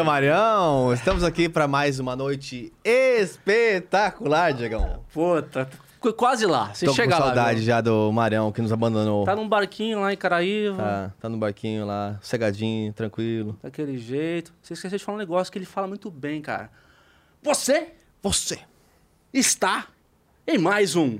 diria Marião? Estamos aqui para mais uma noite espetacular, Diegão. Puta, qu- quase lá. Você Tô chega com lá. saudade já do Marião que nos abandonou. Tá num barquinho lá em Caraíva, Tá, tá no barquinho lá, sossegadinho, tranquilo. daquele jeito. Você esqueceu de falar um negócio que ele fala muito bem, cara. Você Você. está em mais um.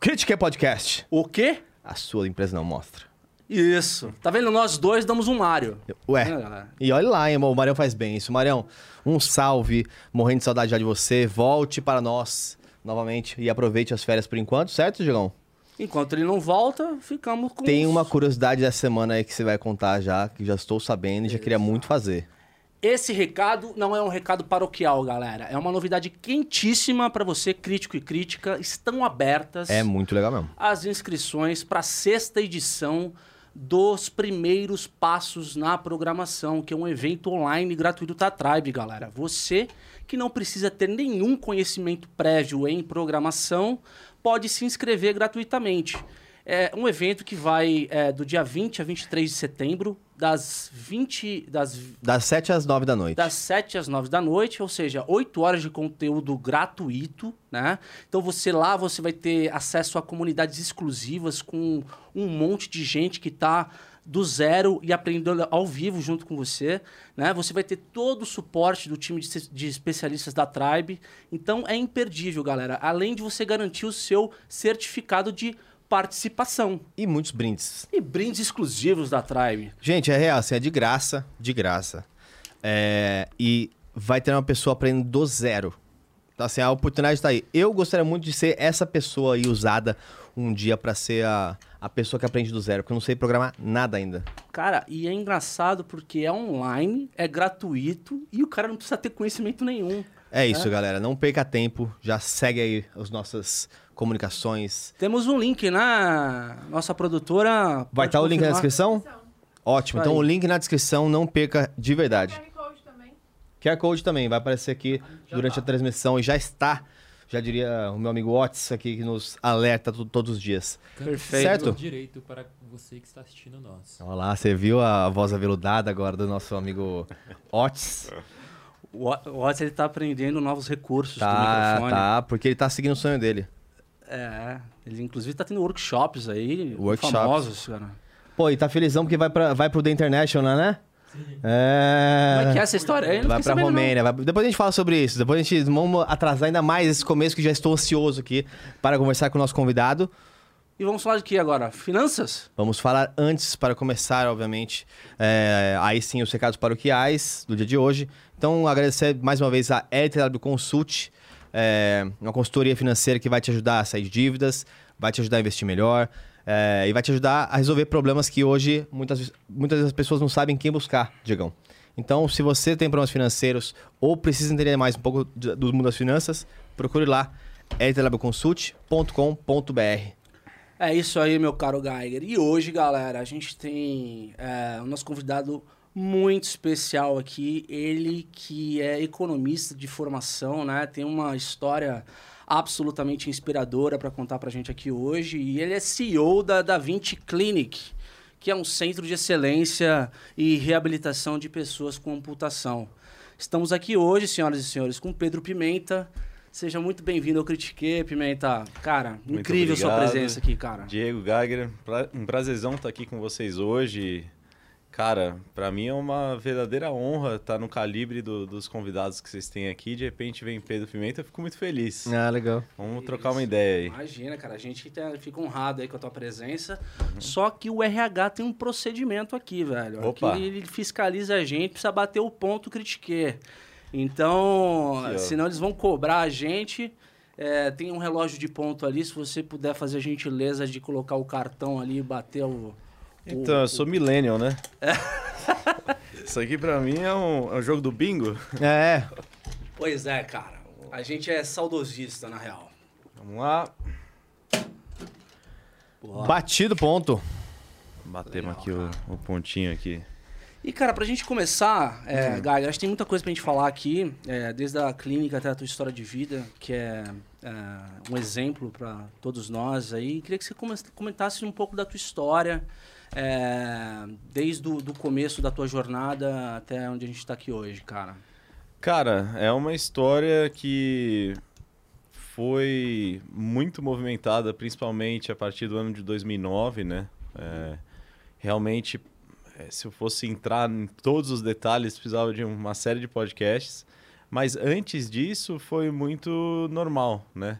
Critique Podcast. O quê? A sua empresa não mostra. Isso. Tá vendo? Nós dois damos um Mário. Ué. É, galera. E olha lá, hein, irmão, o Marião faz bem isso. Marião, um salve, morrendo de saudade já de você. Volte para nós novamente e aproveite as férias por enquanto, certo, Diegão? Enquanto ele não volta, ficamos com. Tem os- uma curiosidade dessa semana aí que você vai contar já, que já estou sabendo e já queria muito fazer. Esse recado não é um recado paroquial, galera. É uma novidade quentíssima para você, crítico e crítica. Estão abertas. É muito legal mesmo. as inscrições para a sexta edição dos primeiros passos na programação, que é um evento online gratuito da Tribe, galera. Você que não precisa ter nenhum conhecimento prévio em programação, pode se inscrever gratuitamente. É um evento que vai é, do dia 20 a 23 de setembro, das 20 das Das 7 às 9 da noite. das 7 às 9 da noite, ou seja, 8 horas de conteúdo gratuito, né? Então você lá você vai ter acesso a comunidades exclusivas com um monte de gente que tá do zero e aprendendo ao vivo junto com você, né? Você vai ter todo o suporte do time de, de especialistas da Tribe. Então é imperdível, galera. Além de você garantir o seu certificado de participação E muitos brindes. e brindes exclusivos da Tribe. Gente, é real, assim, é de graça, de graça. É, e vai ter uma pessoa aprendendo do zero. Então, assim, a oportunidade está aí. Eu gostaria muito de ser essa pessoa aí usada um dia para ser a, a pessoa que aprende do zero, porque eu não sei programar nada ainda. Cara, e é engraçado porque é online, é gratuito e o cara não precisa ter conhecimento nenhum. É isso, galera. Não perca tempo. Já segue aí as nossas comunicações. Temos um link na nossa produtora. Vai estar o link na descrição? Ótimo. Então, o link na descrição, não perca de verdade. QR Code também. QR Code também vai aparecer aqui durante a transmissão e já está, já diria o meu amigo Otis aqui que nos alerta to- todos os dias. Perfeito. Certo? direito para você que está assistindo nós. Olha lá, você viu a voz aveludada agora do nosso amigo Otis? O o Watson ele tá aprendendo novos recursos do Tá, microfone. tá, porque ele tá seguindo o sonho dele. É, ele inclusive tá tendo workshops aí, Workshops. famosos, cara. Pô, e tá felizão porque vai, pra, vai pro The International, né? É. Como é que é essa história aí? Eu Vai pra. Romênia. vai- Depois a gente fala sobre isso. Depois a gente vamos atrasar ainda mais esse começo que já estou ansioso aqui para conversar com o nosso convidado. E vamos falar de que agora? Finanças? Vamos falar antes, para começar, obviamente, é, aí sim os recados paroquiais do dia de hoje. Então, agradecer mais uma vez a LTW Consult, é, uma consultoria financeira que vai te ajudar a sair de dívidas, vai te ajudar a investir melhor é, e vai te ajudar a resolver problemas que hoje muitas, muitas das pessoas não sabem quem buscar, Diegão. Então, se você tem problemas financeiros ou precisa entender mais um pouco do mundo das finanças, procure lá ltlwconsult.com.br. É isso aí, meu caro Geiger. E hoje, galera, a gente tem é, o nosso convidado muito especial aqui. Ele que é economista de formação, né? Tem uma história absolutamente inspiradora para contar pra gente aqui hoje. E ele é CEO da Da Vinci Clinic, que é um centro de excelência e reabilitação de pessoas com amputação. Estamos aqui hoje, senhoras e senhores, com Pedro Pimenta. Seja muito bem-vindo ao Critique, Pimenta. Cara, Muito incrível sua obrigado. presença aqui, cara. Diego Gagner, pra- um prazerzão estar aqui com vocês hoje. Cara, pra mim é uma verdadeira honra estar no calibre do- dos convidados que vocês têm aqui. De repente vem Pedro Pimenta, eu fico muito feliz. Ah, legal. Vamos trocar uma ideia aí. Imagina, cara, a gente tá- fica honrado aí com a tua presença. Só que o RH tem um procedimento aqui, velho. Opa. Aqui ele fiscaliza a gente, precisa bater o ponto critique. Então, senão eles vão cobrar a gente. É, tem um relógio de ponto ali, se você puder fazer a gentileza de colocar o cartão ali e bater o. Então, eu sou millennial, né? Isso aqui pra mim é um, é um jogo do bingo. É, Pois é, cara. A gente é saudosista, na real. Vamos lá. batido ponto. Batemos aqui o, o pontinho aqui. E, cara, pra gente começar, é, Gaga, acho que tem muita coisa pra gente falar aqui, é, desde a clínica até a tua história de vida, que é, é, um exemplo pra todos nós aí. Queria que você come- comentasse um pouco da tua história, é, desde o começo da tua jornada até onde a gente tá aqui hoje, cara? Cara, é uma história que foi muito movimentada, principalmente a partir do ano de 2009, né? É, realmente, é, se eu fosse entrar em todos os detalhes, precisava de uma série de podcasts. Mas antes disso, foi muito normal, né?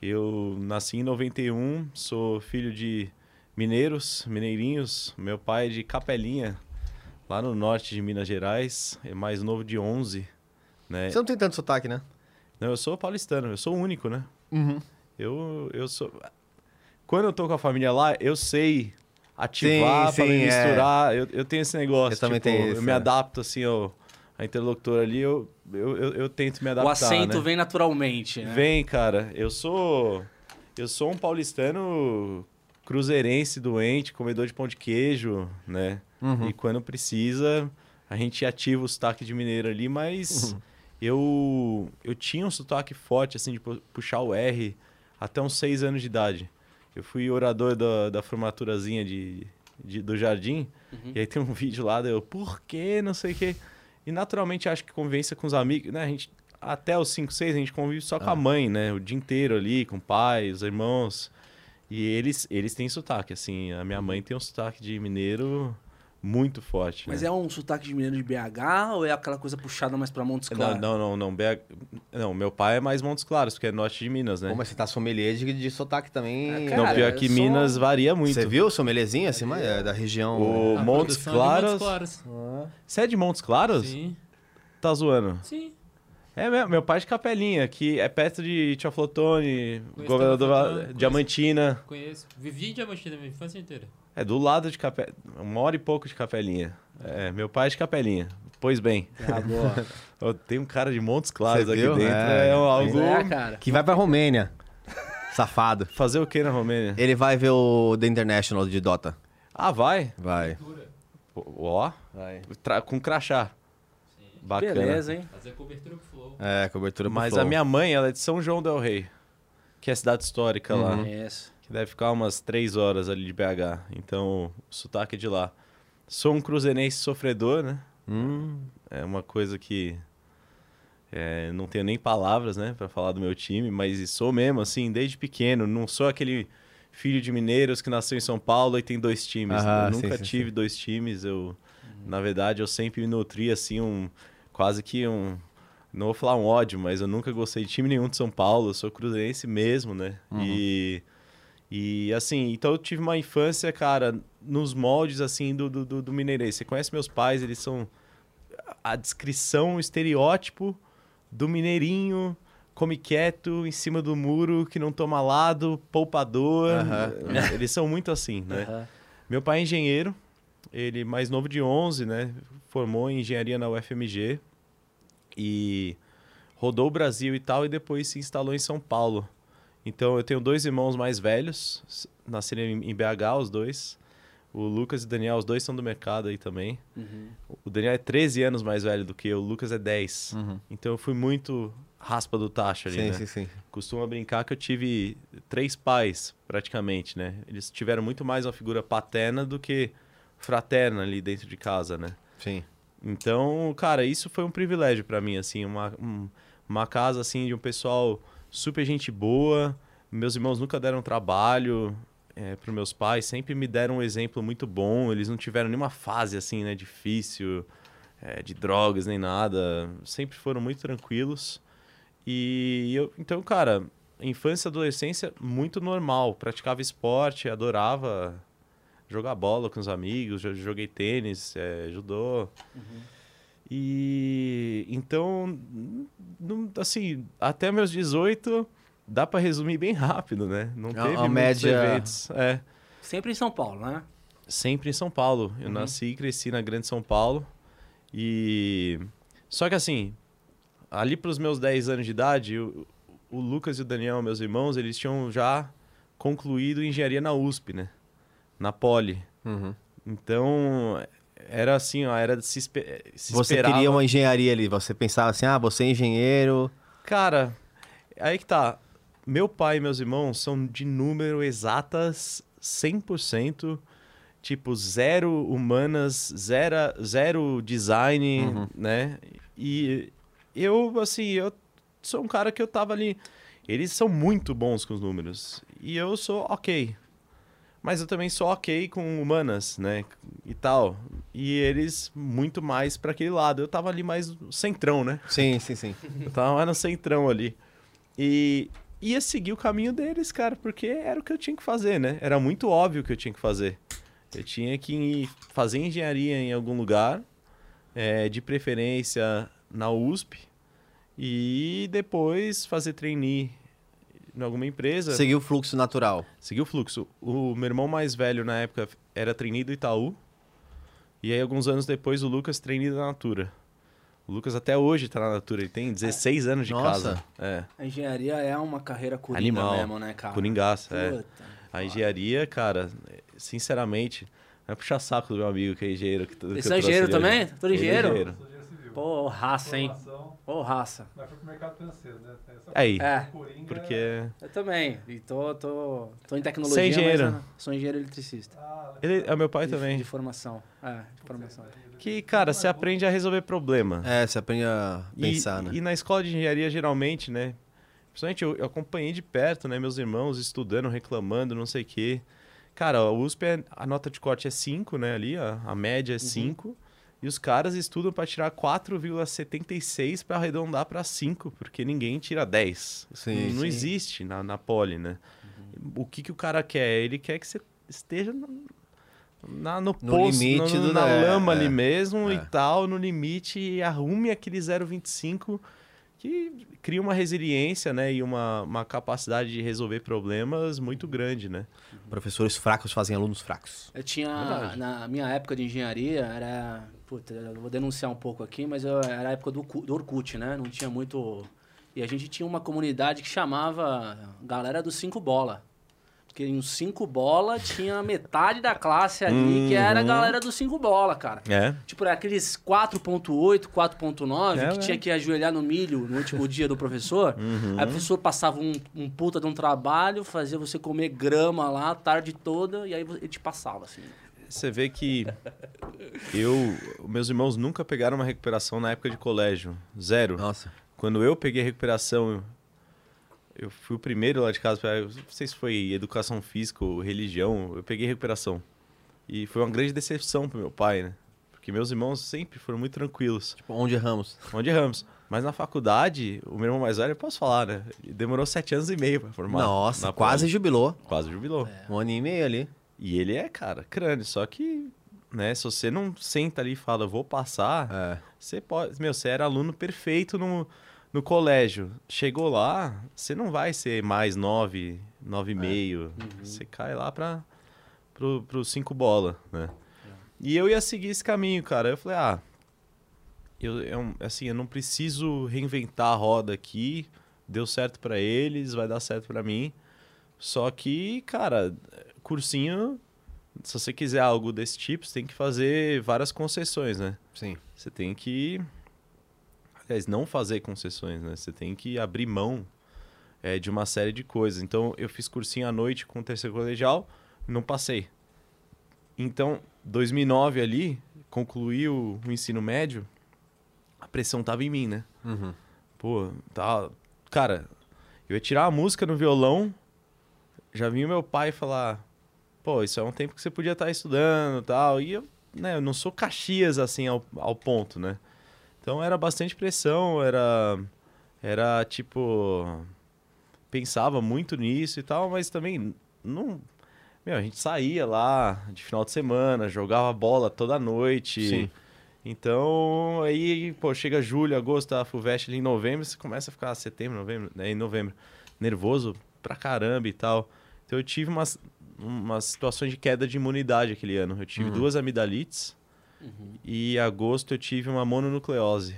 Eu nasci em 91, sou filho de mineiros, mineirinhos. Meu pai é de Capelinha, lá no norte de Minas Gerais, é mais novo de 11, né? Você não tem tanto sotaque, né? Não, eu sou paulistano, eu sou o único, né? Uhum. Eu, eu sou. Quando eu tô com a família lá, eu sei ativar Sim, pra me sim, é. misturar. Eu, eu tenho esse negócio. Eu também tipo, tenho Eu isso, me é. adapto assim ao a interlocutor ali, eu, eu, eu, eu tento me adaptar. o acento né? vem naturalmente, né? Vem, cara. Eu sou. Eu sou um paulistano cruzeirense doente, comedor de pão de queijo, né? Uhum. E quando precisa, a gente ativa o sotaque de mineiro ali, mas Uhum. eu, eu tinha um sotaque forte, assim, de pu- puxar o R até uns seis anos de idade. Eu fui orador da, da formaturazinha de, de- do jardim, Uhum. e aí tem um vídeo lá, eu, por quê? Não sei o quê. E naturalmente acho que convivência com os amigos, né? A gente, até os 5, 6, a gente convive só com a mãe, né? O dia inteiro ali, com o pai, os irmãos. E eles, eles têm sotaque, assim. A minha mãe tem um sotaque de mineiro muito forte. Mas né? é um sotaque de mineiro de BH ou é aquela coisa puxada mais pra Montes Claros? Não, não, não, não. BH... Não, meu pai é mais Montes Claros, porque é norte de Minas, né? Pô, mas você tá sommelier de, de sotaque também. É, não, cara, pior eu que sou- Minas varia muito. Você viu o sommelierzinho assim, mas é da região. O A Montes produção é de Claros. Montes Claros. Você é de Montes Claros? Sim, Tá zoando? sim. É mesmo, meu pai é de Capelinha, que é perto de Teoflotone, Conheço Governador. Diamantina. Conheço. Vivi em Diamantina minha infância inteira. É do lado de Capelinha, uma hora e pouco de Capelinha. É, meu pai é de Capelinha. Pois bem, Ah, boa. tem um cara de Montes Claros Você aqui viu? dentro, É, é, algo... Pois é, cara. Que vai pra Romênia. Safado. Fazer o que na Romênia? Ele vai ver o The International de Dota. Ah, vai? Vai. Ó, Vai. tra- com crachá. Bacana. Beleza, hein? Fazer cobertura pro Flow. É, cobertura pro Mas Flow. a minha mãe, ela é de São João del Rei, que é cidade histórica lá. Conheço. que deve ficar umas três horas ali de BH. Então, o sotaque é de lá. Sou um cruzeirense sofredor, né? Hum, É uma coisa que é, não tenho nem palavras, né, para falar do meu time, mas sou mesmo, assim, desde pequeno. Não sou aquele filho de mineiros que nasceu em São Paulo e tem dois times. Aham, eu sim, nunca sim, tive dois times. Eu, na verdade, eu sempre me nutri assim um quase que um não vou falar um ódio, mas eu nunca gostei de time nenhum de São Paulo. Eu sou cruzeirense mesmo, né? E e assim, então eu tive uma infância, cara, nos moldes assim do, do, do, Mineirês. Você conhece meus pais, eles são a descrição, o estereótipo do mineirinho, come quieto, em cima do muro, que não toma lado, poupador. Aham. Eles são muito assim, né? Aham. Meu pai é engenheiro, ele mais novo de 11, né? Formou em engenharia na UFMG e rodou o Brasil e tal, e depois se instalou em São Paulo. Então eu tenho dois irmãos mais velhos, nasceram em em BH, os dois. O Lucas e o Daniel, os dois são do mercado aí também. Uhum. O Daniel é 13 anos mais velho do que eu, o Lucas é 10. Uhum. Então eu fui muito raspa do tacho ali, Sim, né? sim, sim. Costuma brincar que eu tive três pais, praticamente, né? Eles tiveram muito mais uma figura paterna do que fraterna ali dentro de casa, né? Sim. Então, cara, isso foi um privilégio pra mim, assim, uma, um- uma casa, assim, de um pessoal super gente boa. Meus irmãos nunca deram trabalho é, para meus pais, sempre me deram um exemplo muito bom. Eles não tiveram nenhuma fase, assim, né, difícil, é, de drogas nem nada. Sempre foram muito tranquilos. E eu, então, cara, infância e adolescência muito normal. Praticava esporte, adorava jogar bola com os amigos, jo- joguei tênis, é, judô. E então, não- assim, até meus 18 dá pra resumir bem rápido, né? Não A- teve a muitos média- eventos. É, Sempre em São Paulo, né? sempre em São Paulo. Eu Uhum. nasci e cresci na Grande São Paulo. E só que assim, ali pros meus 10 anos de idade, o, o Lucas e o Daniel, meus irmãos, eles tinham já concluído engenharia na USP, né? Na Poli. Uhum. Então, era assim, ó, era de se, espe- se Você esperava... queria uma engenharia ali, você pensava assim, ah, você é engenheiro. Cara, aí que tá. Meu pai e meus irmãos são de número exatas 100%. tipo, zero humanas, zero, zero design, Uhum. né? E eu, assim, eu sou um cara que eu tava ali. Eles são muito bons com os números. E eu sou ok. Mas eu também sou ok com humanas, né? E tal. E eles muito mais pra aquele lado. Eu tava ali mais no centrão, né? Sim, sim, sim. Eu tava mais no centrão ali. E ia seguir o caminho deles, cara, porque era o que eu tinha que fazer, né? Era muito óbvio o que eu tinha que fazer. Eu tinha que fazer engenharia em algum lugar, é, de preferência na USP, e depois fazer trainee em alguma empresa. Seguir o fluxo natural. Seguir o fluxo. O meu irmão mais velho na época era trainee do Itaú. E aí, alguns anos depois, o Lucas trainee da Natura. O Lucas até hoje tá na Natura, ele tem 16 anos de Nossa. casa. É, A engenharia é uma carreira coringa Animal. mesmo, né, cara? coringaça, é. Puta. A engenharia, cara, sinceramente, não é puxar saco do meu amigo que é engenheiro. Que, que eu Esse é engenheiro também? Ele é engenheiro? engenheiro. Sou. Pô, raça, hein? Formação, Ô, raça. mas foi pro mercado financeiro, né? Aí, É. Coringa porque... Eu também. E tô, tô, tô em tecnologia, é engenheiro? mas sou engenheiro eletricista. Ah, Ele é meu pai De- também. De formação. É, de formação. Que, cara, você aprende a resolver problema. É, você aprende a E- pensar, e, né? na escola de engenharia, geralmente, né? Principalmente eu, eu acompanhei de perto, né? Meus irmãos estudando, reclamando, não sei o quê. Cara, a USP, é- a nota de corte é 5, né? Ali, a, a média é 5. E os caras estudam para tirar 4,76 para arredondar para 5, porque ninguém tira 10. Sim, não sim. existe na, na poli, né? O que, que o cara quer? Ele quer que você esteja no, na, no, No poço, limite no- do- na é, lama é, ali mesmo é. e tal, no limite, e arrume aquele 0,25 que cria uma resiliência, né? E uma, uma capacidade de resolver problemas muito grande, né? Professores fracos fazem alunos fracos. Eu tinha, Verdade. na minha época de engenharia, era. Puta, eu vou denunciar um pouco aqui, mas eu, era a época do, do Orkut, né? Não tinha muito. E a gente tinha uma comunidade que chamava Galera dos Cinco Bola. Porque em cinco bola tinha metade da classe ali, que era a Uhum. galera dos cinco bola, cara. É. Tipo, era aqueles 4.8, 4.9, É, que é. tinha que ajoelhar no milho no último dia do professor. Uhum. Aí o professor passava um, um puta de um trabalho, fazia você comer grama lá a tarde toda, e aí ele te passava, assim. Você vê que eu, meus irmãos nunca pegaram uma recuperação na época de colégio, zero. Nossa. Quando eu peguei recuperação, eu, fui o primeiro lá de casa, não sei se foi educação física ou religião, eu peguei recuperação. E foi uma grande decepção pro meu pai, né? Porque meus irmãos sempre foram muito tranquilos. Tipo, onde erramos? Onde erramos. Mas na faculdade, o meu irmão mais velho, eu posso falar, né? Demorou sete anos e meio pra formar. Nossa, quase jubilou. Quase jubilou. Um ano e meio ali. E ele é, cara, crânio. Só que, né, se você não senta ali e fala, eu vou passar, É. você pode. Meu, você era aluno perfeito no, no colégio. Chegou lá, você não vai ser mais nove, nove e meio. Você cai lá pra, pro, pro cinco bola, né? E eu ia seguir esse caminho, cara. Eu falei, ah, eu, eu, assim, eu não preciso reinventar a roda aqui. Deu certo pra eles, vai dar certo pra mim. Só que, cara, cursinho, se você quiser algo desse tipo, você tem que fazer várias concessões, né? Sim. Você tem que. Aliás, não fazer concessões, né? Você tem que abrir mão é, de uma série de coisas. Então, eu fiz cursinho à noite com o terceiro colegial, não passei. Então, 2009 ali, concluí o, o ensino médio, a pressão tava em mim, né? Uhum. Pô, tá. Cara, eu ia tirar a música no violão, já vinha o meu pai falar: pô, isso é um tempo que você podia estar estudando e tal. E eu, né, eu não sou Caxias assim ao, ao ponto, né? Então era bastante pressão, era. Era tipo. Pensava muito nisso e tal, mas também não. Meu, a gente saía lá de final de semana, jogava bola toda noite. Sim. Então, aí, pô, chega julho, agosto, a FUVEST ali em novembro, você começa a ficar setembro, novembro, né, em novembro, nervoso pra caramba e tal. Então eu tive umas, umas situações de queda de imunidade aquele ano. Eu tive Uhum. duas amidalites e em agosto eu tive uma mononucleose.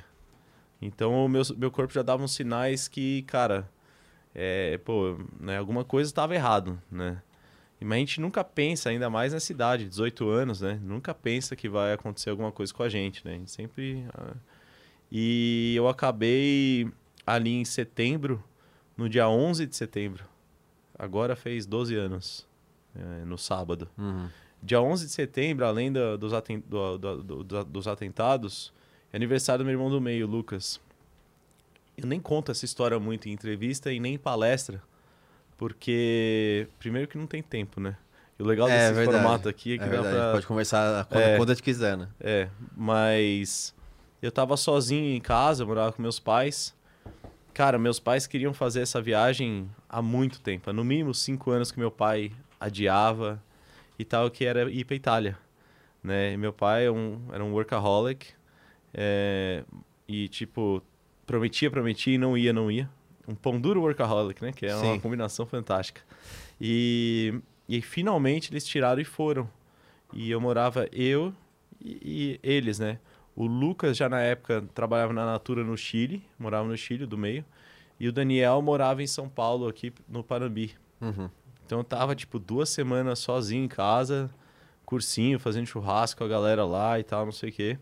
Então o meu, meu corpo já dava uns sinais que, cara, é, pô, né, alguma coisa estava errado, né? Mas a gente nunca pensa, ainda mais nessa idade, 18 anos, né? Nunca pensa que vai acontecer alguma coisa com a gente, né? A gente sempre... ah, E eu acabei ali em setembro, no dia 11 de setembro. Agora fez 12 anos, é, no sábado. Uhum. Dia 11 de setembro, além da- dos, aten- do- do- do- do- dos atentados, é aniversário do meu irmão do meio, Lucas. Eu nem conto essa história muito em entrevista e nem em palestra, porque primeiro que não tem tempo, né? E o legal É desse verdade. formato aqui é É que dá a gente pra... pode conversar quando, É. quando a gente quiser, né? É, mas eu tava sozinho em casa, morava com meus pais. Cara, meus pais queriam fazer essa viagem há muito tempo. Há no mínimo cinco anos que meu pai adiava e tal, que era ir pra Itália. Né? E meu pai é um, era um workaholic. é, e, tipo, prometia, prometia e não ia, não ia. Um pão duro workaholic, né? Que é uma combinação fantástica. E, e finalmente eles tiraram e foram. E eu morava eu e, e eles, né? O Lucas já na época trabalhava na Natura no Chile, morava no Chile, do meio. E o Daniel morava em São Paulo, aqui no Panambi. Uhum. Então eu tava, tipo, duas semanas sozinho em casa, cursinho, fazendo churrasco com a galera lá e tal, não sei o quê.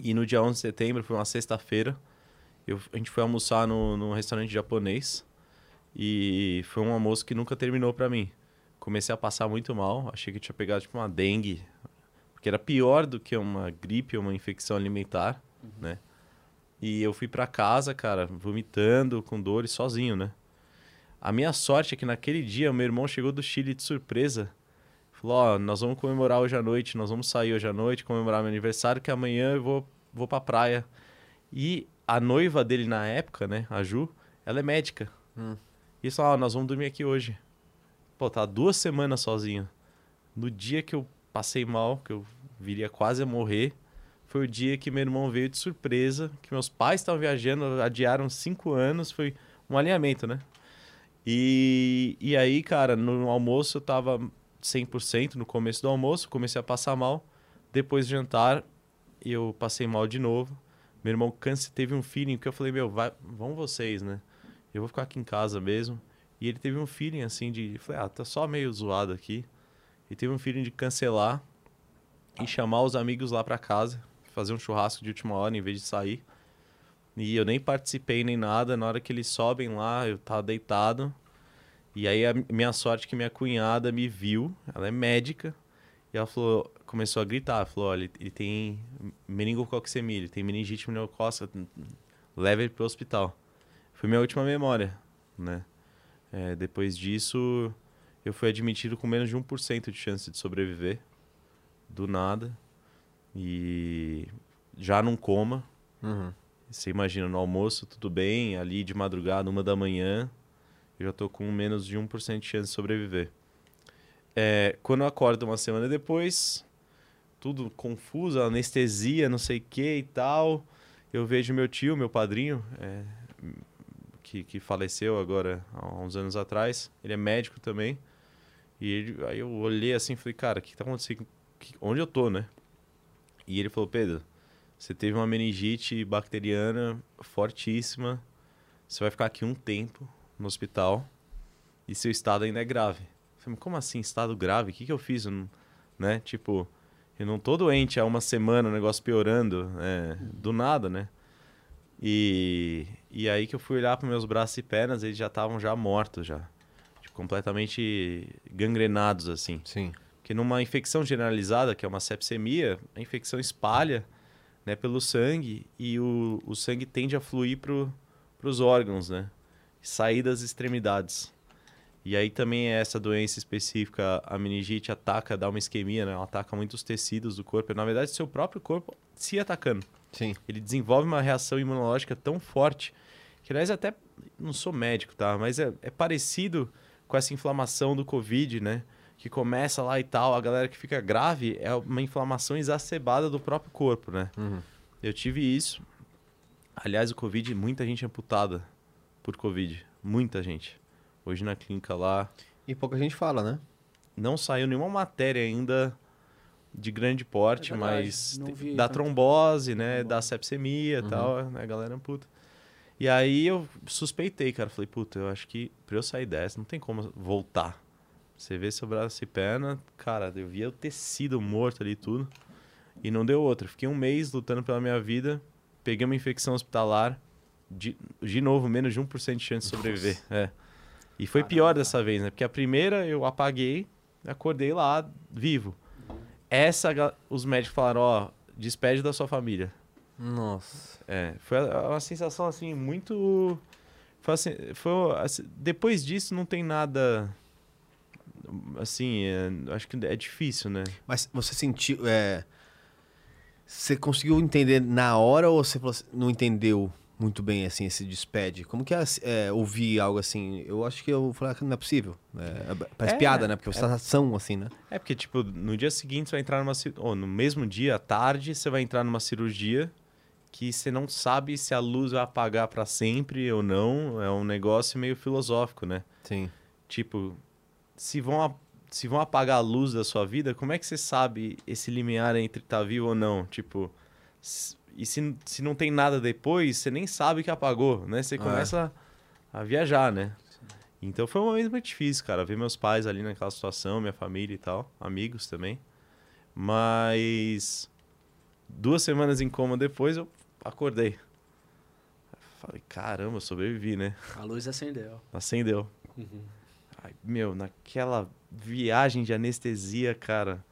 E no dia 11 de setembro, foi uma sexta-feira, eu- a gente foi almoçar no, num restaurante japonês. E foi um almoço que nunca terminou pra mim. Comecei a passar muito mal, achei que tinha pegado, tipo, uma dengue. Porque era pior do que uma gripe ou uma infecção alimentar, né? E eu fui pra casa, cara, vomitando, com dores, sozinho, né? A minha sorte é que naquele dia meu irmão chegou do Chile de surpresa. Falou: Ó, nós vamos comemorar hoje à noite, nós vamos sair hoje à noite, comemorar meu aniversário, que amanhã eu vou, vou pra praia. E a noiva dele na época, né, a Ju, ela é médica. Hum. E Ó, nós vamos dormir aqui hoje. Pô, tá duas semanas sozinho. No dia que eu passei mal, que eu viria quase a morrer, foi o dia que meu irmão veio de surpresa, que meus pais estavam viajando, adiaram cinco anos, foi um alinhamento, né? E, e aí, cara, no almoço eu tava 100% no começo do almoço, comecei a passar mal. Depois do jantar, eu passei mal de novo. Meu irmão cansa, teve um feeling que eu falei, meu, vai, vão vocês, né? Eu vou ficar aqui em casa mesmo. E ele teve um feeling assim de, falei, ah, tá só meio zoado aqui. E teve um feeling de cancelar e chamar os amigos lá pra casa, fazer um churrasco de última hora em vez de sair. E eu nem participei nem nada. Na hora que eles sobem lá, eu tava deitado. E aí a minha sorte é que minha cunhada me viu, ela é médica, e ela falou, começou a gritar, falou, olha, ele tem meningococcemia, ele tem meningite meningocócica, leva ele pro hospital. Foi minha última memória, né? É, depois disso, eu fui admitido com menos de 1% de chance de sobreviver, do nada, e já num coma, Uhum. Você imagina, no almoço, tudo bem, ali de madrugada, uma da manhã, eu já tô com menos de 1% de chance de sobreviver. É, quando eu acordo uma semana depois, tudo confuso, anestesia, não sei o que e tal, eu vejo meu tio, meu padrinho, é, que, que faleceu agora há uns anos atrás, ele é médico também, e ele- aí eu olhei assim e falei, cara, o que tá acontecendo? Que- onde eu tô, né? E ele falou, Pedro, você teve uma meningite bacteriana fortíssima. Você vai ficar aqui um tempo no hospital e seu estado ainda é grave. Falei, como assim, estado grave? O que, que eu fiz? Eu não- né? Tipo, eu não tô doente há uma semana, o negócio piorando, é, do nada, né? E, e aí que eu fui olhar para meus braços e pernas, eles já estavam já mortos já. Tipo, completamente gangrenados, assim. Sim. Porque numa infecção generalizada, que é uma sepsemia, a infecção espalha né, pelo sangue e o, o sangue tende a fluir para os órgãos, né? Sair das extremidades. E aí também é essa doença específica, a meningite ataca, dá uma isquemia, né? Ela ataca muitos tecidos do corpo. Na verdade, seu próprio corpo se atacando. Sim. Ele desenvolve uma reação imunológica tão forte que, aliás, até não sou médico, tá? Mas é, é parecido com essa inflamação do Covid, né? Que começa lá e tal, a galera que fica grave é uma inflamação exacerbada do próprio corpo, né? Uhum. Eu tive isso. Aliás, o Covid, muita gente amputada por Covid. Muita gente. Hoje na clínica lá, E pouca gente fala, né? não saiu nenhuma matéria ainda de grande porte, É mas vi da tanto. trombose, né, Trombose. da sepsemia e Uhum. tal, né, a galera amputa. E aí eu suspeitei, cara, falei, puta, eu acho que pra eu sair dessa não tem como voltar. Você vê seu braço e perna, cara, eu via o tecido morto ali e tudo, e não deu outra. Fiquei um mês lutando pela minha vida, peguei uma infecção hospitalar, de, de novo, menos de 1% de chance de sobreviver. É. E foi pior dessa vez, né? Porque a primeira eu apaguei, acordei lá vivo. essa, os médicos falaram, ó, despede da sua família. Nossa. É, foi uma sensação assim muito foi assim, foi assim, depois disso não tem nada assim, é, acho que é difícil, né? Mas você sentiu. é, Você conseguiu entender na hora ou você assim, não entendeu muito bem assim esse despede? Como que é, é, ouvir algo assim? Eu acho que eu falei que não é possível. É, parece É, piada, né? Porque você tá ação assim, né? É porque tipo, no dia seguinte você vai entrar numa ou no mesmo dia, à tarde, você vai entrar numa cirurgia que você não sabe se a luz vai apagar pra sempre ou não, é um negócio meio filosófico, né? Sim. Tipo, se vão, a- se vão apagar a luz da sua vida, como é que você sabe esse limiar entre estar vivo ou não? Tipo, s- e se, se não tem nada depois, você nem sabe que apagou, né? Você começa a viajar, né? Então foi um momento muito difícil, cara, ver meus pais ali naquela situação, minha família e tal, amigos também. Mas duas semanas em coma depois eu acordei. Falei, caramba, eu sobrevivi, né? A luz acendeu. Acendeu. Ai, meu, naquela viagem de anestesia, cara.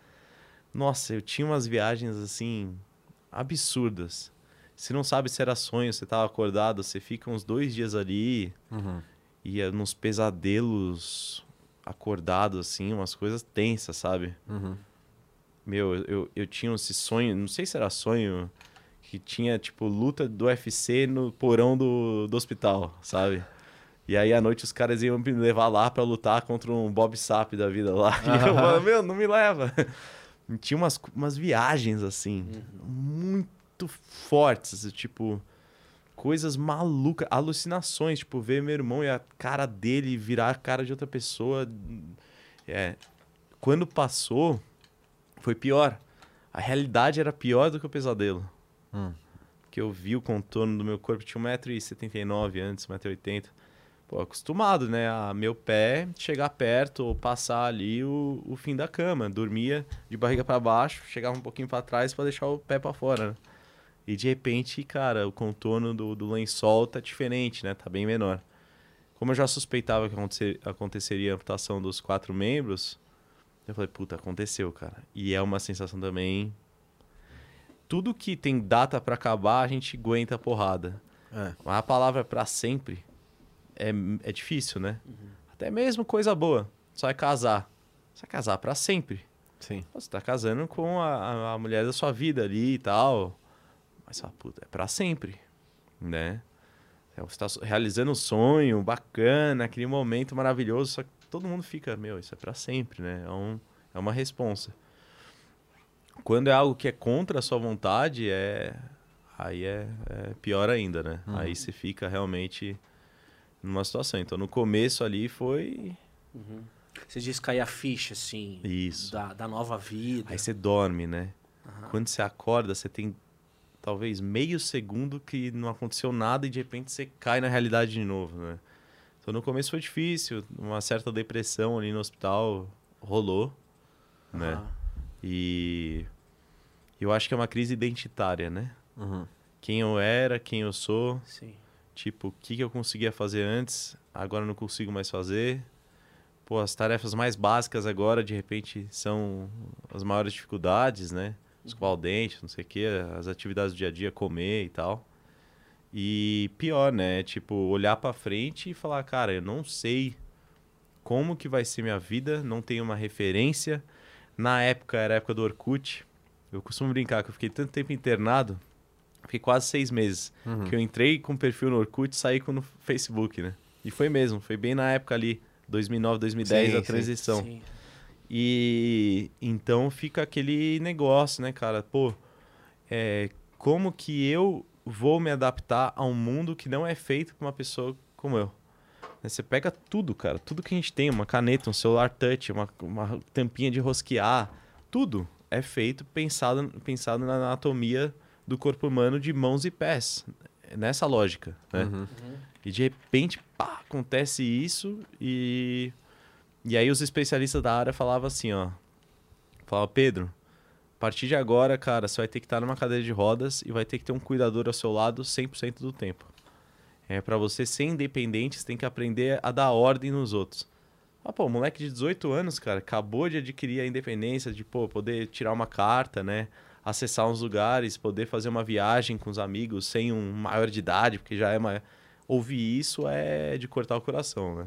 Nossa, eu tinha umas viagens assim absurdas. Você não sabe se era sonho, você tava acordado, você fica uns dois dias ali, ia nos pesadelos acordado, assim, umas coisas tensas, sabe? Meu, eu, eu tinha esse sonho, não sei se era sonho, que tinha, tipo, luta do UFC no porão do, do hospital, sabe? E aí à noite os caras iam me levar lá pra lutar contra um Bob Sapp da vida lá. E eu falava, meu, não me leva. E tinha umas, umas viagens, assim, muito fortes, tipo, coisas malucas, alucinações, tipo, ver meu irmão e a cara dele virar a cara de outra pessoa. É, quando passou, foi pior. A realidade era pior do que o pesadelo. Porque eu vi o contorno do meu corpo, tinha 1,79m antes, 1,80m. Pô, acostumado, né? A meu pé chegar perto ou passar ali o, o fim da cama. Dormia de barriga para baixo, chegava um pouquinho para trás para deixar o pé para fora, né? E de repente, cara, o contorno do, do lençol tá diferente, né? Tá bem menor. Como eu já suspeitava que acontecer, aconteceria a amputação dos quatro membros, eu falei, puta, aconteceu, cara. E é uma sensação também. Tudo que tem data para acabar, a gente aguenta a porrada. É. Mas a palavra para sempre é, é difícil, né? Até mesmo coisa boa. Só é casar. Você vai casar para sempre. Sim. Você tá casando com a, a- mulher da sua vida ali e tal. Mas fala, puta, é pra sempre, né? É, Você tá realizando um sonho bacana, aquele momento maravilhoso, só que todo mundo fica, meu, isso é pra sempre, né? É, um, é uma responsa. Quando é algo que é contra a sua vontade, é aí é, é pior ainda, né? Aí você fica realmente numa situação. Então, no começo ali foi Você diz cair a ficha, assim, isso. da, da nova vida. Aí você dorme, né? Quando você acorda, você tem talvez meio segundo que não aconteceu nada e de repente você cai na realidade de novo, né? Então no começo foi difícil, uma certa depressão ali no hospital rolou, né? Aham. E eu acho que é uma crise identitária, né? Uhum. Quem eu era, quem eu sou, Sim. Tipo, o que, que eu conseguia fazer antes, agora não consigo mais fazer. Pô, as tarefas mais básicas agora, de repente, são as maiores dificuldades, né? Escovar o dente, não sei o quê, as atividades do dia a dia, comer e tal. E pior, né? Tipo, olhar pra frente e falar, cara, eu não sei como que vai ser minha vida, não tenho uma referência. Na época, era a época do Orkut. Eu costumo brincar que eu fiquei tanto tempo internado, fiquei quase seis meses. Que eu entrei com perfil no Orkut e saí com no Facebook, né? E foi mesmo, foi bem na época ali, 2009, 2010, Sim, a sim, transição. Sim. E então fica aquele negócio, né, cara? Pô, é, como que eu vou me adaptar a um mundo que não é feito por uma pessoa como eu? Né, Você pega tudo, cara, tudo que a gente tem, uma caneta, um celular touch, uma, uma tampinha de rosquear, tudo é feito pensado, pensado na anatomia do corpo humano de mãos e pés. É Nessa lógica, né? E de repente, pá, acontece isso e e aí os especialistas da área falavam assim, ó. Falava, Pedro, a partir de agora, cara, você vai ter que estar numa cadeira de rodas e vai ter que ter um cuidador ao seu lado 100% do tempo. É para você ser independente, você tem que aprender a dar ordem nos outros. Ah, pô, moleque de 18 anos, cara, acabou de adquirir a independência de, pô, poder tirar uma carta, né? Acessar uns lugares, poder fazer uma viagem com os amigos sem um maior de idade, porque já é maior. Ouvir isso é de cortar o coração, né?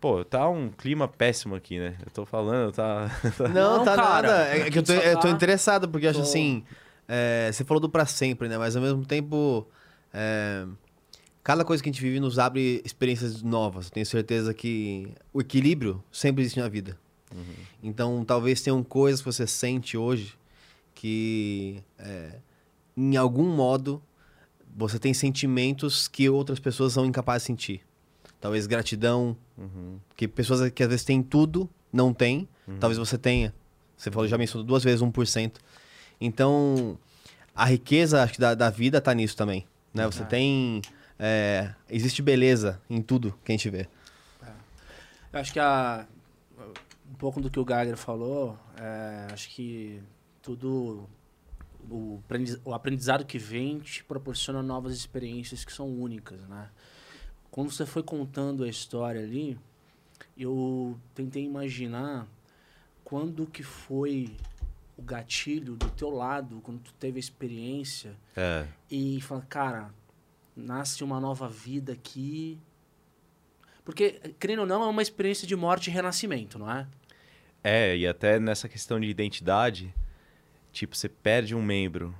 Pô, tá um clima péssimo aqui, né? Eu tô falando, tá. Não, Não, tá cara, nada. É que eu tô, eu tô tá- interessado, porque eu acho Tô- assim. é, você falou do pra sempre, né? Mas ao mesmo tempo. é, cada coisa que a gente vive nos abre experiências novas. Eu tenho certeza que o equilíbrio sempre existe na vida. Então, talvez tenham coisas que você sente hoje que, é, em algum modo, você tem sentimentos que outras pessoas são incapazes de sentir. Talvez gratidão, Uhum. porque pessoas que às vezes têm tudo, não têm. Uhum. Talvez você tenha. Você falou, já mencionou duas vezes 1%. Então, a riqueza acho que da, da vida tá nisso também. Né? Você É. tem. é, existe beleza em tudo que a gente vê. Eu acho que a, um pouco do que o Geiger falou, é, acho que tudo. O, o aprendizado que vem te proporciona novas experiências que são únicas, né? Quando você foi contando a história ali, eu tentei imaginar quando que foi o gatilho do teu lado, quando tu teve a experiência É. e fala, cara, nasce uma nova vida aqui. Porque, querendo ou não, é uma experiência de morte e renascimento, não é? É, e até nessa questão de identidade, tipo, você perde um membro.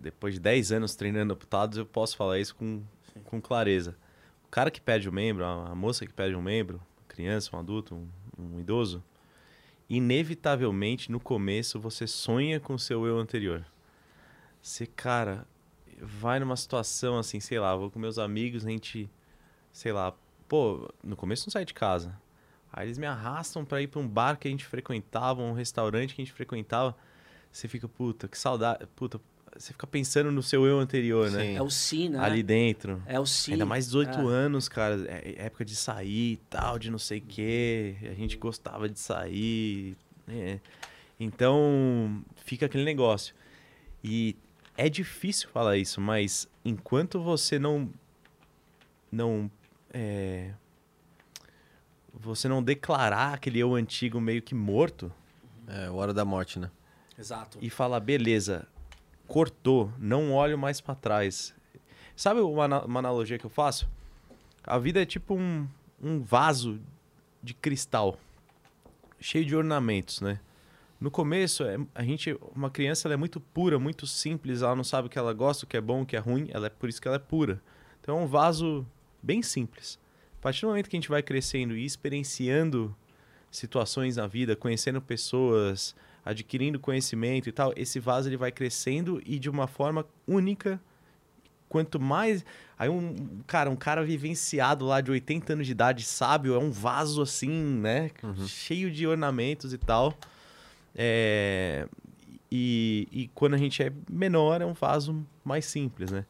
Depois de 10 anos treinando amputados, eu posso falar isso com, com clareza. O cara que perde um membro, a moça que perde um membro, criança, um adulto, um, um idoso, inevitavelmente no começo você sonha com o seu eu anterior. Você, cara, vai numa situação assim, sei lá, vou com meus amigos, a gente, sei lá, pô, no começo não sai de casa. Aí eles me arrastam pra ir pra um bar que a gente frequentava, um restaurante que a gente frequentava. Você fica, puta, que saudade. Puta, você fica pensando no seu eu anterior, né? Sim. É o si, né? Ali dentro. É o si. Ainda mais 18 É. anos, cara. É época de sair e tal, de não sei o quê. A gente gostava de sair. né? Então, fica aquele negócio. E é difícil falar isso, mas enquanto você não. Não. é, você não declarar aquele eu antigo meio que morto É, hora da morte, né? Exato. e falar, beleza, cortou, não olho mais pra trás. Sabe uma, uma analogia que eu faço? A vida é tipo um, um vaso de cristal, cheio de ornamentos, né? No começo, é- a gente, uma criança ela é muito pura, muito simples, ela não sabe o que ela gosta, o que é bom, o que é ruim, ela é por isso que ela é pura. Então é um vaso bem simples. A partir do momento que a gente vai crescendo e experienciando situações na vida, conhecendo pessoas, adquirindo conhecimento e tal, esse vaso ele vai crescendo e de uma forma única. Quanto mais. Aí um cara, um cara vivenciado lá de 80 anos de idade, sábio, é um vaso assim, né? Cheio de ornamentos e tal. É, E, e quando a gente é menor, é um vaso mais simples, né?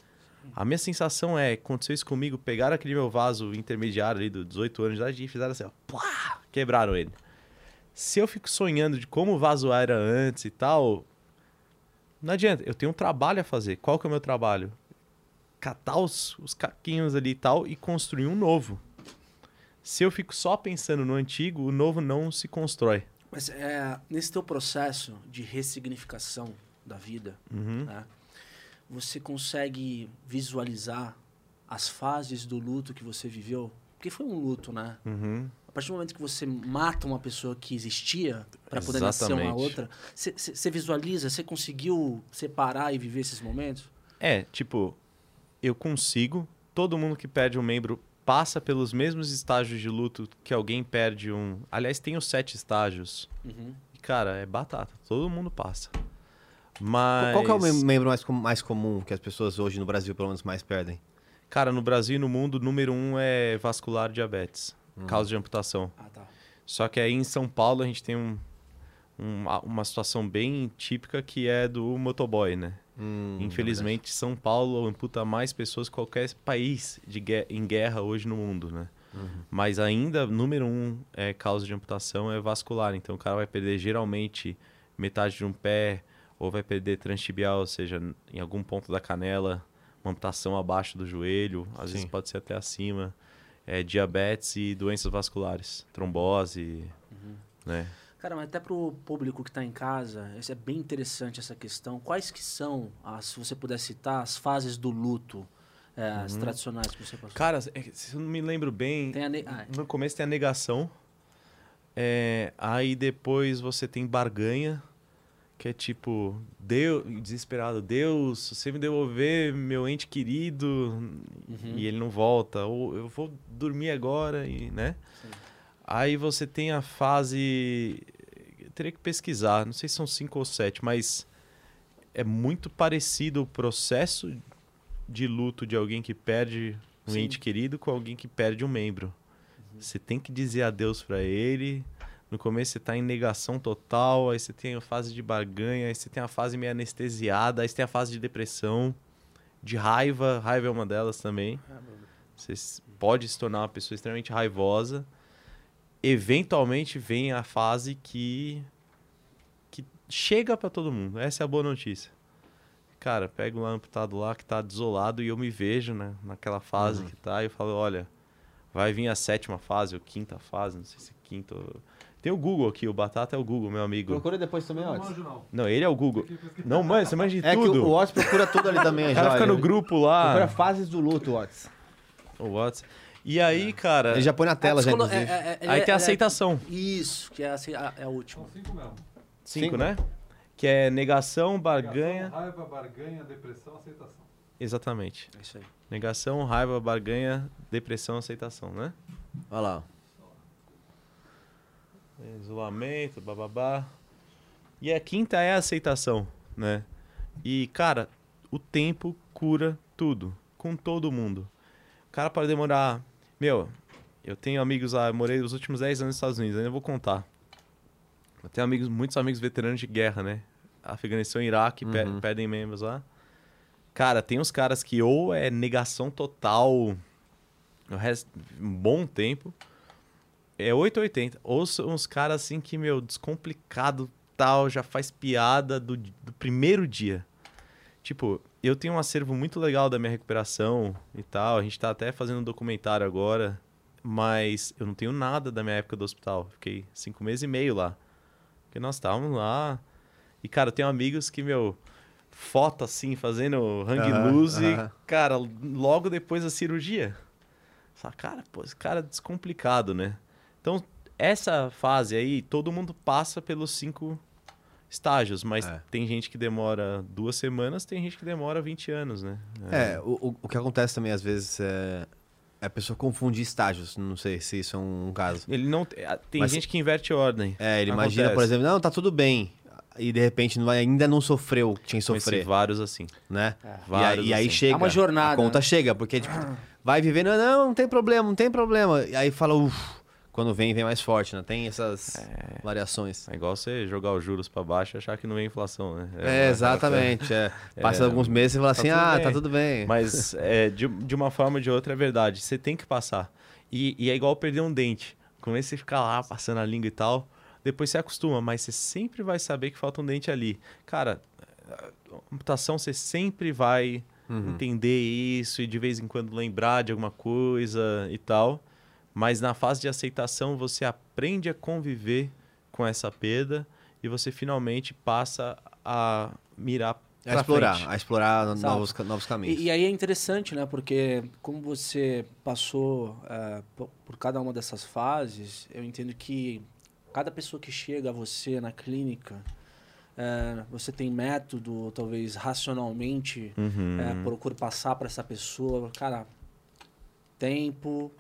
A minha sensação é, aconteceu isso comigo, pegaram aquele meu vaso intermediário ali dos 18 anos de idade e fizeram assim, ó, plá, quebraram ele. Se eu fico sonhando de como o vaso era antes e tal, não adianta, eu tenho um trabalho a fazer. Qual que é o meu trabalho? Catar os, os caquinhos ali e tal e construir um novo. Se eu fico só pensando no antigo, o novo não se constrói. Mas é, nesse teu processo de ressignificação da vida, Uhum. né, você consegue visualizar as fases do luto que você viveu? Porque foi um luto, né? Uhum. A partir do momento que você mata uma pessoa que existia para poder nascer uma outra, você visualiza, você conseguiu separar e viver esses momentos? É, tipo, eu consigo. Todo mundo que perde um membro passa pelos mesmos estágios de luto que alguém perde um. Aliás, tem os sete estágios. Uhum. E, cara, é batata. Todo mundo passa. Mas. Qual que é o mem- membro mais, com- mais comum que as pessoas hoje no Brasil, pelo menos, mais perdem? Cara, no Brasil e no mundo, o número um é vascular diabetes causa de amputação. Ah, tá. Só que aí em São Paulo a gente tem um, um- uma situação bem típica que é do motoboy, né? Hum, Infelizmente, São Paulo amputa mais pessoas que qualquer país de gue- em guerra hoje no mundo, né? Mas ainda, número um é, causa de amputação é vascular. Então, o cara vai perder geralmente metade de um pé ou vai perder transtibial, ou seja, em algum ponto da canela, uma amputação abaixo do joelho, às vezes Sim. pode ser até acima. É, diabetes e doenças vasculares, trombose, Uhum. né? Cara, mas até pro público que está em casa, é bem interessante essa questão. Quais que são, as, se você puder citar, as fases do luto, é, as tradicionais que você passou? Cara, é se eu não me lembro bem, ne- ah, no começo tem a negação, é, aí depois você tem barganha, que é tipo, Deus, desesperado, Deus, você me devolver meu ente querido Uhum. e ele não volta, ou eu vou dormir agora e, né? Sim. Aí você tem a fase, eu teria que pesquisar, não sei se são cinco ou sete, mas é muito parecido o processo de luto de alguém que perde um Sim. ente querido com alguém que perde um membro. Você tem que dizer adeus pra ele. No começo você tá em negação total, aí você tem a fase de barganha, aí você tem a fase meio anestesiada, aí você tem a fase de depressão, de raiva, raiva é uma delas também. Você s- pode se tornar uma pessoa extremamente raivosa. Eventualmente vem a fase que que chega pra todo mundo. Essa é a boa notícia. Cara, pega um amputado lá que tá desolado e eu me vejo né, naquela fase que tá e eu falo, olha, vai vir a sétima fase ou quinta fase, não sei se é quinta. ou- Tem o Google aqui, o Batata é o Google, meu amigo. Procura depois também, Não Otis. manjo, não. Não, ele é o Google. Não, mano, você manja de É que tudo. o, o Otis procura tudo ali também, O já. cara fica no ele- grupo Procura lá. fases do luto, Otis. O Whats. E aí, cara, Ele já põe na tela, já, inclusive. é- é- ele aí é- tem a é- aceitação. Isso, que é a, é a última. São cinco mesmo. Cinco, Cinco. né? Que é negação, barganha. Negação, Raiva, barganha, depressão, aceitação. Exatamente. É isso aí. Negação, raiva, barganha, depressão, aceitação, né? Olha lá. Isolamento, bababá. E a quinta é a aceitação, né? E, cara, o tempo cura tudo, com todo mundo. O cara pode demorar. Meu, eu tenho amigos lá, eu morei os últimos 10 anos nos Estados Unidos, ainda vou contar. Eu tenho amigos, muitos amigos veteranos de guerra, né? Afeganistão e Iraque, pe- Uhum. perdem membros lá. Cara, tem uns caras que ou é negação total o resto, um bom tempo. É 880. Ou são uns caras assim que, meu, descomplicado tal, já faz piada do, do primeiro dia. Tipo, eu tenho um acervo muito legal da minha recuperação e tal. A gente tá até fazendo um documentário agora. Mas eu não tenho nada da minha época do hospital. Fiquei cinco meses e meio lá. Porque nós estávamos lá. E, cara, eu tenho amigos que, meu, foto assim, fazendo hang Aham, loose, aham. cara, logo depois da cirurgia. Fala, cara, pô, esse cara é descomplicado, né? Então, essa fase aí, todo mundo passa pelos cinco estágios, mas É. tem gente que demora duas semanas, tem gente que demora 20 anos, né? É, o, o- o que acontece também às vezes é, é a pessoa confundir estágios. Não sei se isso é um caso. Ele não. Tem Mas- gente que inverte ordem. É, ele imagina, Acontece. por exemplo, não, tá tudo bem. E de repente não vai- ainda não sofreu o que tinha que sofrer, vários assim. né? E Vários aí, e aí assim. chega. É uma jornada, A conta né? chega, porque tipo, vai vivendo, não, não tem problema, não tem problema. E aí fala, uff. Quando vem, vem mais forte, né? Tem essas variações. É igual você jogar os juros pra baixo e achar que não vem inflação, né? É, exatamente. É. Passa alguns meses e fala assim, tudo ah, bem. tá tudo bem. Mas é, de, de uma forma ou de outra é verdade. Você tem que passar. E, e é igual perder um dente. Começa a ficar lá passando a língua e tal. Depois você acostuma, mas você sempre vai saber que falta um dente ali. Cara, a amputação você sempre vai Uhum. entender isso e de vez em quando lembrar de alguma coisa e tal. Mas na fase de aceitação você aprende a conviver com essa perda e você finalmente passa a mirar A explorar, frente. a explorar novos, novos caminhos. E, e aí é interessante, né? Porque como você passou é, por, por cada uma dessas fases, eu entendo que cada pessoa que chega a você na clínica, é, você tem método, talvez racionalmente, Uhum. é, procure passar para essa pessoa, cara, tempo,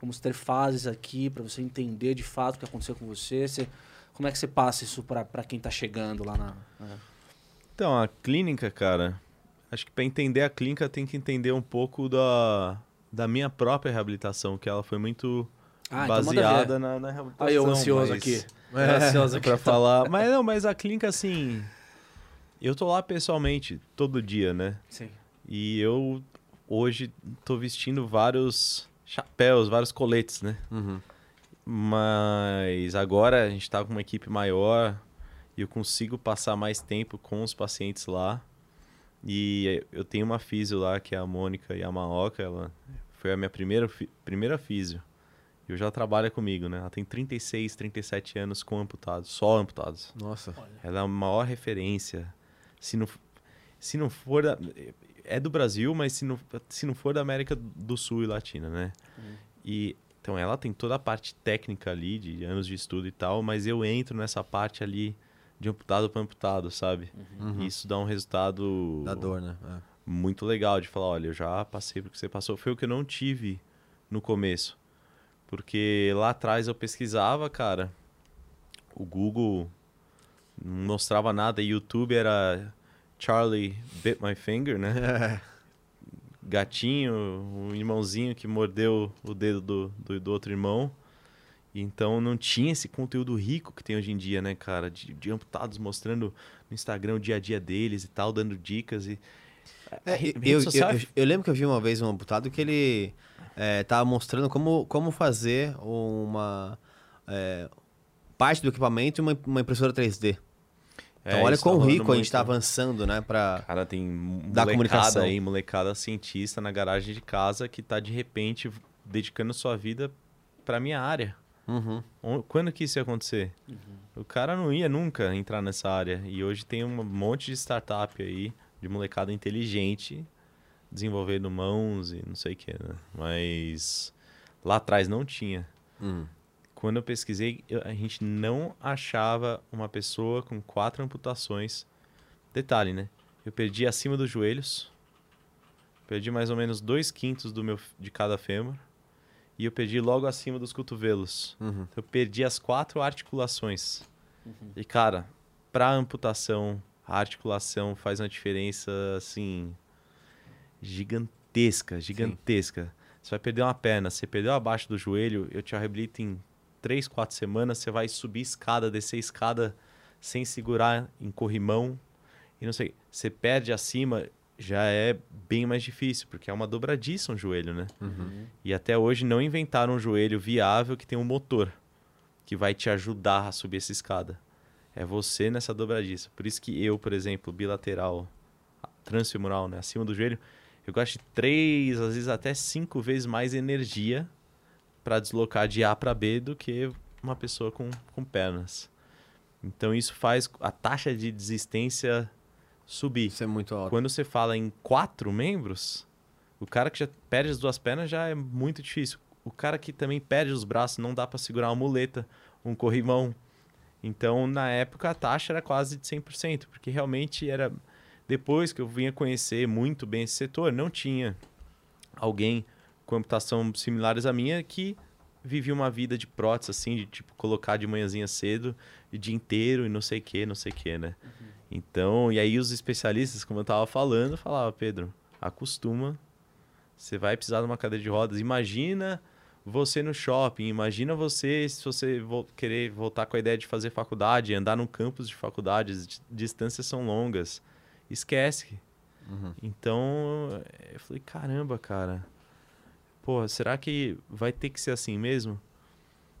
vamos ter fases aqui para você entender de fato o que aconteceu com você. Você- como é que você passa isso para quem tá chegando lá na. Então, a clínica, cara, acho que para entender a clínica tem que entender um pouco da, da minha própria reabilitação, que ela foi muito Ah, então baseada na, na reabilitação. Aí eu ansioso mas- aqui. É, ansioso para falar. Mas não, mas a clínica, assim, eu tô lá pessoalmente todo dia, né? Sim. E eu hoje tô vestindo vários chapéus, vários coletes, né? Uhum. Mas agora a gente tá com uma equipe maior e eu consigo passar mais tempo com os pacientes lá. E eu tenho uma físio lá, que é a Mônica Yamaoka, ela foi a minha primeira, primeira físio. E ela trabalha comigo, né? Ela tem 36, 37 anos com amputados, só amputados. Nossa. Ela é a maior referência. Se não, se não for da, é do Brasil, mas se não, se não for da América do Sul e Latina, né? E então ela tem toda a parte técnica ali de anos de estudo e tal, mas eu entro nessa parte ali de amputado para amputado, sabe? Uhum. E Isso dá um resultado Da dor, né? É. muito legal de falar, olha, eu já passei por que você passou. Foi o que eu não tive no começo. Porque lá atrás eu pesquisava, cara, o Google não mostrava nada, YouTube era Charlie bit my finger, né? Gatinho, um irmãozinho que mordeu o dedo do, do, do outro irmão. Então não tinha esse conteúdo rico que tem hoje em dia, né, cara? De, de amputados mostrando no Instagram o dia a dia deles e tal, dando dicas e. É, eu, rede eu, é eu- eu lembro que eu vi uma vez um amputado que ele é, tava mostrando como, como fazer uma é, parte do equipamento e uma, uma impressora 3D. Então É, olha tá quão rolando rico a gente muito. tá avançando, né? Pra... Cara, tem Da comunicação. aí, molecada cientista na garagem de casa que tá de repente dedicando sua vida pra minha área. Uhum. Quando que isso ia acontecer? O cara não ia nunca entrar nessa área. E hoje tem um monte de startup aí, de molecada inteligente, desenvolvendo mãos e não sei o que, né? Mas lá atrás não tinha. Hum. Quando eu pesquisei, eu- a gente não achava uma pessoa com quatro amputações. Detalhe, né? Eu perdi acima dos joelhos, perdi mais ou menos dois quintos do meu, de cada fêmur, e eu perdi logo acima dos cotovelos. Uhum. Eu perdi as quatro articulações. E, cara, pra amputação, a articulação faz uma diferença, assim, gigantesca, gigantesca. Você vai perder uma perna, você perdeu abaixo do joelho, eu te reabilito em três, quatro semanas, você vai subir escada, descer escada sem segurar em corrimão e não sei. Você perde acima, já é bem mais difícil, porque é uma dobradiça um joelho, né? E até hoje não inventaram um joelho viável que tem um motor que vai te ajudar a subir essa escada. É você nessa dobradiça. Por isso que eu, por exemplo, bilateral, transfemoral, né, acima do joelho, eu gasto de três, às vezes até cinco vezes mais energia para deslocar de A para B do que uma pessoa com, com pernas. Então isso faz a taxa de desistência subir. Isso é muito alto. Quando você fala em quatro membros, o cara que já perde as duas pernas já é muito difícil. O cara que também perde os braços, não dá para segurar uma muleta, um corrimão. Então, na época, a taxa era quase de 100%, porque realmente era. Depois que eu vinha conhecer muito bem esse setor, não tinha alguém com amputação similares à minha que vivia uma vida de prótese, assim, de tipo colocar de manhãzinha cedo, o dia inteiro e não sei o que, não sei o que, né? Então, e aí os especialistas, como eu tava falando, falavam, Pedro, acostuma, você vai precisar de uma cadeira de rodas. Imagina você no shopping, imagina você se você vo- querer voltar com a ideia de fazer faculdade, andar no campus de faculdades, di- distâncias são longas. Esquece. Então, eu falei, caramba, cara. Pô, será que vai ter que ser assim mesmo?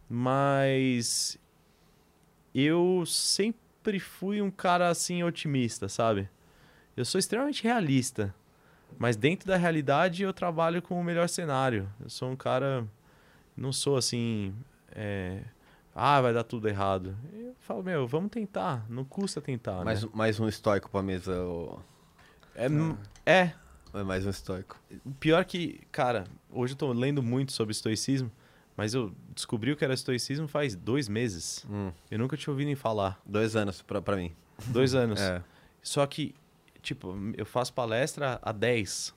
Mas eu sempre fui um cara assim otimista, sabe? Eu sou extremamente realista, mas dentro da realidade eu trabalho com o melhor cenário. Eu sou um cara, não sou assim, é, ah, vai dar tudo errado. Eu falo, meu, vamos tentar, não custa tentar, mais, né? mais um estoico pra mesa. É, é, É mais um estoico. o pior que, cara, hoje eu tô lendo muito sobre estoicismo, mas eu descobri o que era estoicismo faz dois meses. Hum. Eu nunca tinha ouvido nem falar. Dois anos pra, pra mim. Dois anos. É. Só que, tipo, eu faço palestra há 10.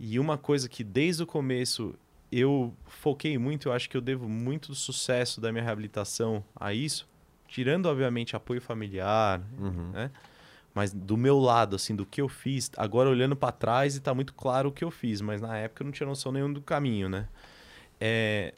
E uma coisa que desde o começo eu foquei muito, eu acho que eu devo muito do sucesso da minha reabilitação a isso, tirando, obviamente, apoio familiar, Uhum. né? Mas do meu lado, assim, do que eu fiz, agora olhando pra trás e tá muito claro o que eu fiz, mas na época eu não tinha noção nenhum do caminho, né? É,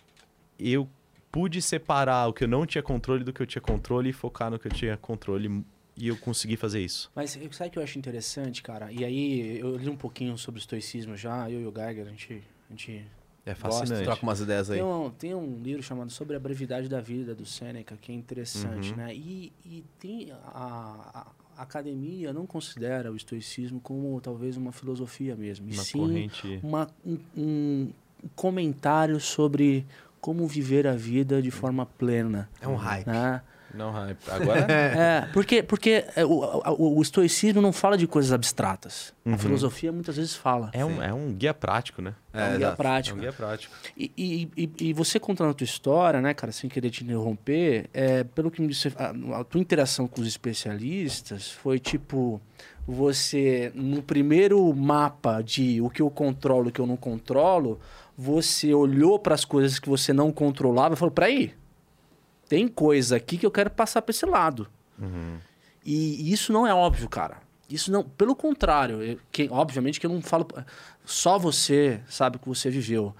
eu pude separar o que eu não tinha controle do que eu tinha controle e focar no que eu tinha controle e eu consegui fazer isso. Mas sabe o que eu acho interessante, cara? E aí, eu li um pouquinho sobre o estoicismo já, eu e o Geiger, a gente, a gente É Gosto, fascinante. Troca umas ideias aí. Tem um, tem um livro chamado Sobre a Brevidade da Vida, do Seneca, que é interessante, Uhum. né? E, e tem a, a academia não considera o estoicismo como talvez uma filosofia mesmo, e Uma sim corrente. uma, um, um comentário sobre como viver a vida de forma plena. É um hype. Né? Não, hype. Agora É, porque, porque é, o, o- o estoicismo não fala de coisas abstratas. A Uhum. filosofia muitas vezes fala. é um, é um guia prático, né? É, um guia exato. É prático. um guia prático. E, e, e- e você contando a tua história, né, cara, sem querer te interromper, é, pelo que me disse, a, a tua interação com os especialistas foi tipo você no primeiro mapa de o que eu controlo, o que eu não controlo, você olhou para as coisas que você não controlava e falou: "Peraí, tem coisa aqui que eu quero passar para esse lado". Uhum. E isso não é óbvio, cara. Isso não, pelo contrário, eu- que, obviamente que eu não falo só você sabe o que você viveu.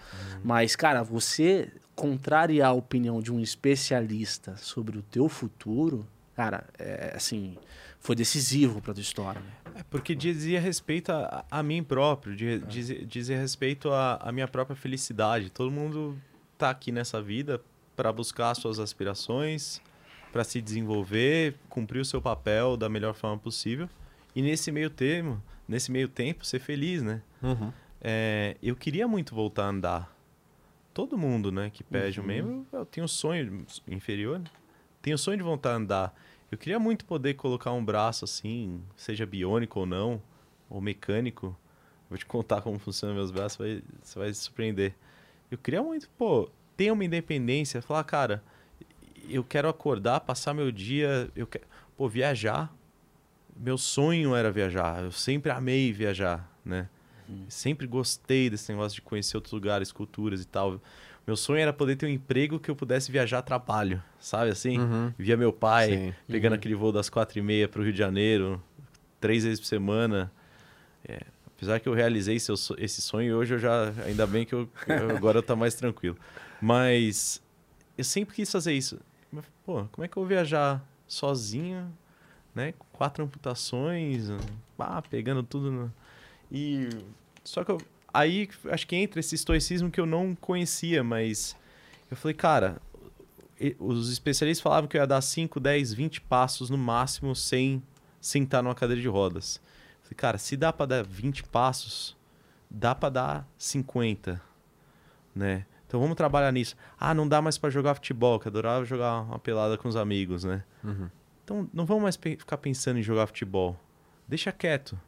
Mas cara, você contrariar a opinião de um especialista sobre o teu futuro, cara, é assim, foi decisivo para tua história. né? É porque dizia respeito a, a mim próprio, de- dizia, dizia respeito à à minha própria felicidade. Todo mundo tá aqui nessa vida para buscar suas aspirações, para se desenvolver, cumprir o seu papel da melhor forma possível. E nesse meio termo, nesse meio tempo, ser feliz, né? Uhum. É, eu queria muito voltar a andar. Todo mundo, né, que pede um membro, eu tenho um sonho inferior, né? tenho o sonho de voltar a andar. Eu queria muito poder colocar um braço assim, seja biônico ou não, ou mecânico. Vou te contar como funcionam meus braços, vai, você vai se surpreender. Eu queria muito, pô, ter uma independência, falar, cara, eu quero acordar, passar meu dia, eu quero, pô, viajar. Meu sonho era viajar. Eu sempre amei viajar, né? Sempre gostei desse negócio de conhecer outros lugares, culturas e tal. Meu sonho era poder ter um emprego que eu pudesse viajar a trabalho, sabe assim? Uhum. Via meu pai Sim. pegando aquele voo das quatro e meia para o Rio de Janeiro, três vezes por semana. É, apesar que eu realizei seu esse sonho, hoje eu já, ainda bem que eu, eu- agora eu tô mais tranquilo. Mas eu sempre quis fazer isso. Pô, como é que eu vou viajar sozinho, né? Quatro amputações, pá, pegando tudo no... E só que eu, aí acho que entra esse estoicismo que eu não conhecia, mas eu falei, cara, os especialistas falavam que eu ia dar 5, 10, 20 passos no máximo sem sentar numa cadeira de rodas. Falei, cara, se dá para dar 20 passos, dá para dar 50, né? Então vamos trabalhar nisso. Ah, não dá mais para jogar futebol, que adorava jogar uma pelada com os amigos, né? Uhum. Então não vamos mais pe- ficar pensando em jogar futebol. Deixa quieto.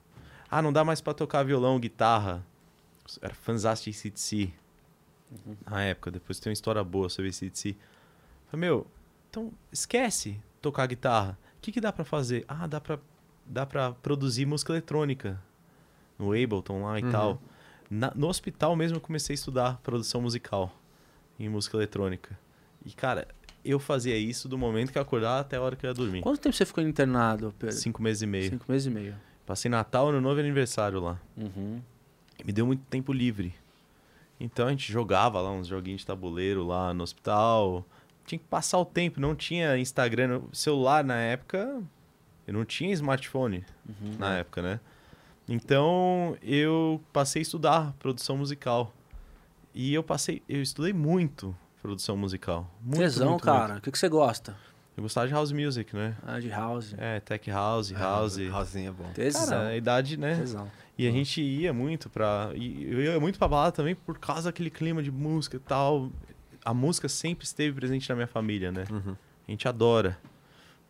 Ah, não dá mais para tocar violão, guitarra. Era fãzaço de CDC na época. Depois tem uma história boa sobre CDC. Falei, meu, então esquece tocar guitarra. O que, que dá para fazer? Ah, dá para dá pra produzir música eletrônica no Ableton lá e Uhum. tal. Na- no hospital mesmo eu comecei a estudar produção musical em música eletrônica. E, cara, eu fazia isso do momento que eu acordava até a hora que eu ia dormir. Quanto tempo você ficou internado, Pedro? Cinco meses e meio. Cinco meses e meio. Passei Natal no novo aniversário lá. Uhum. E me deu muito tempo livre. Então a gente jogava lá uns joguinhos de tabuleiro lá no hospital. Tinha que passar o tempo, não tinha Instagram, celular na época. Eu não tinha smartphone na época, né? Então eu passei a estudar produção musical. E eu passei, eu estudei muito produção musical. Muito, Tesão, muito, cara. muito. O que, que você gosta? Eu gostava de house music, né? Ah, de house. É, tech house, house. Housezinho é bom. Tesão. Cara, a idade, né? Tesão. E a gente ia muito pra. Eu ia muito pra balada também por causa daquele clima de música e tal. A música sempre esteve presente na minha família, né? Uhum. A gente adora.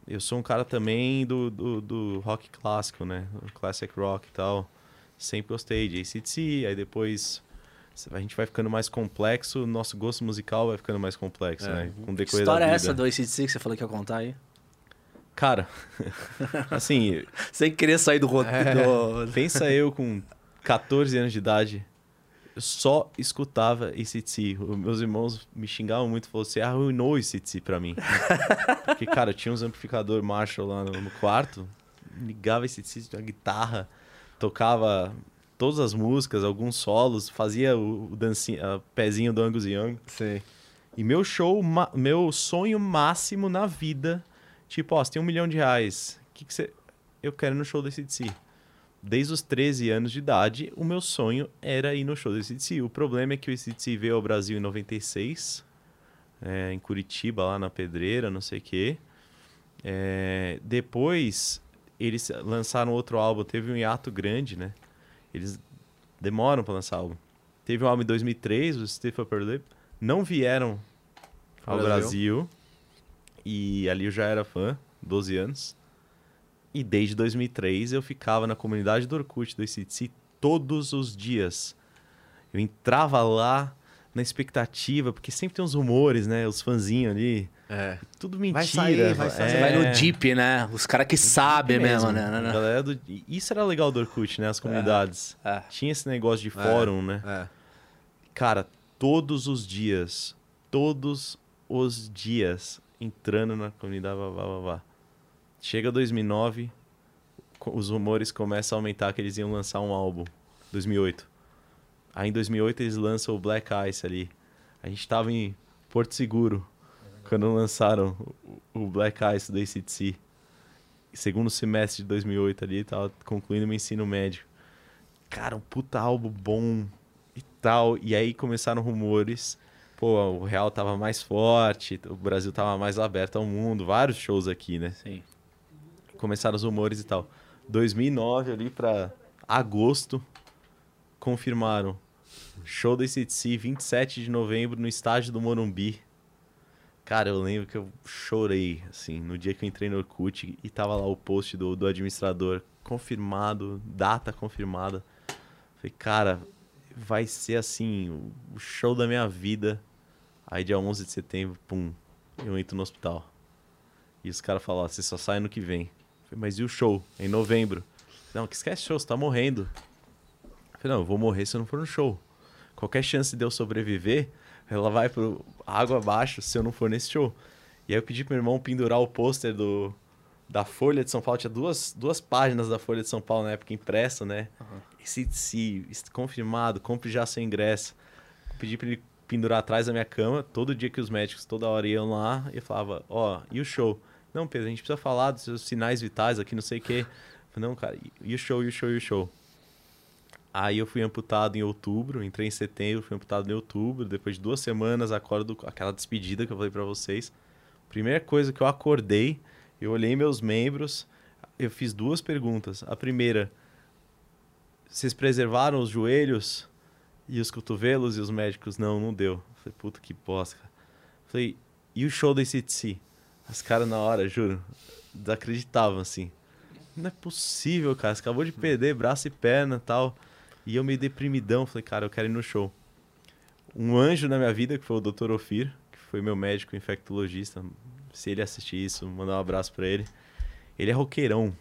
Eu sou um cara também do, do, do rock clássico, né? Classic rock e tal. Sempre gostei de ACDC, aí depois a gente vai ficando mais complexo, nosso gosto musical vai ficando mais complexo, É. né? Com Que história da é essa do ACDC que você falou que ia contar aí? Cara, assim, Sem querer sair do É. roteiro. Pensa eu com 14 anos de idade, eu só escutava ACDC. Os Meus irmãos me xingavam muito, falaram, você arruinou ACDC pra mim. Porque, cara, tinha uns amplificador Marshall lá no, quarto, ligava ACDC na guitarra, tocava todas as músicas, alguns solos, fazia o, o dancinho, a pezinho do Angus Young. Sei. E meu show, meu sonho máximo na vida, tipo, ó, você tem um milhão de reais, o que, que você... Eu quero ir no show do ACDC. Desde os 13 anos de idade, o meu sonho era ir no show do ACDC. O problema é que o ACDC veio ao Brasil em 96, é, em Curitiba, lá na Pedreira, não sei o quê. É, depois, eles lançaram outro álbum, teve um hiato grande, né? Eles demoram para lançar álbum. Teve um álbum em 2003, o Steve Upper Lip. Não vieram ao Brasil. Brasil. E ali eu já era fã, 12 anos. E desde 2003 eu ficava na comunidade do Orkut do ACDC todos os dias. Eu entrava lá na expectativa, porque sempre tem uns rumores, né? Os fãzinhos ali. É. Tudo mentira. Vai sair, vai sair. Você vai no Deep, né? Os caras que sabem mesmo, né? né? Galera do... Isso era legal do Orkut, né? As comunidades. É. Tinha esse negócio de fórum, né? É. Cara, todos os dias, todos os dias, entrando na comunidade, blá, blá, blá, blá. Chega 2009, co- os rumores começam a aumentar que eles iam lançar um álbum. 2008. Aí em 2008 eles lançam o Black Ice ali. A gente tava em Porto Seguro quando lançaram o- Black Ice do ACDC. Segundo semestre de 2008 ali, tava concluindo meu ensino médio. Cara, um puta álbum bom e tal. E aí começaram rumores. Pô, o Real tava mais forte, o Brasil tava mais aberto ao mundo. Vários shows aqui, né? Sim. Começaram os rumores e tal. 2009 ali pra agosto, confirmaram. Show do ACDC, 27 de novembro, no estádio do Morumbi. Cara, eu lembro que eu chorei, assim, no dia que eu entrei no Orkut e tava lá o post do, do administrador, confirmado, data confirmada. Falei, cara, vai ser assim, o- show da minha vida. Aí dia 11 de setembro, pum, eu entro no hospital. E os caras falaram, você só sai no que vem. Falei, mas e o show? Em novembro. Não, que esquece show, você tá morrendo. Falei, não, eu vou morrer se eu não for no show. Qualquer chance de eu sobreviver, ela vai pro água abaixo se eu não for nesse show. E aí eu pedi pro meu irmão pendurar o pôster do da Folha de São Paulo. Tinha duas, duas páginas da Folha de São Paulo na época impressa, né? Esse se confirmado, compre já seu ingresso. Pedi pra ele pendurar atrás da minha cama, todo dia que os médicos toda hora iam lá, e eu falava, ó, e o show? Não, Pedro, a gente precisa falar dos seus sinais vitais aqui, não sei o quê. Não, cara, e- o show, e o show, e o show? Aí eu fui amputado em outubro, entrei em setembro, fui amputado em outubro, depois de duas semanas, acordo aquela despedida que eu falei pra vocês. Primeira coisa que eu acordei, eu olhei meus membros, eu fiz duas perguntas. A primeira, vocês preservaram os joelhos e os cotovelos e os médicos? Não, não deu. Eu Falei, puta que bosta. Falei, e o show da CTC? Os caras na hora, juro, desacreditavam assim. Não é possível, cara. Você acabou de perder braço e perna e tal. E eu meio deprimidão. Falei, cara, eu quero ir no show. Um anjo na minha vida, que foi o Dr. Ofir, que foi meu médico infectologista. Se ele assistir isso, mandar um abraço pra ele. Ele é roqueirão.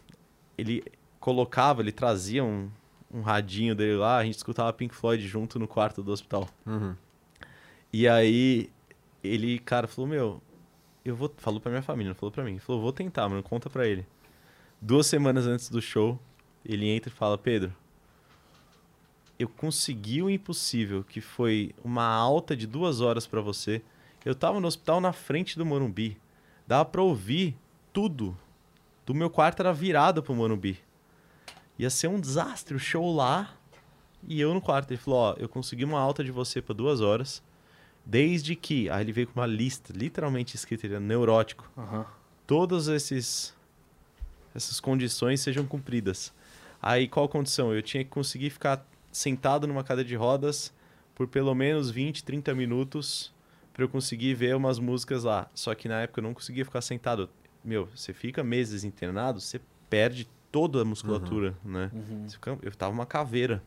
Ele colocava, ele trazia um, um radinho dele lá, a gente escutava Pink Floyd junto no quarto do hospital. Uhum. E aí, ele, cara, falou, meu, eu vou... Falou pra minha família, não falou pra mim. Falou, vou tentar, mano, conta pra ele. Duas semanas antes do show, ele entra e fala, Pedro, eu consegui o impossível, que foi uma alta de duas horas pra você. Eu tava no hospital na frente do Morumbi. Dava pra ouvir tudo. Do meu quarto era virado pro Morumbi. Ia ser um desastre o show lá e eu no quarto. Ele falou, ó, eu consegui uma alta de você por duas horas. Desde que... Aí ele veio com uma lista, literalmente escrita, ele é neurótico. Aham. Todas esses, essas condições sejam cumpridas. Aí qual condição? Eu tinha que conseguir ficar sentado numa cadeira de rodas por pelo menos 20, 30 minutos para eu conseguir ver umas músicas lá. Só que na época eu não conseguia ficar sentado. Meu, você fica meses internado, você perde toda a musculatura, né? Você fica- eu tava uma caveira.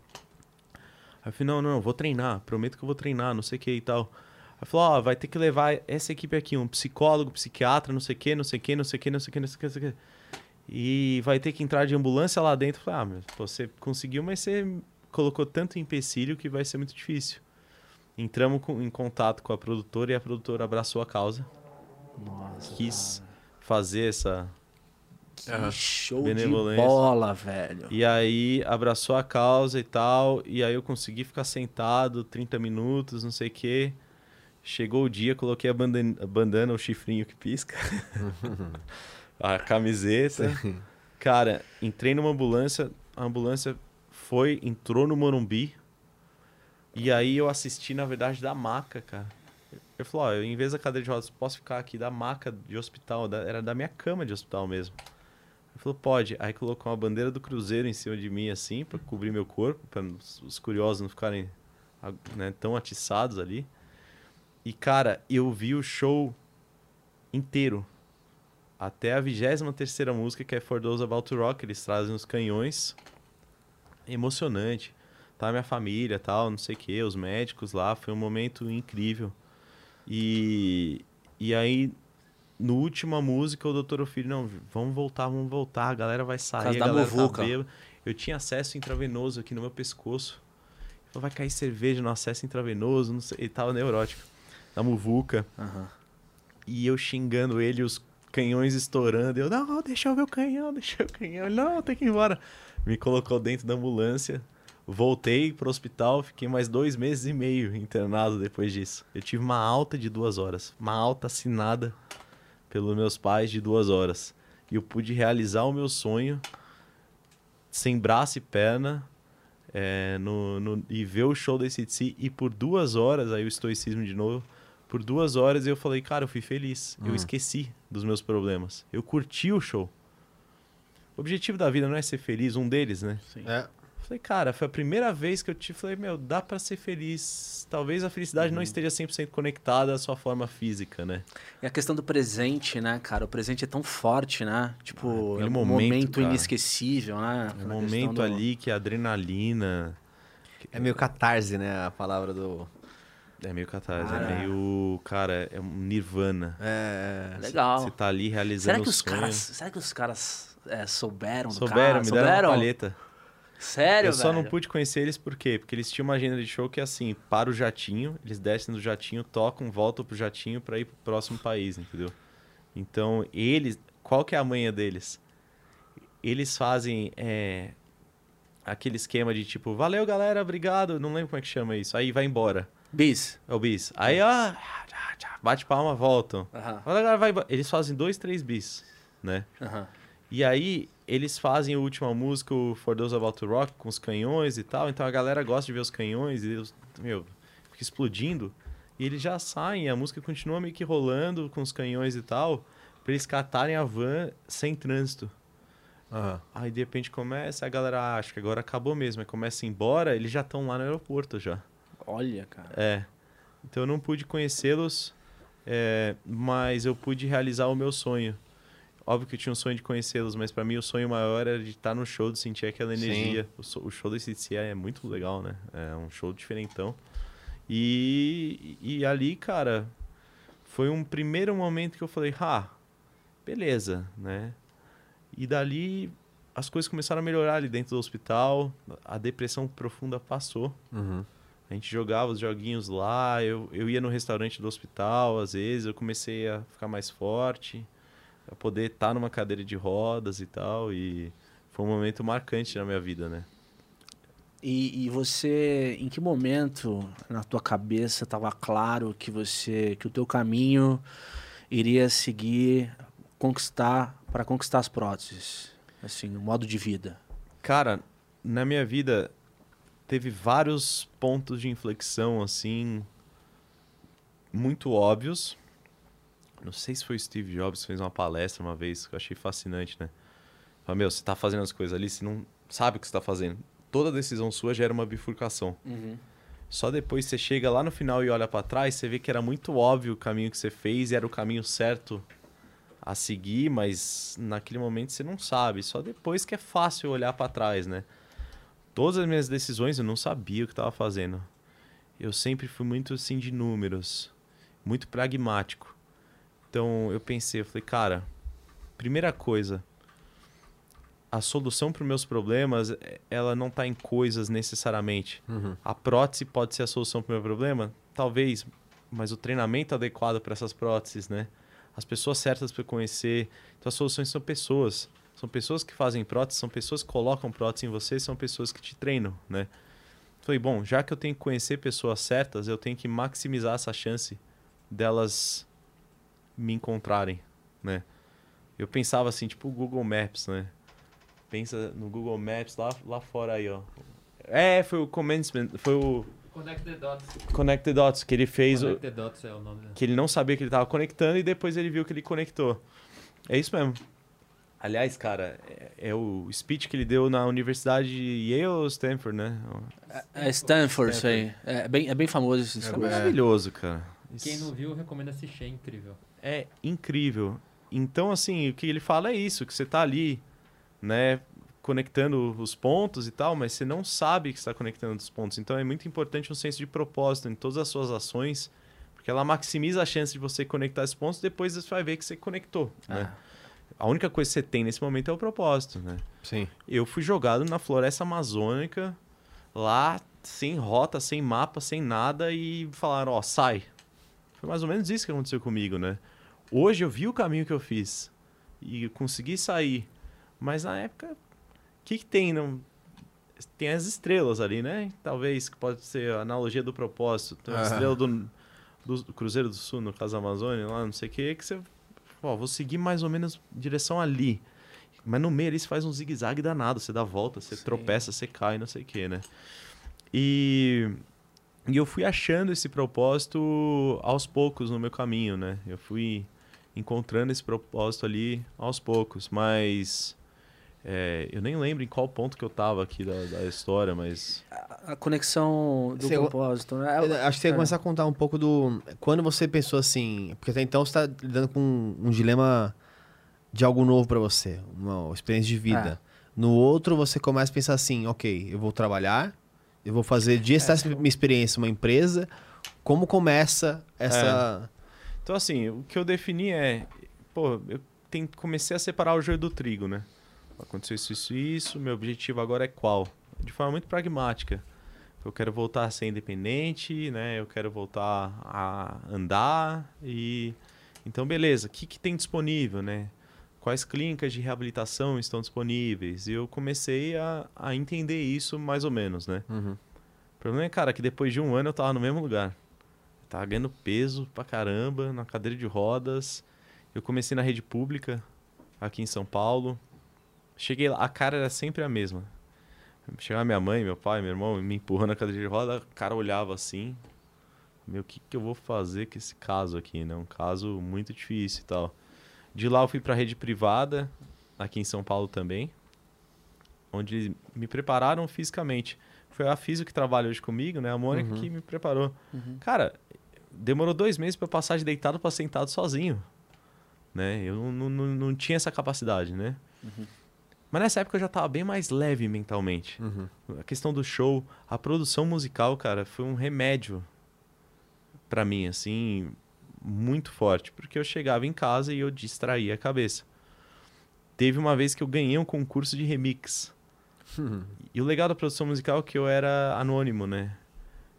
Aí eu falei, não, não, vou treinar, prometo que eu vou treinar, não sei o que e tal. Aí falou, ó, vai ter que levar essa equipe aqui, um psicólogo, psiquiatra, não sei o que, não sei o que, não sei o que, não sei o que, não sei o que, não sei o que. E vai ter que entrar de ambulância lá dentro. Eu falei, ah, meu, pô, você conseguiu, mas você colocou tanto empecilho que vai ser muito difícil. Entramos com- em contato com a produtora e a produtora abraçou a causa. Nossa. Quis fazer essa, Que show de bola, velho. E aí abraçou a causa e tal. E aí eu consegui ficar sentado 30 minutos, não sei o quê. Chegou o dia, coloquei a bandana, a bandana o chifrinho que pisca. a camiseta. Cara, entrei numa ambulância. A ambulância foi, entrou no Morumbi. E aí eu assisti, na verdade, da maca, cara. Ele falou, ó, em vez da cadeira de rodas, posso ficar aqui da maca de hospital. da- era da minha cama de hospital mesmo. Ele falou, pode. Aí colocou uma bandeira do Cruzeiro em cima de mim, assim, pra cobrir meu corpo, pra os os curiosos não ficarem né, tão atiçados ali. E, cara, eu vi o show inteiro. Até a 23 terceira música, que é For Those About to Rock, eles trazem os canhões. Emocionante. Tá minha família, tal, não sei o que, os médicos lá, foi um momento incrível. E, e aí, no última música, o doutor Ofírio, não, vamos voltar, vamos voltar, a galera vai sair, a galera tá bêbada. Eu tinha acesso intravenoso aqui no meu pescoço. Vai cair cerveja no acesso intravenoso, não sei, ele tava neurótico. Da muvuca. Aham. E eu xingando ele, os canhões estourando. Eu, não, deixa eu ver o canhão, deixa eu ver o canhão. Ele, não, tem que ir embora. Me colocou dentro da ambulância. Voltei pro hospital, fiquei mais dois meses e meio internado depois disso. Eu tive uma alta de duas horas. Uma alta assinada pelos meus pais de duas horas. E eu pude realizar o meu sonho sem braço e perna. é, no, no- e ver o show da ACDC. E por duas horas, aí o estoicismo de novo. Por duas horas eu falei, cara, eu fui feliz. Eu esqueci dos meus problemas. Eu curti o show. O objetivo da vida não é ser feliz, um deles, né? É. Falei, cara, foi a primeira vez que eu te falei, meu, dá pra ser feliz. Talvez a felicidade não esteja 100% conectada à sua forma física, né? E a questão do presente, né, cara? O presente é tão forte, né? Tipo, aquele é um momento, momento, inesquecível, né? Um Aquela questão momento do- ali que a adrenalina. É meio catarse, né? A palavra do. É meio catarse, Cara. é meio. Cara, é um nirvana. É. Legal. Você tá ali realizando Será que os sonho. caras, será que os caras é, souberam do Souberam, cara? me deram uma palheta. Sério, eu só não velho? pude conhecer eles por quê? Porque eles tinham uma agenda de show que é assim, para o jatinho, eles descem do jatinho, tocam, voltam pro jatinho para ir pro próximo país, entendeu? Então, eles, qual que é a manha deles? Eles fazem é, aquele esquema de tipo, valeu galera, obrigado, não lembro como é que chama isso. Aí vai embora. Bis. É o bis. Aí, ó, bate palma, voltam. Galera, vai. Eles fazem dois, três bis, né? aham. E aí, eles fazem a última música, o For Those About to Rock, com os canhões e tal. Então a galera gosta de ver os canhões e, eles, meu, fica explodindo. E eles já saem, a música continua meio que rolando com os canhões e tal, pra eles catarem a van sem trânsito. Aham. Aí de repente começa, a galera ah, acha que agora acabou mesmo. Aí começa a ir embora, eles já estão lá no aeroporto já. Olha, cara. É. Então eu não pude conhecê-los, é, mas eu pude realizar o meu sonho. Óbvio que eu tinha um sonho de conhecê-los, mas pra mim o sonho maior era de estar no show, de sentir aquela energia. O, so- o show do CCI é muito legal, né? É um show diferentão. E, e ali, cara, foi um primeiro momento que eu falei, ah, beleza, né? E dali as coisas começaram a melhorar ali dentro do hospital, a depressão profunda passou. Uhum. A gente jogava os joguinhos lá, eu, eu ia no restaurante do hospital, às vezes, eu comecei a ficar mais forte, a poder estar numa cadeira de rodas e tal, e foi um momento marcante na minha vida, né? E, e você, em que momento na tua cabeça estava claro que você, que o teu caminho iria seguir conquistar para conquistar as próteses, assim, o modo de vida? Cara, na minha vida teve vários pontos de inflexão, assim, muito óbvios. Não sei se foi o Steve Jobs que fez uma palestra uma vez, que eu achei fascinante, né? Falei, meu, você tá fazendo as coisas ali, você não sabe o que você tá fazendo. Toda decisão sua gera uma bifurcação. Só depois você chega lá no final e olha pra trás, você vê que era muito óbvio o caminho que você fez e era o caminho certo a seguir, mas naquele momento você não sabe. Só depois que é fácil olhar pra trás, né? Todas as minhas decisões eu não sabia o que estava fazendo. Eu sempre fui muito assim de números, muito pragmático. Então eu pensei, eu falei, cara, primeira coisa, a solução para os meus problemas, eh, ela não está em coisas necessariamente. Uhum. A prótese pode ser a solução para o meu problema? Talvez, mas o treinamento adequado para essas próteses, né? As pessoas certas para conhecer. Então as soluções são pessoas. São pessoas que fazem prótese, são pessoas que colocam prótese em você, são pessoas que te treinam, né? Falei, bom, já que eu tenho que conhecer pessoas certas, eu tenho que maximizar essa chance delas me encontrarem, né? Eu pensava assim, tipo o Google Maps, né? Pensa no Google Maps lá, lá fora aí, ó. É, foi o commencement, foi o Connect the Dots. Connect the Dots que ele fez, o, Connect the Dots é o nome. da- que ele não sabia que ele estava conectando e depois ele viu que ele conectou. É isso mesmo. Aliás, cara, é, é o speech que ele deu na Universidade de Yale ou Stanford, né? É Stanford, isso aí. É bem, é bem famoso esse Isso é discurso. maravilhoso, cara. Quem Isso não viu, recomendo assistir, é incrível. é incrível. Então, assim, o que ele fala é isso, que você tá ali, né, conectando os pontos e tal, mas você não sabe que está conectando os pontos. Então é muito importante um senso de propósito em todas as suas ações, porque ela maximiza a chance de você conectar esses pontos, depois você vai ver que você conectou, né? A única coisa que você tem nesse momento é o propósito, né? Sim. Eu fui jogado na floresta amazônica, lá sem rota, sem mapa, sem nada, e falaram, ó, sai. Foi mais ou menos isso que aconteceu comigo, né? Hoje eu vi o caminho que eu fiz e consegui sair. Mas na época, o que, que tem? Não... Tem as estrelas ali, né? Talvez que pode ser a analogia do propósito. Tem a estrela do, do Cruzeiro do Sul, no caso da Amazônia, lá, não sei o que, que você. Ó, vou seguir mais ou menos direção ali. Mas no meio ali você faz um zigue-zague danado, você dá volta, você Sim. tropeça, você cai, não sei o que, né? E, e eu fui achando esse propósito aos poucos no meu caminho, né? Eu fui encontrando esse propósito ali aos poucos, mas é, eu nem lembro em qual ponto que eu tava aqui da, da história, mas A conexão do Você- propósito, né? Eu acho que você ia É. começar a contar um pouco do. Quando você pensou assim. Porque até então você tá lidando com um, um dilema de algo novo pra você, uma experiência de vida. No outro, você começa a pensar assim: ok, eu vou trabalhar, eu vou fazer de essa minha experiência uma empresa. Como começa essa. Então, assim, o que eu defini é. Pô, eu tem- comecei a separar o joio do trigo, né? Aconteceu isso, isso, isso. Meu objetivo agora é qual? De forma muito pragmática. Eu quero voltar a ser independente, né? Eu quero voltar a andar e. Então, beleza. O que, que tem disponível, né? Quais clínicas de reabilitação estão disponíveis? E eu comecei a, a entender isso mais ou menos, né? Uhum. O problema é, cara, que depois de um ano eu tava no mesmo lugar. Eu tava ganhando peso pra caramba, na cadeira de rodas. Eu comecei na rede pública, aqui em São Paulo. Cheguei lá, a cara era sempre a mesma. Chegava minha mãe, meu pai, meu irmão, me empurrando na cadeira de roda, o cara olhava assim. Meu, o que, que eu vou fazer com esse caso aqui, né? Um caso muito difícil e tal. De lá eu fui pra rede privada, aqui em São Paulo também. Onde me prepararam fisicamente. Foi a Físio que trabalha hoje comigo, né? A Mônica Uhum. que me preparou. Uhum. Cara, demorou dois meses pra eu passar de deitado pra sentado sozinho. Né? Eu não, não, não, não tinha essa capacidade, né? Mas nessa época eu já tava bem mais leve mentalmente. Uhum. A questão do show, a produção musical, cara, foi um remédio pra mim, assim, muito forte. Porque eu chegava em casa e eu distraía a cabeça. Teve uma vez que eu ganhei um concurso de remix. E o legal da produção musical é que eu era anônimo, né?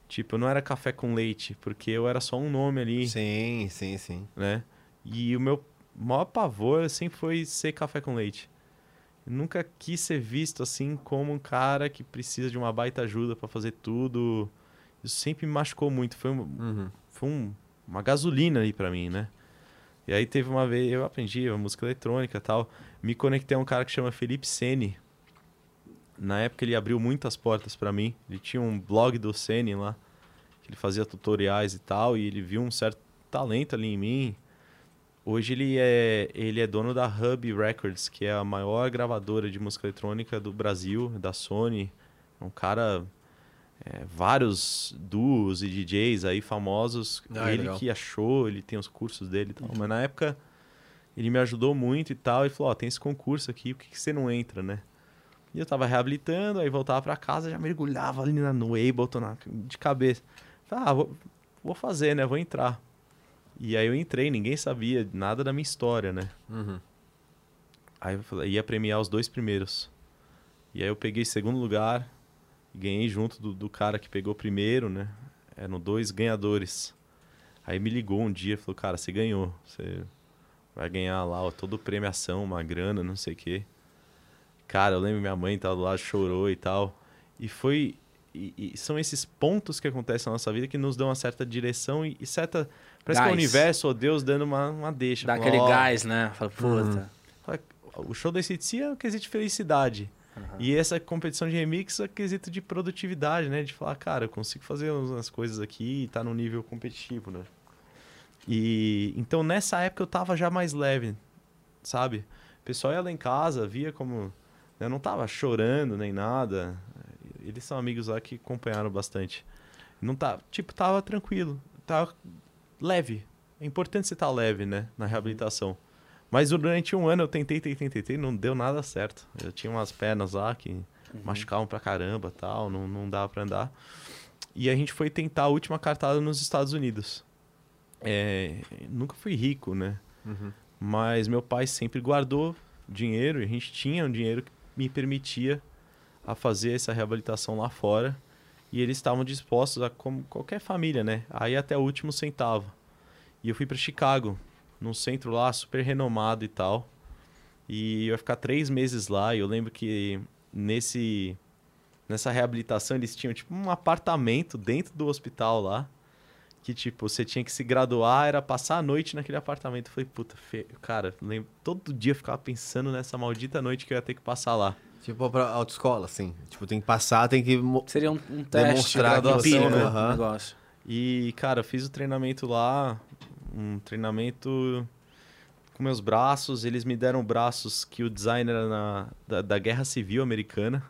Tipo, eu não era café com leite, porque eu era só um nome ali, Sim, sim, sim. né? E o meu maior pavor sempre foi ser café com leite. Nunca quis ser visto assim como um cara que precisa de uma baita ajuda pra fazer tudo. Isso sempre me machucou muito. Foi, um- Uhum. foi um- uma gasolina aí pra mim, né? E aí teve uma vez, eu aprendi a música eletrônica e tal. Me conectei a um cara que chama Felipe Sene. Na época ele abriu muitas portas pra mim. Ele tinha um blog do Sene lá, que ele fazia tutoriais e tal, e ele viu um certo talento ali em mim. Hoje ele é, ele é dono da Hub Records, que é a maior gravadora de música eletrônica do Brasil, da Sony. É um cara é, vários duos e DJs aí famosos. Ah, ele legal. que achou, ele tem os cursos dele e tal. Mas na época ele me ajudou muito e tal. E falou: Ó, tem esse concurso aqui, por que, que você não entra, né? E eu tava reabilitando, aí voltava pra casa, já mergulhava ali na, no Ableton na- de cabeça. Falei, ah, vou, vou fazer, né? Vou entrar. E aí eu entrei, ninguém sabia nada da minha história, né? Uhum. Aí eu falei, ia premiar os dois primeiros. E aí eu peguei segundo lugar ganhei junto do, do cara que pegou primeiro, né? Eram dois ganhadores. Aí me ligou um dia e falou, cara, você ganhou. Você vai ganhar lá ó, toda a premiação, uma grana, não sei o quê. Cara, eu lembro minha mãe tava lá, chorou e tal. E foi... E, e são esses pontos que acontecem na nossa vida que nos dão uma certa direção e, e certa... Parece que é o Gás. universo ou Deus dando uma, uma deixa. Dá Fala, aquele ó, gás, né? Fala, puta. Fala, O show da ACDC é um quesito de felicidade. E essa competição de remix é quesito de produtividade, né? De falar, cara, eu consigo fazer umas coisas aqui e tá no nível competitivo, né? E então nessa época eu tava já mais leve, sabe? O pessoal ia lá em casa, via como. Eu não tava chorando nem nada. Eles são amigos lá que acompanharam bastante. Não tá, tipo, tava tranquilo, tava leve. É importante você estar tá leve, né, na reabilitação. Mas durante um ano eu tentei, tentei, tentei, não deu nada certo. Eu tinha umas pernas lá que uhum. machucavam pra caramba, tal, não, não dava para andar. E a gente foi tentar a última cartada nos Estados Unidos. É, nunca fui rico, né? Uhum. Mas meu pai sempre guardou dinheiro e a gente tinha um dinheiro que me permitia a fazer essa reabilitação lá fora. E eles estavam dispostos a, como qualquer família, né? Aí até o último centavo. E eu fui para Chicago, num centro lá super renomado e tal. E eu ia ficar três meses lá. E eu lembro que nesse nessa reabilitação eles tinham tipo um apartamento dentro do hospital lá que tipo você tinha que se graduar era passar a noite naquele apartamento eu falei puta feio. cara lembro, todo dia eu ficava pensando nessa maldita noite que eu ia ter que passar lá tipo pra autoescola assim tipo tem que passar tem que seria um, um teste demonstrar graduação, né? uhum. negócio e cara eu fiz o treinamento lá um treinamento com meus braços eles me deram braços que o designer era na, da, da guerra civil americana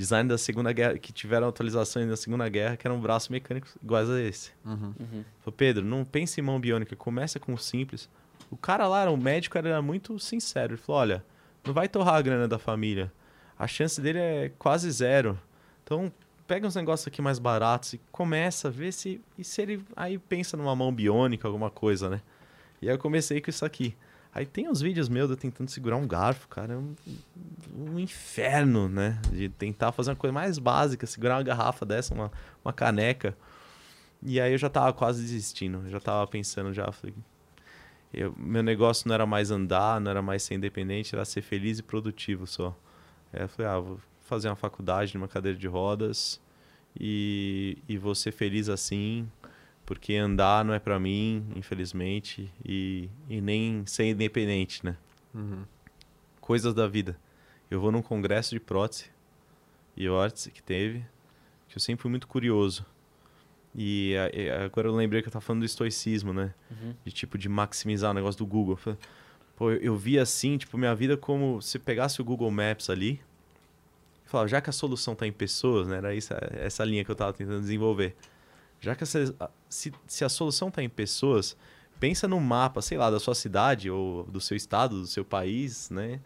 design da Segunda Guerra, que tiveram atualizações da Segunda Guerra, que eram braços mecânicos iguais a esse. Uhum. Uhum. Falei, Pedro, não pense em mão biônica, começa com o simples. O cara lá, o médico, era muito sincero. Ele falou, olha, não vai torrar a grana da família. A chance dele é quase zero. Então, pega uns negócios aqui mais baratos e começa a ver se... E se ele aí pensa numa mão biônica, alguma coisa, né? E aí eu comecei com isso aqui. Aí tem uns vídeos meus eu tentando segurar um garfo, cara. É um, um, inferno, né? De tentar fazer uma coisa mais básica, segurar uma garrafa dessa, uma, uma caneca. E aí eu já tava quase desistindo. Já tava pensando já. Eu, meu negócio não era mais andar, não era mais ser independente, era ser feliz e produtivo só. Aí eu falei, ah, vou fazer uma faculdade numa cadeira de rodas e, e vou ser feliz assim porque andar não é para mim, infelizmente, e, e nem ser independente, né? Uhum. Coisas da vida. Eu vou num congresso de prótese e órtese que teve, que eu sempre fui muito curioso. E agora eu lembrei que eu tava falando do estoicismo, né? Uhum. De tipo, de maximizar o negócio do Google. Pô, eu, eu vi assim, tipo, minha vida como se pegasse o Google Maps ali e falava, já que a solução tá em pessoas, né? Era isso, essa linha que eu tava tentando desenvolver. Já que essa, se, se a solução está em pessoas, pensa no mapa, sei lá, da sua cidade ou do seu estado, do seu país, né?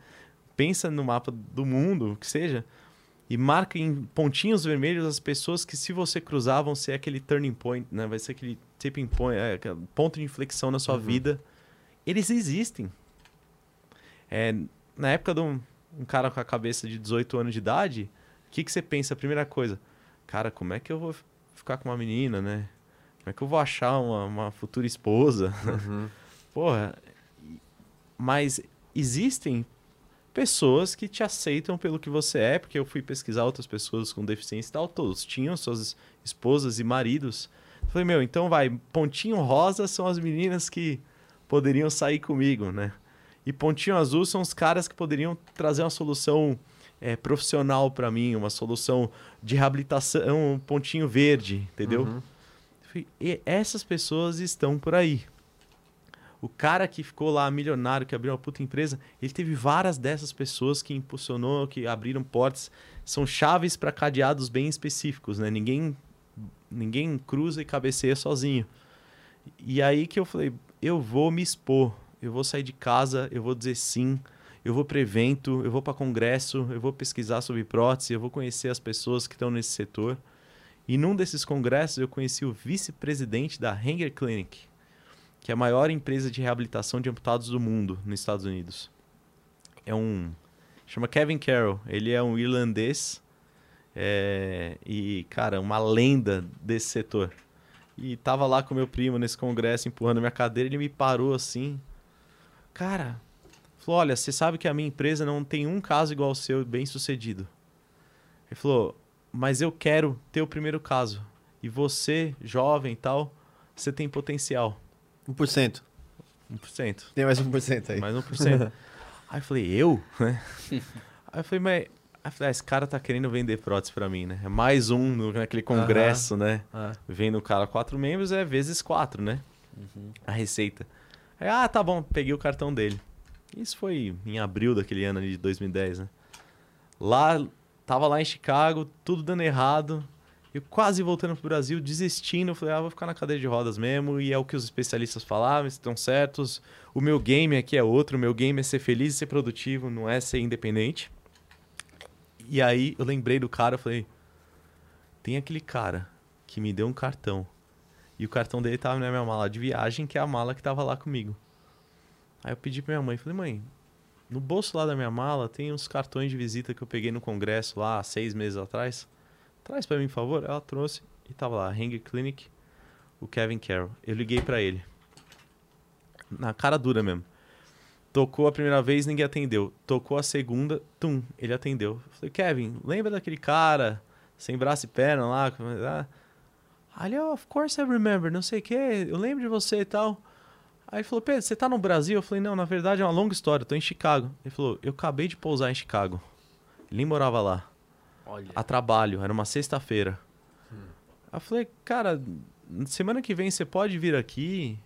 Pensa no mapa do mundo, que seja, e marca em pontinhos vermelhos as pessoas que se você cruzar vão ser aquele turning point, né? Vai ser aquele tipping point, é, ponto de inflexão na sua uhum. vida. Eles existem. É, na época de um, um, cara com a cabeça de 18 anos de idade, o que, que você pensa? Primeira coisa, cara, como é que eu vou ficar com uma menina, né? Como é que eu vou achar uma, uma futura esposa? Uhum. Porra. Mas existem pessoas que te aceitam pelo que você é, porque eu fui pesquisar outras pessoas com deficiência e tal, todos tinham suas esposas e maridos. falei, meu, então vai, pontinho rosa são as meninas que poderiam sair comigo, né? E pontinho azul são os caras que poderiam trazer uma solução é, profissional para mim, uma solução de reabilitação, um pontinho verde, entendeu? Uhum. E essas pessoas estão por aí. O cara que ficou lá milionário, que abriu uma puta empresa, ele teve várias dessas pessoas que impulsionou, que abriram portas. São chaves para cadeados bem específicos, né? Ninguém, ninguém cruza e cabeceia sozinho. E aí que eu falei, eu vou me expor, eu vou sair de casa, eu vou dizer sim, eu vou para evento, eu vou para congresso, eu vou pesquisar sobre prótese, eu vou conhecer as pessoas que estão nesse setor. E num desses congressos eu conheci o vice-presidente da Hanger Clinic, que é a maior empresa de reabilitação de amputados do mundo nos Estados Unidos. É um chama Kevin Carroll, ele é um irlandês é, e cara, uma lenda desse setor. E tava lá com meu primo nesse congresso empurrando minha cadeira, ele me parou assim, cara, Falou: Olha, você sabe que a minha empresa não tem um caso igual ao seu bem sucedido. Ele falou: Mas eu quero ter o primeiro caso. E você, jovem e tal, você tem potencial. 1%. 1%. Tem mais 1% aí. Mais 1%. aí eu falei: Eu? aí eu falei: Mas. Aí falei, ah, esse cara tá querendo vender prótese para mim, né? É mais um no, naquele congresso, né? Vendo o cara quatro membros é vezes quatro, né? Uhum. A receita. Aí, ah, tá bom, peguei o cartão dele. Isso foi em abril daquele ano ali de 2010, né? Lá, tava lá em Chicago, tudo dando errado. Eu quase voltando pro Brasil, desistindo. Eu falei, ah, vou ficar na cadeira de rodas mesmo. E é o que os especialistas falavam, estão certos. O meu game aqui é outro. O meu game é ser feliz e ser produtivo, não é ser independente. E aí eu lembrei do cara, eu falei, tem aquele cara que me deu um cartão. E o cartão dele tava na minha mala de viagem, que é a mala que tava lá comigo. Aí eu pedi pra minha mãe, falei, mãe, no bolso lá da minha mala tem uns cartões de visita que eu peguei no congresso lá seis meses atrás. Traz pra mim, por favor. Ela trouxe e tava lá, Hanger Clinic, o Kevin Carroll. Eu liguei pra ele. Na cara dura mesmo. Tocou a primeira vez, ninguém atendeu. Tocou a segunda, tum, ele atendeu. Eu falei, Kevin, lembra daquele cara sem braço e perna lá? Aí ele, oh, of course I remember, não sei o que, eu lembro de você e tal. Aí ele falou, Pedro, você tá no Brasil? Eu falei, não, na verdade é uma longa história, eu tô em Chicago. Ele falou, eu acabei de pousar em Chicago. Ele nem morava lá. Olha. A trabalho, era uma sexta-feira. Aí eu falei, cara, semana que vem você pode vir aqui?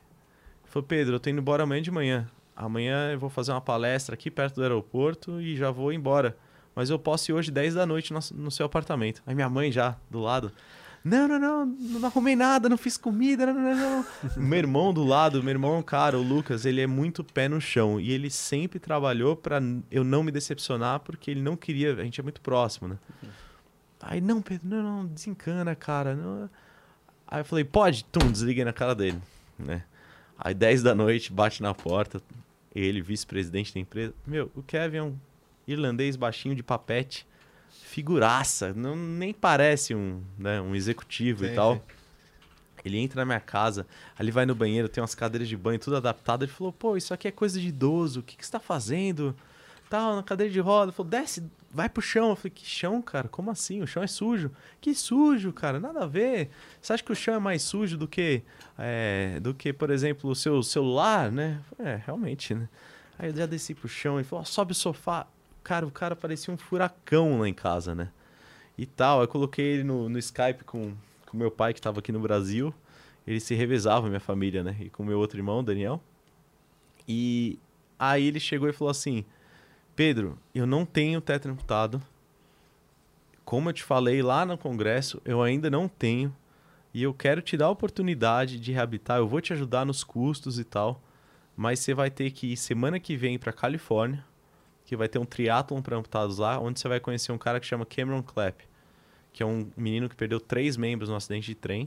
Ele falou, Pedro, eu tô indo embora amanhã de manhã. Amanhã eu vou fazer uma palestra aqui perto do aeroporto e já vou embora. Mas eu posso ir hoje 10 da noite no, no seu apartamento. Aí minha mãe já, do lado. Não, não, não, não arrumei nada, não fiz comida, não, não, não. meu irmão do lado, meu irmão, cara, o Lucas, ele é muito pé no chão. E ele sempre trabalhou para eu não me decepcionar, porque ele não queria, a gente é muito próximo, né? Aí, não, Pedro, não, não, desencana, cara. Não. Aí eu falei, pode? Tum, desliguei na cara dele, né? Aí 10 da noite, bate na porta, ele, vice-presidente da empresa. Meu, o Kevin é um irlandês baixinho de papete, figuraça, não, nem parece um, né, um executivo Sim, e tal. sim. Ele entra na minha casa, ali vai no banheiro, tem umas cadeiras de banho, tudo adaptado. Ele falou, pô, isso aqui é coisa de idoso, o que, que você tá fazendo? Tal, na cadeira de roda. Ele falou, desce, vai pro chão. Eu falei, que chão, cara? Como assim? O chão é sujo. Que sujo, cara, nada a ver. Você acha que o chão é mais sujo do que, é, do que por exemplo, o seu celular, né? Falei, É, realmente, né? Aí eu já desci pro chão e falou, sobe o sofá. Cara, o cara parecia um furacão lá em casa, né? E tal. Eu coloquei ele no, no Skype com com meu pai que estava aqui no Brasil. Eles se revezavam, minha família, né? E com meu outro irmão, Daniel. E aí ele chegou e falou assim: Pedro, eu não tenho teto. Como eu te falei lá no congresso, eu ainda não tenho. E eu quero te dar a oportunidade de reabilitar. Eu vou te ajudar nos custos e tal. Mas você vai ter que ir semana que vem para Califórnia, que vai ter um triatlon para amputados lá, onde você vai conhecer um cara que chama Cameron Clapp, que é um menino que perdeu três membros no acidente de trem.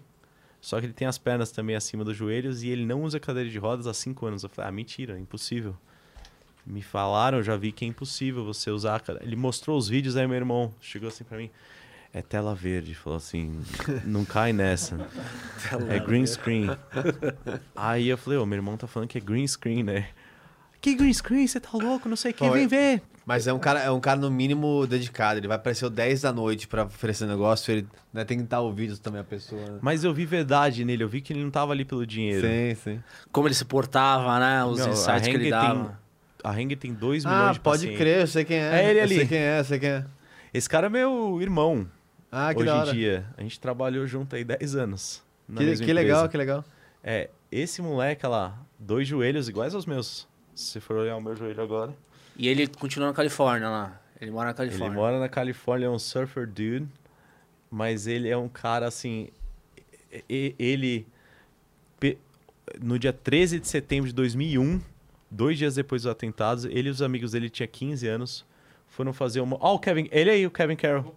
Só que ele tem as pernas também acima dos joelhos e ele não usa cadeira de rodas há cinco anos. Eu falei, ah, mentira, impossível. Me falaram, eu já vi que é impossível você usar. a cade- Ele mostrou os vídeos, aí meu irmão chegou assim pra mim. É tela verde. Falou assim, não cai nessa. é green screen. aí eu falei, ô, meu irmão tá falando que é green screen, né? Que green screen? Você tá louco? Não sei o que. Vem ver. Mas é um cara, é um cara no mínimo dedicado. Ele vai aparecer 10 da noite pra oferecer negócio. Ele né, tem que estar ouvido também a pessoa. né? Mas eu vi verdade nele. Eu vi que ele não tava ali pelo dinheiro. Sim, sim. Como ele se portava, né? Os a insights que ele Hanger tem- dava. A Hang tem 2 milhões Ah, de pode pacientes. crer, eu sei quem é. É ele eu ali. sei quem é, eu sei quem é. Esse cara é meu irmão. Ah, que hoje da em dia. A gente trabalhou junto aí 10 anos. na Que, mesma que legal, que legal. É, esse moleque lá, dois joelhos iguais aos meus. Se você for olhar o meu joelho agora. E ele continua na Califórnia lá. Ele mora na Ele Califórnia. mora na Califórnia, é um surfer dude. Mas ele é um cara assim. Ele. No dia 13 de setembro de 2001, dois dias depois dos atentados, ele e os amigos dele, tinha 15 anos, foram fazer uma. Ó, o Kevin. Ele aí, o Kevin Carroll.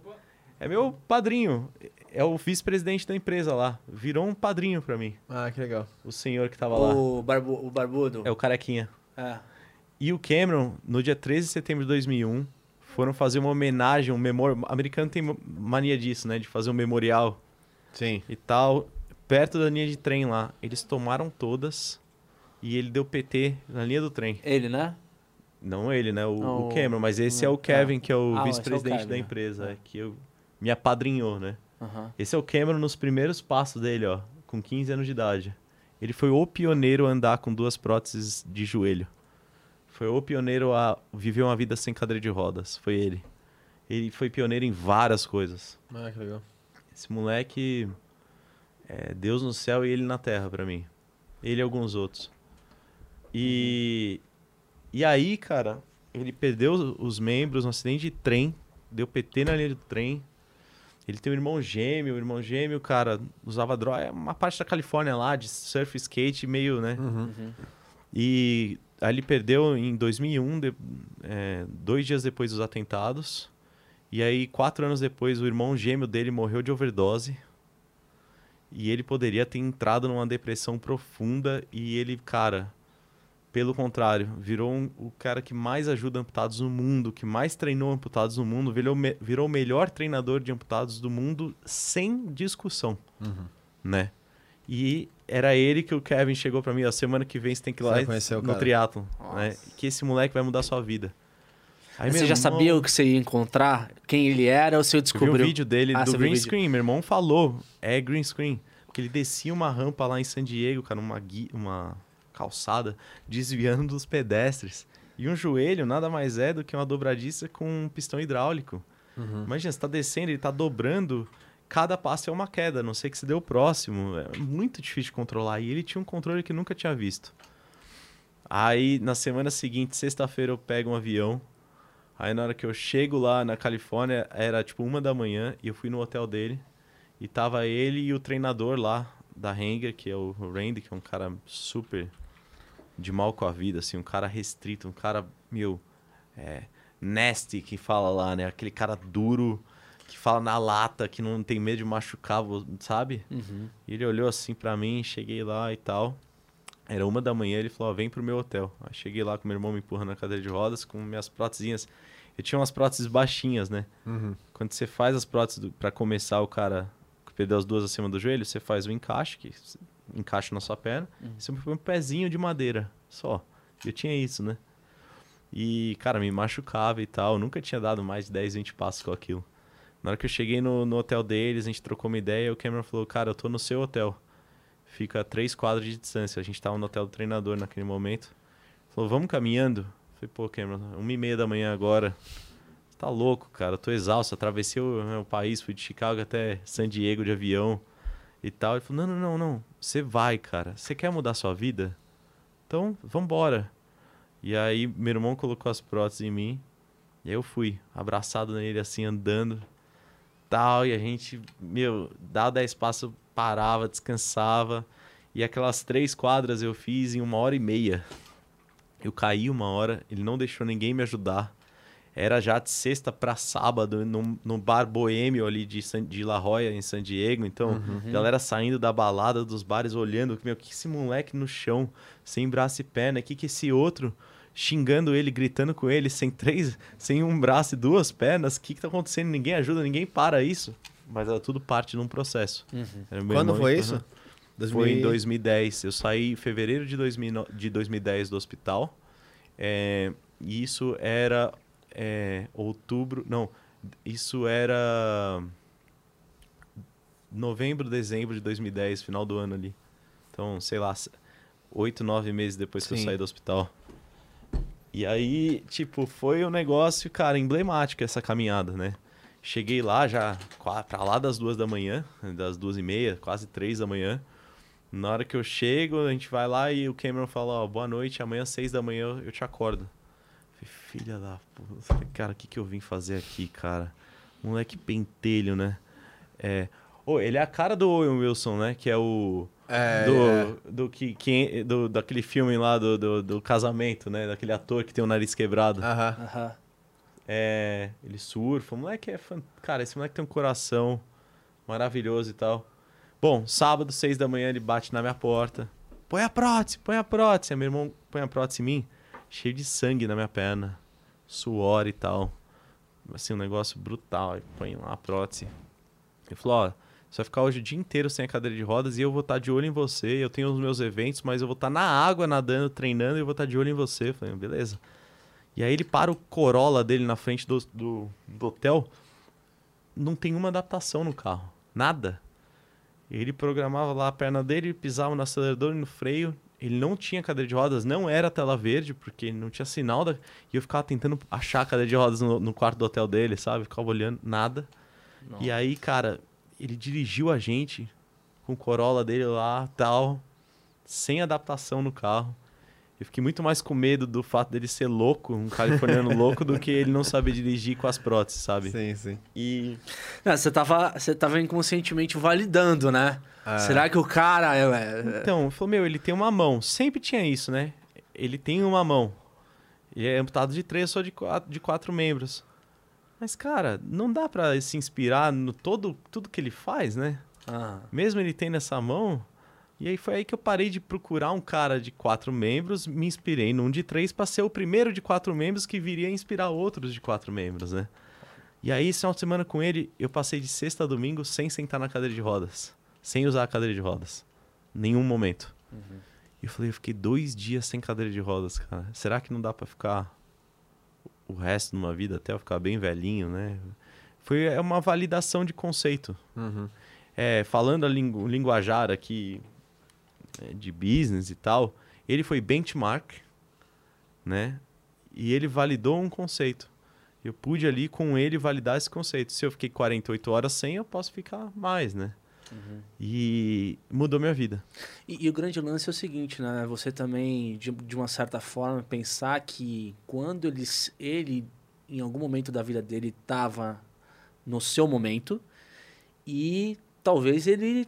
É meu padrinho. É o vice-presidente da empresa lá. Virou um padrinho pra mim. Ah, que legal. O senhor que tava lá. O, barbu, o barbudo. É o carequinha. É. E o Cameron, no dia 13 de setembro de 2001, foram fazer uma homenagem, um memorial. O americano tem mania disso, né? De fazer um memorial Sim. e tal, perto da linha de trem lá. Eles tomaram todas e ele deu PT na linha do trem. Ele, né? Não ele, né? O, Não, o Cameron, mas esse é o Kevin, que é o Ah, é vice-presidente Kevin, da empresa, É. é, que eu, me apadrinhou, né? Aham. Esse é o Cameron nos primeiros passos dele, ó, com 15 anos de idade. Ele foi o pioneiro a andar com duas próteses de joelho. Foi o pioneiro a viver uma vida sem cadeira de rodas. Foi ele. Ele foi pioneiro em várias coisas. Ah, que legal. Esse moleque é Deus no céu e ele na terra pra mim. Ele e alguns outros. E E aí, cara, ele perdeu os- os membros no acidente de trem, deu PT na linha do trem. Ele tem um irmão gêmeo, o irmão gêmeo, cara, usava droga. É uma parte da Califórnia lá, de surf, skate, meio, né? E aí ele perdeu em 2001, de- é, dois dias depois dos atentados. E aí, quatro anos depois, o irmão gêmeo dele morreu de overdose. E ele poderia ter entrado numa depressão profunda. E ele, cara, pelo contrário, virou um- o cara que mais ajuda amputados no mundo, que mais treinou amputados no mundo, virou, me- virou o melhor treinador de amputados do mundo sem discussão, né? E era ele que o Kevin chegou pra mim, a semana que vem você tem que ir lá e- conhecer o no cara. triatlon, né? Que esse moleque vai mudar a sua vida. Aí, você já irmão- sabia o que você ia encontrar? Quem ele era ou você eu vi descobriu? um vídeo dele Ah, do o green screen. Meu irmão falou, é green screen. Porque ele descia uma rampa lá em San Diego, cara, uma, gui- uma calçada, desviando dos pedestres. E um joelho nada mais é do que uma dobradiça com um pistão hidráulico. Imagina, você tá descendo, ele tá dobrando, cada passo é uma queda, não sei que se deu próximo. É muito difícil de controlar. E ele tinha um controle que nunca tinha visto. Aí, na semana seguinte, sexta-feira, eu pego um avião. Aí, na hora que eu chego lá na Califórnia, era tipo uma da manhã, e eu fui no hotel dele. E tava ele e o treinador lá da Hanger, que é o Randy, que é um cara super de mal com a vida, assim, um cara restrito, um cara, meu, é, nasty, que fala lá, né? Aquele cara duro, que fala na lata, que não tem medo de machucar, sabe? Uhum. E ele olhou assim pra mim, cheguei lá e tal. Era uma da manhã, ele falou, ó, vem pro meu hotel. Aí cheguei lá com meu irmão me empurrando na cadeira de rodas, com minhas prótesinhas. Eu tinha umas próteses baixinhas, né? Quando você faz as próteses do, pra começar o cara que perdeu as duas acima do joelho, você faz o encaixe, que encaixa na sua perna. Você põe um pezinho de madeira, só. Eu tinha isso, né? E, cara, me machucava e tal. Eu nunca tinha dado mais de 10, 20 passos com aquilo. Na hora que eu cheguei no, no hotel deles, a gente trocou uma ideia, o Cameron falou, cara, eu tô no seu hotel. Fica a três quadras de distância. A gente tava no hotel do treinador naquele momento. Falou, vamos caminhando? Falei, pô, Cameron, uma e meia da manhã agora. Você tá louco, cara. Eu tô exausto. Atravessei o, né, o país, fui de Chicago até San Diego de avião e tal. Ele falou, não, não, não, não. Você vai, cara. Você quer mudar sua vida? Então, vambora. E aí, meu irmão colocou as próteses em mim. E eu fui, abraçado nele, assim, andando. Tal, e a gente, meu, dava 10 passos, parava, descansava. E aquelas três quadras eu fiz em uma hora e meia. Eu caí uma hora, ele não deixou ninguém me ajudar. Era já de sexta para sábado, num, num bar boêmio ali de, San, de La Jolla, em San Diego. Então, galera saindo da balada, dos bares, olhando. Meu, que esse moleque no chão, sem braço e perna? Que que esse outro xingando ele, gritando com ele, sem três, sem um braço e duas pernas? O que que tá acontecendo? Ninguém ajuda, ninguém para isso. Mas era tudo parte de um processo. Meu Quando irmão foi empurrando. isso? Foi em 2000 2010. Eu saí em fevereiro de, 2009 de 2010 do hospital. É, e isso era é, outubro. Não, isso era novembro, dezembro de 2010, final do ano ali. Então, sei lá, oito, nove meses depois que eu Sim. saí do hospital. E aí, tipo, foi um negócio, cara, emblemático essa caminhada, né? Cheguei lá já pra lá das duas da manhã, das duas e meia, quase três da manhã. Na hora que eu chego, a gente vai lá e o Cameron fala, ó, boa noite, amanhã às seis da manhã eu- eu te acordo. Filha da puta, cara, o que, que eu vim fazer aqui, cara? Moleque pentelho, né? É. Ô, ele é a cara do Owen Wilson, né? Que é o. É, do, é. do, que, que, do daquele filme lá do, do, do casamento, né? Daquele ator que tem o nariz quebrado. Aham. Aham. É, ele surfa. O moleque é. Fan... Cara, esse moleque tem um coração maravilhoso e tal. Bom, sábado, seis da manhã, ele bate na minha porta. Põe a prótese, põe a prótese. Meu irmão põe a prótese em mim, cheio de sangue na minha perna, suor e tal. Assim, um negócio brutal. Aí põe lá a prótese. Ele falou: Ó, você vai ficar hoje o dia inteiro sem a cadeira de rodas e eu vou estar de olho em você. Eu tenho os meus eventos, mas eu vou estar na água nadando, treinando e eu vou estar de olho em você. Eu falei: beleza. E aí ele para o Corolla dele na frente do, do, do hotel. Não tem uma adaptação no carro. Nada. Ele programava lá a perna dele, pisava no acelerador e no freio. Ele não tinha cadeira de rodas, não era tela verde, porque não tinha sinal. Da... E eu ficava tentando achar a cadeira de rodas no, no quarto do hotel dele, sabe? Ficava olhando, nada. E aí, cara, ele dirigiu a gente com o Corolla dele lá, tal, sem adaptação no carro. Eu fiquei muito mais com medo do fato dele ser louco, um californiano louco, do que ele não saber dirigir com as próteses, sabe? Sim, sim. E Não, você tava, você tava inconscientemente validando, né? Ah. Será que o cara é... é- Então, falou, meu, ele tem uma mão. Sempre tinha isso, né? Ele tem uma mão. E é amputado de três, só de quatro, de quatro membros. Mas, cara, não dá pra se inspirar no todo, tudo que ele faz, né? Ah, Mesmo ele tendo essa mão. E aí foi aí que eu parei de procurar um cara de quatro membros, me inspirei num de três pra ser o primeiro de quatro membros que viria a inspirar outros de quatro membros, né? E aí, esse final de semana com ele, eu passei de sexta a domingo sem sentar na cadeira de rodas. Sem usar a cadeira de rodas. Nenhum momento. E eu falei, eu fiquei dois dias sem cadeira de rodas, cara. Será que não dá pra ficar o resto de uma vida até eu ficar bem velhinho, né? Foi é uma validação de conceito. Uhum. É, falando a lingu- linguajar aqui de business e tal, ele foi benchmark, né? E ele validou um conceito. Eu pude ali com ele validar esse conceito. Se eu fiquei 48 horas sem, eu posso ficar mais, né? E mudou minha vida. E, e o grande lance é o seguinte, né? Você também, de, de uma certa forma, pensar que quando ele, ele, em algum momento da vida dele, estava no seu momento e talvez ele...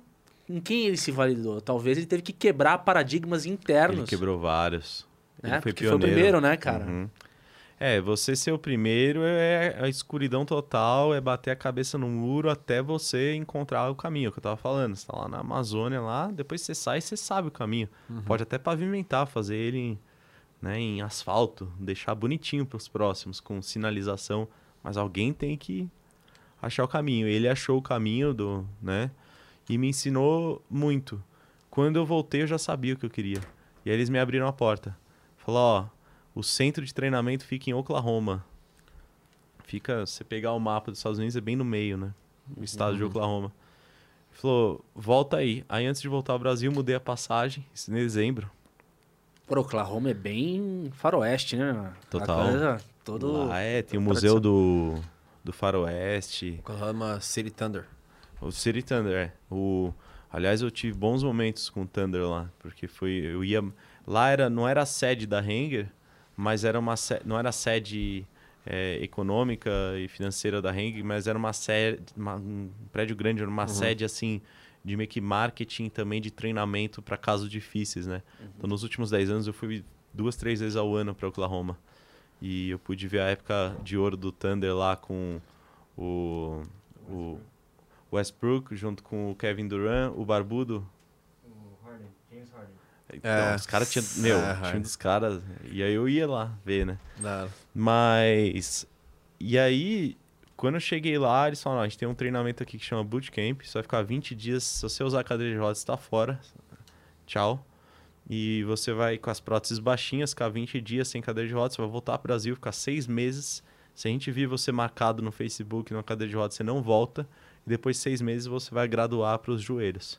Em quem ele se validou? Talvez ele teve que quebrar paradigmas internos. Ele quebrou vários. né? Ele foi Porque foi o pioneiro. primeiro, né, cara? Uhum. É, você ser o primeiro é a escuridão total, é bater a cabeça no muro até você encontrar o caminho, que eu tava falando. Você tá lá na Amazônia, lá, depois você sai e você sabe o caminho. Pode até pavimentar, fazer ele em, né, em asfalto, deixar bonitinho pros próximos, com sinalização. Mas alguém tem que achar o caminho. Ele achou o caminho do, né? E me ensinou muito. Quando eu voltei, eu já sabia o que eu queria. E aí eles me abriram a porta. Falou, ó, o centro de treinamento fica em Oklahoma. Fica, você pegar o mapa dos Estados Unidos, é bem no meio, né? O estado de Oklahoma. Falou, volta aí. Aí antes de voltar ao Brasil, mudei a passagem, isso em dezembro. Pô, Oklahoma é bem faroeste, né? Total. Coisa, todo... Lá é, tem o museu do, do faroeste. Oklahoma City Thunder. O City Thunder, é. O, aliás, eu tive bons momentos com o Thunder lá, porque foi, eu ia, lá era, não era a sede da Hanger, mas era uma, não era a sede é, econômica e financeira da Hanger, mas era uma sede, uma- um prédio grande, era uma sede assim de meio que marketing também de treinamento para casos difíceis, né? Então, nos últimos 10 anos eu fui duas, três vezes ao ano para Oklahoma. E eu pude ver a época de ouro do Thunder lá com o, o Westbrook junto com o Kevin Durant, o Barbudo. Então, É. os caras tinham. Meu, É, tinha um Harden. dos caras. E aí eu ia lá ver, né? Hora. Mas. E aí, quando eu cheguei lá, eles falaram: "Ó, a gente tem um treinamento aqui que chama Bootcamp. Você vai ficar 20 dias. Se você usar a cadeira de rodas, você tá fora. Tchau. E você vai com as próteses baixinhas, ficar 20 dias sem cadeira de rodas. Você vai voltar pro Brasil, ficar seis meses. Se a gente vir você marcado no Facebook numa cadeira de rodas, você não volta. E depois de seis meses você vai graduar para os joelhos.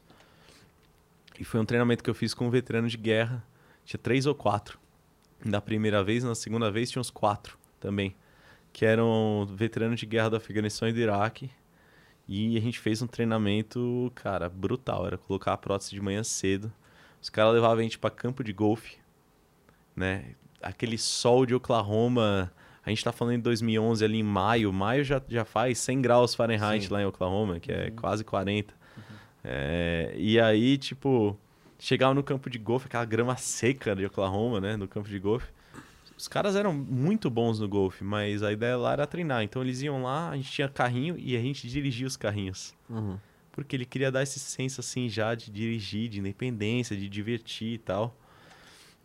E foi um treinamento que eu fiz com um veterano de guerra. Tinha três ou quatro. Da primeira vez, na segunda vez tinha uns quatro também. Que eram veteranos de guerra do Afeganistão e do Iraque. E a gente fez um treinamento, cara, brutal. Era colocar a prótese de manhã cedo. Os caras levavam a gente para campo de golfe, né? Aquele sol de Oklahoma. A gente tá falando em 2011 ali em maio. Maio já, já faz 100 graus Fahrenheit Sim. lá em Oklahoma, que é quase 40. É, e aí, tipo, chegava no campo de golfe, aquela grama seca de Oklahoma, né? No campo de golfe. Os caras eram muito bons no golfe, mas a ideia lá era treinar. Então eles iam lá, a gente tinha carrinho e a gente dirigia os carrinhos. Uhum. Porque ele queria dar esse senso assim já de dirigir, de independência, de divertir e tal.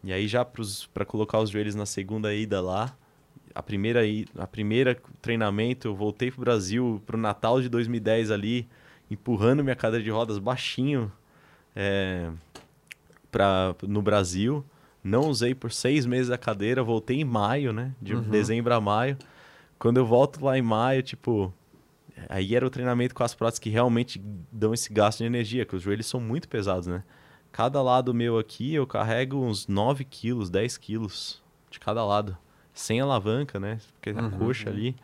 E aí já para colocar os joelhos na segunda ida lá, a primeira a primeira treinamento eu voltei pro Brasil pro Natal de 2010 ali, empurrando minha cadeira de rodas baixinho é, pra, no Brasil. Não usei por seis meses a cadeira, voltei em maio, né? De dezembro a maio. Quando eu volto lá em maio, tipo, Aí era o treinamento com as próteses que realmente dão esse gasto de energia, que os joelhos são muito pesados, né? Cada lado meu aqui eu carrego uns 9 quilos, 10 quilos de cada lado. Sem alavanca, né? Porque a coxa ali.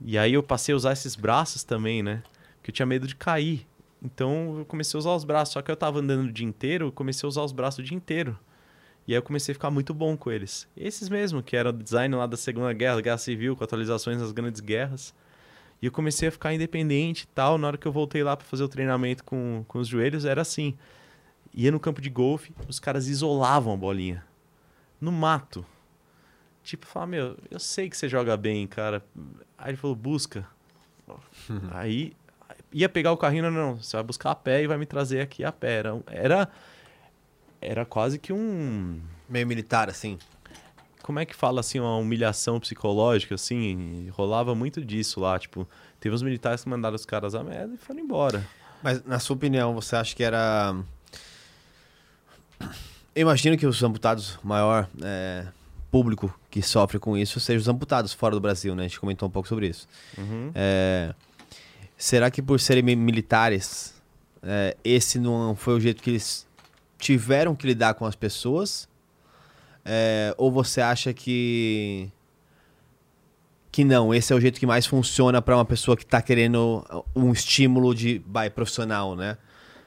E aí eu passei a usar esses braços também, né? Porque eu tinha medo de cair. Então eu comecei a usar os braços. Só que eu tava andando o dia inteiro, eu comecei a usar os braços o dia inteiro. E aí eu comecei a ficar muito bom com eles. Esses mesmo, que era o design lá da Segunda Guerra, Guerra Civil, com atualizações das grandes guerras. E eu comecei a ficar independente e tal. Na hora que eu voltei lá para fazer o treinamento com, com os joelhos, era assim. Ia no campo de golfe, os caras isolavam a bolinha. No mato. Tipo, falava, meu, eu sei que você joga bem, cara. Aí ele falou, busca. Aí ia pegar o carrinho, não, não, você vai buscar a pé e vai me trazer aqui a pé. Era, era, era quase que um. Meio militar, assim. Como é que fala assim, uma humilhação psicológica, assim? Rolava muito disso lá. Tipo, teve uns militares que mandaram os caras a merda e foram embora. Mas, na sua opinião, você acha que era. Eu imagino que os amputados, maior é, público que sofre com isso, sejam os amputados fora do Brasil, né? A gente comentou um pouco sobre isso. Uhum. É, será que por serem mi- militares, é, esse não foi o jeito que eles tiveram que lidar com as pessoas? É, ou você acha que que não, esse é o jeito que mais funciona para uma pessoa que tá querendo um estímulo de vai profissional, né?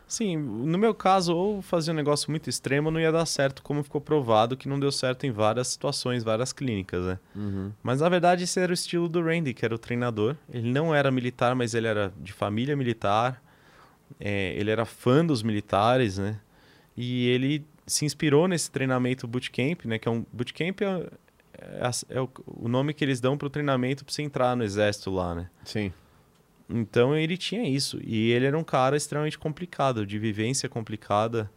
Sim, no meu caso, ou fazia um negócio muito extremo, não ia dar certo, como ficou provado que não deu certo em várias situações, várias clínicas, né? Mas na verdade esse era o estilo do Randy, que era o treinador. Ele não era militar, mas ele era de família militar. É, ele era fã dos militares, né? E ele se inspirou nesse treinamento bootcamp, né? Que é um bootcamp é, é, é o, o nome que eles dão para o treinamento para você entrar no exército lá, né? Sim. Então ele tinha isso. E ele era um cara extremamente complicado, de vivência complicada.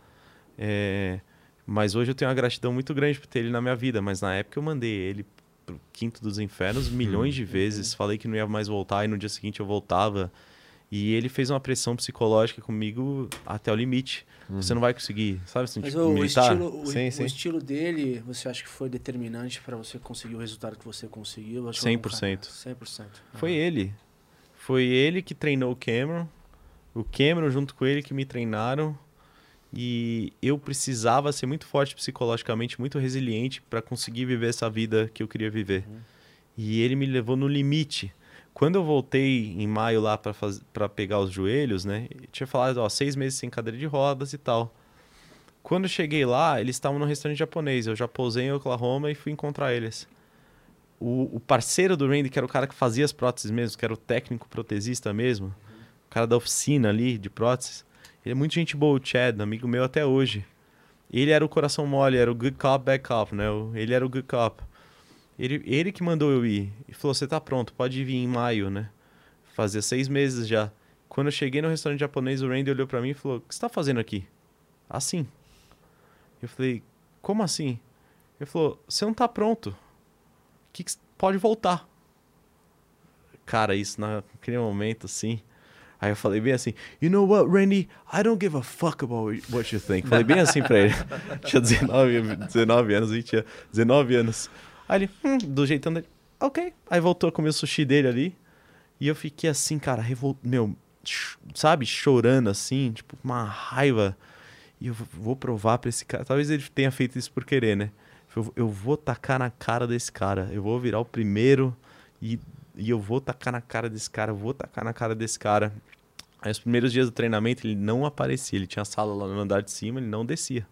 É, Mas hoje eu tenho uma gratidão muito grande por ter ele na minha vida. Mas na época eu mandei ele pro quinto dos infernos milhões de vezes. Falei que não ia mais voltar e no dia seguinte eu voltava. E ele fez uma pressão psicológica comigo até o limite. Você não vai conseguir, sabe? Assim, Mas tipo, o, militar. estilo, o, Sim, o sim. estilo dele, você acha que foi determinante para você conseguir o resultado que você conseguiu? Acho que foi um 100%. cara- 100%. Foi ele. Foi ele que treinou o Cameron. O Cameron junto com ele que me treinaram. E eu precisava ser muito forte psicologicamente, muito resiliente para conseguir viver essa vida que eu queria viver. E ele me levou no limite. Quando eu voltei em maio lá para pegar os joelhos, né? eu Tinha falado, ó, seis meses sem cadeira de rodas e tal. Quando eu cheguei lá, eles estavam no restaurante japonês. Eu já pousei em Oklahoma e fui encontrar eles. O, o parceiro do Randy, que era o cara que fazia as próteses mesmo, que era o técnico protesista mesmo, o cara da oficina ali de próteses, ele é muito gente boa, o Chad, amigo meu até hoje. Ele era o coração mole, era o good cop, bad cop, né? Ele era o good cop. Ele, ele que mandou eu ir. E falou: Você tá pronto, pode vir em maio, né? Fazia seis meses já. Quando eu cheguei no restaurante japonês, o Randy olhou pra mim e falou: O que você tá fazendo aqui? Assim. Eu falei: Como assim? Ele falou: Você não tá pronto. Que que pode voltar. Cara, isso naquele momento assim. Aí eu falei bem assim: You know what, Randy? I don't give a fuck about what you think. Falei bem assim pra ele. tinha 19, 19 anos, 20 anos. 19 anos. Aí ele, hum, do jeitão dele, ok. Aí voltou a comer o sushi dele ali. E eu fiquei assim, cara, revol... meu, sabe, chorando assim, tipo, uma raiva. E eu vou provar pra esse cara. Talvez ele tenha feito isso por querer, né? Eu, eu vou tacar na cara desse cara. Eu vou virar o primeiro e, e eu vou tacar na cara desse cara. Eu vou tacar na cara desse cara. Aí, os primeiros dias do treinamento, ele não aparecia. Ele tinha sala lá no andar de cima, ele não descia.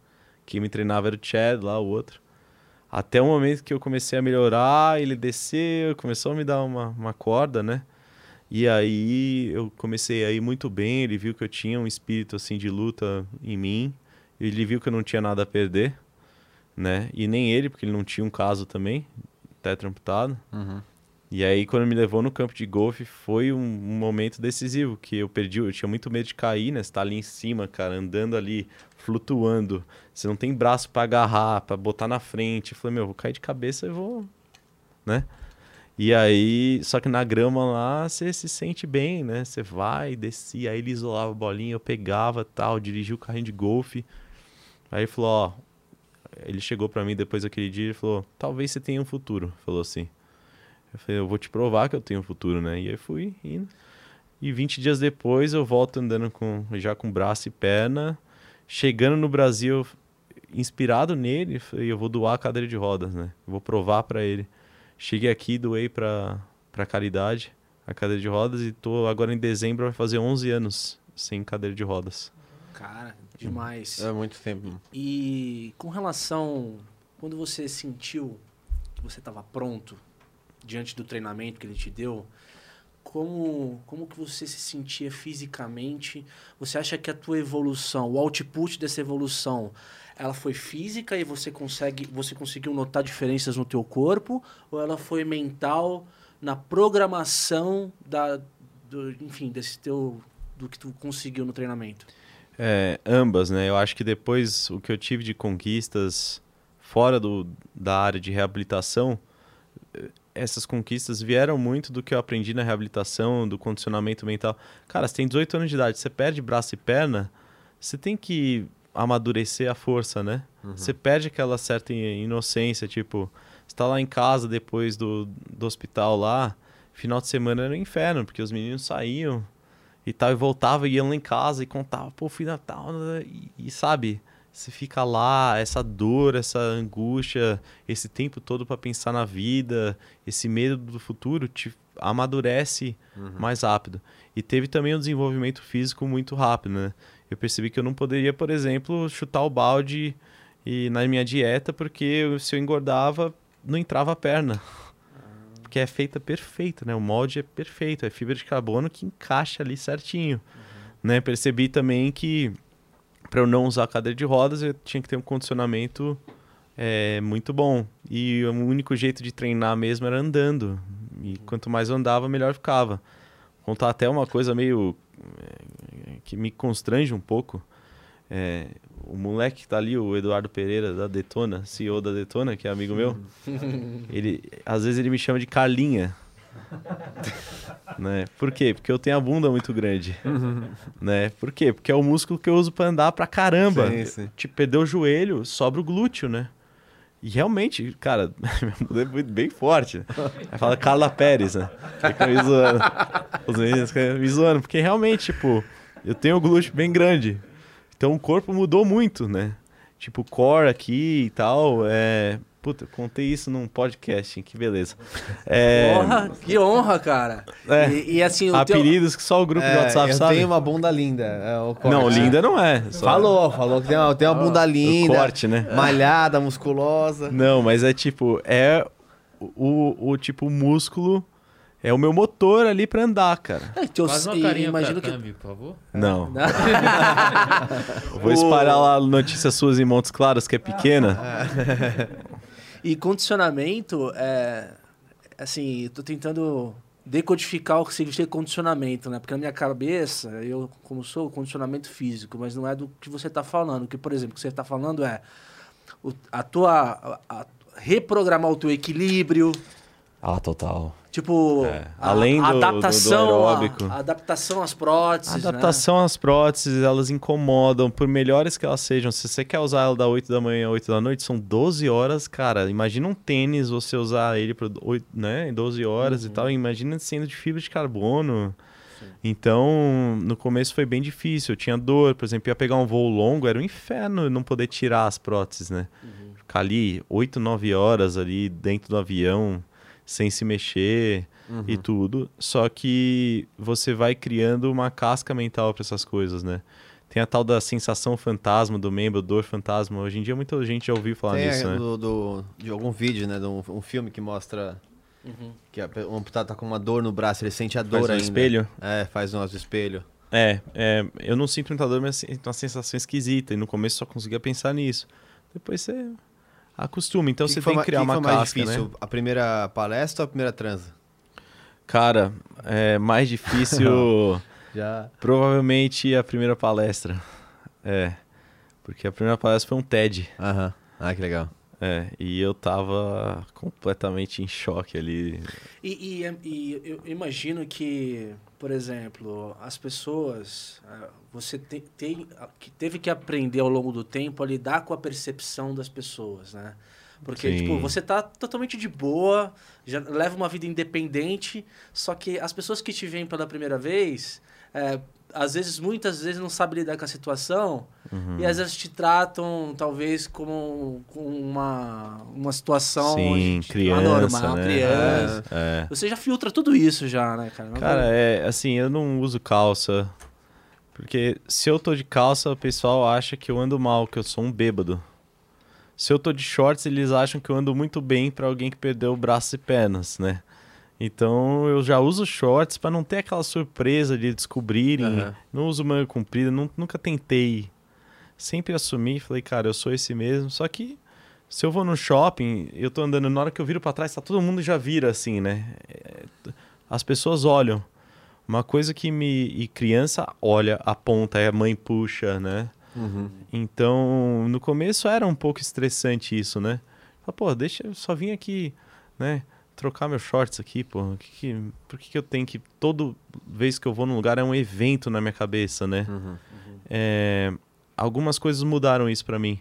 Quem me treinava era o Chad, lá, o outro. Até o momento que eu comecei a melhorar, ele desceu, começou a me dar uma, uma corda, né? E aí eu comecei a ir muito bem, ele viu que eu tinha um espírito assim de luta em mim. Ele viu que eu não tinha nada a perder, né? E nem ele, porque ele não tinha um caso também, tetra amputado. E aí quando me levou no campo de golfe foi um, um momento decisivo, que eu perdi, eu tinha muito medo de cair, né? Você tá ali em cima, cara, andando ali, flutuando. Você não tem braço pra agarrar, pra botar na frente. Eu falei, meu, vou cair de cabeça e vou, né? E aí, só que na grama lá, você se sente bem, né? Você vai, descia, aí ele isolava a bolinha, eu pegava tal, dirigia o carrinho de golfe. Aí ele falou, ó, ele chegou pra mim depois daquele dia e falou, talvez você tenha um futuro, falou assim. Eu falei, eu vou te provar que eu tenho um futuro, né? E aí fui indo. E 20 dias depois eu volto andando com, já com braço e perna. Chegando no Brasil, inspirado nele, falei, eu vou doar a cadeira de rodas, né? Eu vou provar pra ele. Cheguei aqui, doei pra caridade a cadeira de rodas e tô agora em dezembro vai fazer 11 anos sem cadeira de rodas. Cara, demais. É muito tempo. E com relação. Quando você sentiu que você estava pronto diante do treinamento que ele te deu, como, como que você se sentia fisicamente? Você acha que a tua evolução, o output dessa evolução, ela foi física e você consegue, você conseguiu notar diferenças no teu corpo, ou ela foi mental na programação da, do, enfim, desse teu do que tu conseguiu no treinamento? É, ambas, né? Eu acho que depois o que eu tive de conquistas fora do, da área de reabilitação, eh, essas conquistas vieram muito do que eu aprendi na reabilitação, do condicionamento mental. Cara, você tem 18 anos de idade, você perde braço e perna, você tem que amadurecer a força, né? Uhum. Você perde aquela certa inocência, tipo, você tá lá em casa depois do, do hospital lá, final de semana era um inferno, porque os meninos saíam e tal, e voltavam, iam lá em casa e contavam, pô, fui Natal, né? e, e sabe, você fica lá, essa dor, essa angústia, esse tempo todo para pensar na vida, esse medo do futuro te amadurece Uhum. mais rápido. E teve também um desenvolvimento físico muito rápido, né? Eu percebi que eu não poderia, por exemplo, chutar o balde e na minha dieta, porque se eu engordava, não entrava a perna. Porque é feita perfeita, né? O molde é perfeito, é fibra de carbono que encaixa ali certinho. Né? Percebi também que para eu não usar cadeira de rodas, eu tinha que ter um condicionamento é, muito bom. E o único jeito de treinar mesmo era andando. E quanto mais eu andava, melhor ficava. Vou contar até uma coisa meio é, que me constrange um pouco. É, o moleque que tá ali, o Eduardo Pereira, da Detona, CEO da Detona, que é amigo meu, ele, às vezes ele me chama de Carlinha. né? Por quê? Porque eu tenho a bunda muito grande. né? Por quê? Porque é o músculo que eu uso pra andar pra caramba. Sim, sim. Tipo, perder o joelho, sobra o glúteo, né? E realmente, cara, minha bunda é bem forte. Aí fala Carla Pérez, né? Fica me zoando. Os meninos ficam me zoando, porque realmente, tipo, eu tenho o glúteo bem grande. Então o corpo mudou muito, né? Tipo, core aqui e tal. É... Puta, eu contei isso num podcast, hein? que beleza. É... Honra, que honra, cara. É. E, e assim, o teu... Apelidos que só o grupo de É, WhatsApp eu sabe. tenho uma bunda linda. é o corte. Não, linda não é. só- Falou, falou que tem uma, tem uma bunda linda. corte, né? Malhada, musculosa. Não, mas é tipo, é o, o, o tipo músculo, é o meu motor ali pra andar, cara. É, teu- Faz uma carinha imagino que Thumb, por favor. Não. Eu vou espalhar lá notícias suas em Montes Claros, que é pequena. E condicionamento, é, assim, eu tô tentando decodificar o que significa condicionamento, né? Porque na minha cabeça, eu, como sou, condicionamento físico, mas não é do que você tá falando. Que, por exemplo, o que você tá falando é o- a tua... a- a- reprogramar o teu equilíbrio, Ah, total. Tipo... É, além a do- do- do adaptação, a-. A, adaptação às próteses, A adaptação às próteses, elas incomodam, por melhores que elas sejam. Se você quer usar ela da 8 da manhã a 8 da noite, são 12 horas, cara. Imagina um tênis, você usar ele por 8, né, 12 horas e tal. Imagina sendo de fibra de carbono. Então, no começo foi bem difícil. Eu tinha dor, por exemplo, ia pegar um voo longo, era um inferno não poder tirar as próteses, né? Ficar ali 8, 9 horas ali dentro do avião, sem se mexer e tudo. Só que você vai criando uma casca mental para essas coisas, né? Tem a tal da sensação fantasma do membro, dor fantasma. Hoje em dia muita gente já ouviu falar Tem nisso, é, né? do, do- de algum vídeo, né? De um, um filme que mostra Uhum. que a, o amputado tá com uma dor no braço, ele sente a Faz dor no ainda. espelho? É, faz no nosso espelho. É, é, eu não sinto muita dor, mas sinto uma sensação esquisita. E no começo só conseguia pensar nisso. Depois você acostuma. Então Que você foi tem que criar que uma foi mais casca, difícil, né? a primeira palestra ou a primeira transa? Cara, é mais difícil Já. provavelmente a primeira palestra. É, porque a primeira palestra foi um TED. Aham. Ah, que legal. É, e eu tava completamente em choque ali. E, e- e eu imagino que, por exemplo, as pessoas, ah, você te- tem, que teve que aprender ao longo do tempo a lidar com a percepção das pessoas, né? Porque, Sim. tipo, você tá totalmente de boa, já leva uma vida independente, só que as pessoas que te veem pela primeira vez, é, às vezes, muitas vezes não sabem lidar com a situação Uhum. e às vezes te tratam, talvez, como com uma, uma situação Sim, criança, anormal, né? criança. É. Você já filtra tudo isso já, né, cara? Não Cara, é assim, eu não uso calça. Porque se eu tô de calça, o pessoal acha que eu ando mal, que eu sou um bêbado. Se eu tô de shorts, eles acham que eu ando muito bem para alguém que perdeu braços e pernas, né? Então eu já uso shorts para não ter aquela surpresa de descobrirem. Aham. Não uso manga comprida, nu- nunca tentei. Sempre assumi, falei, cara, eu sou esse mesmo. Só que se eu vou no shopping, eu tô andando, na hora que eu viro para trás, tá todo mundo já vira assim, né? É, As pessoas olham. Uma coisa que me. E criança olha, aponta, aí a mãe puxa, né? Uhum. Então, no começo era um pouco estressante isso, né? Fala, pô, deixa eu só vim aqui, né? Trocar meus shorts aqui, pô. Que que, por que, que eu tenho que. Toda vez que eu vou num lugar é um evento na minha cabeça, né? Uhum. É, algumas coisas mudaram isso pra mim.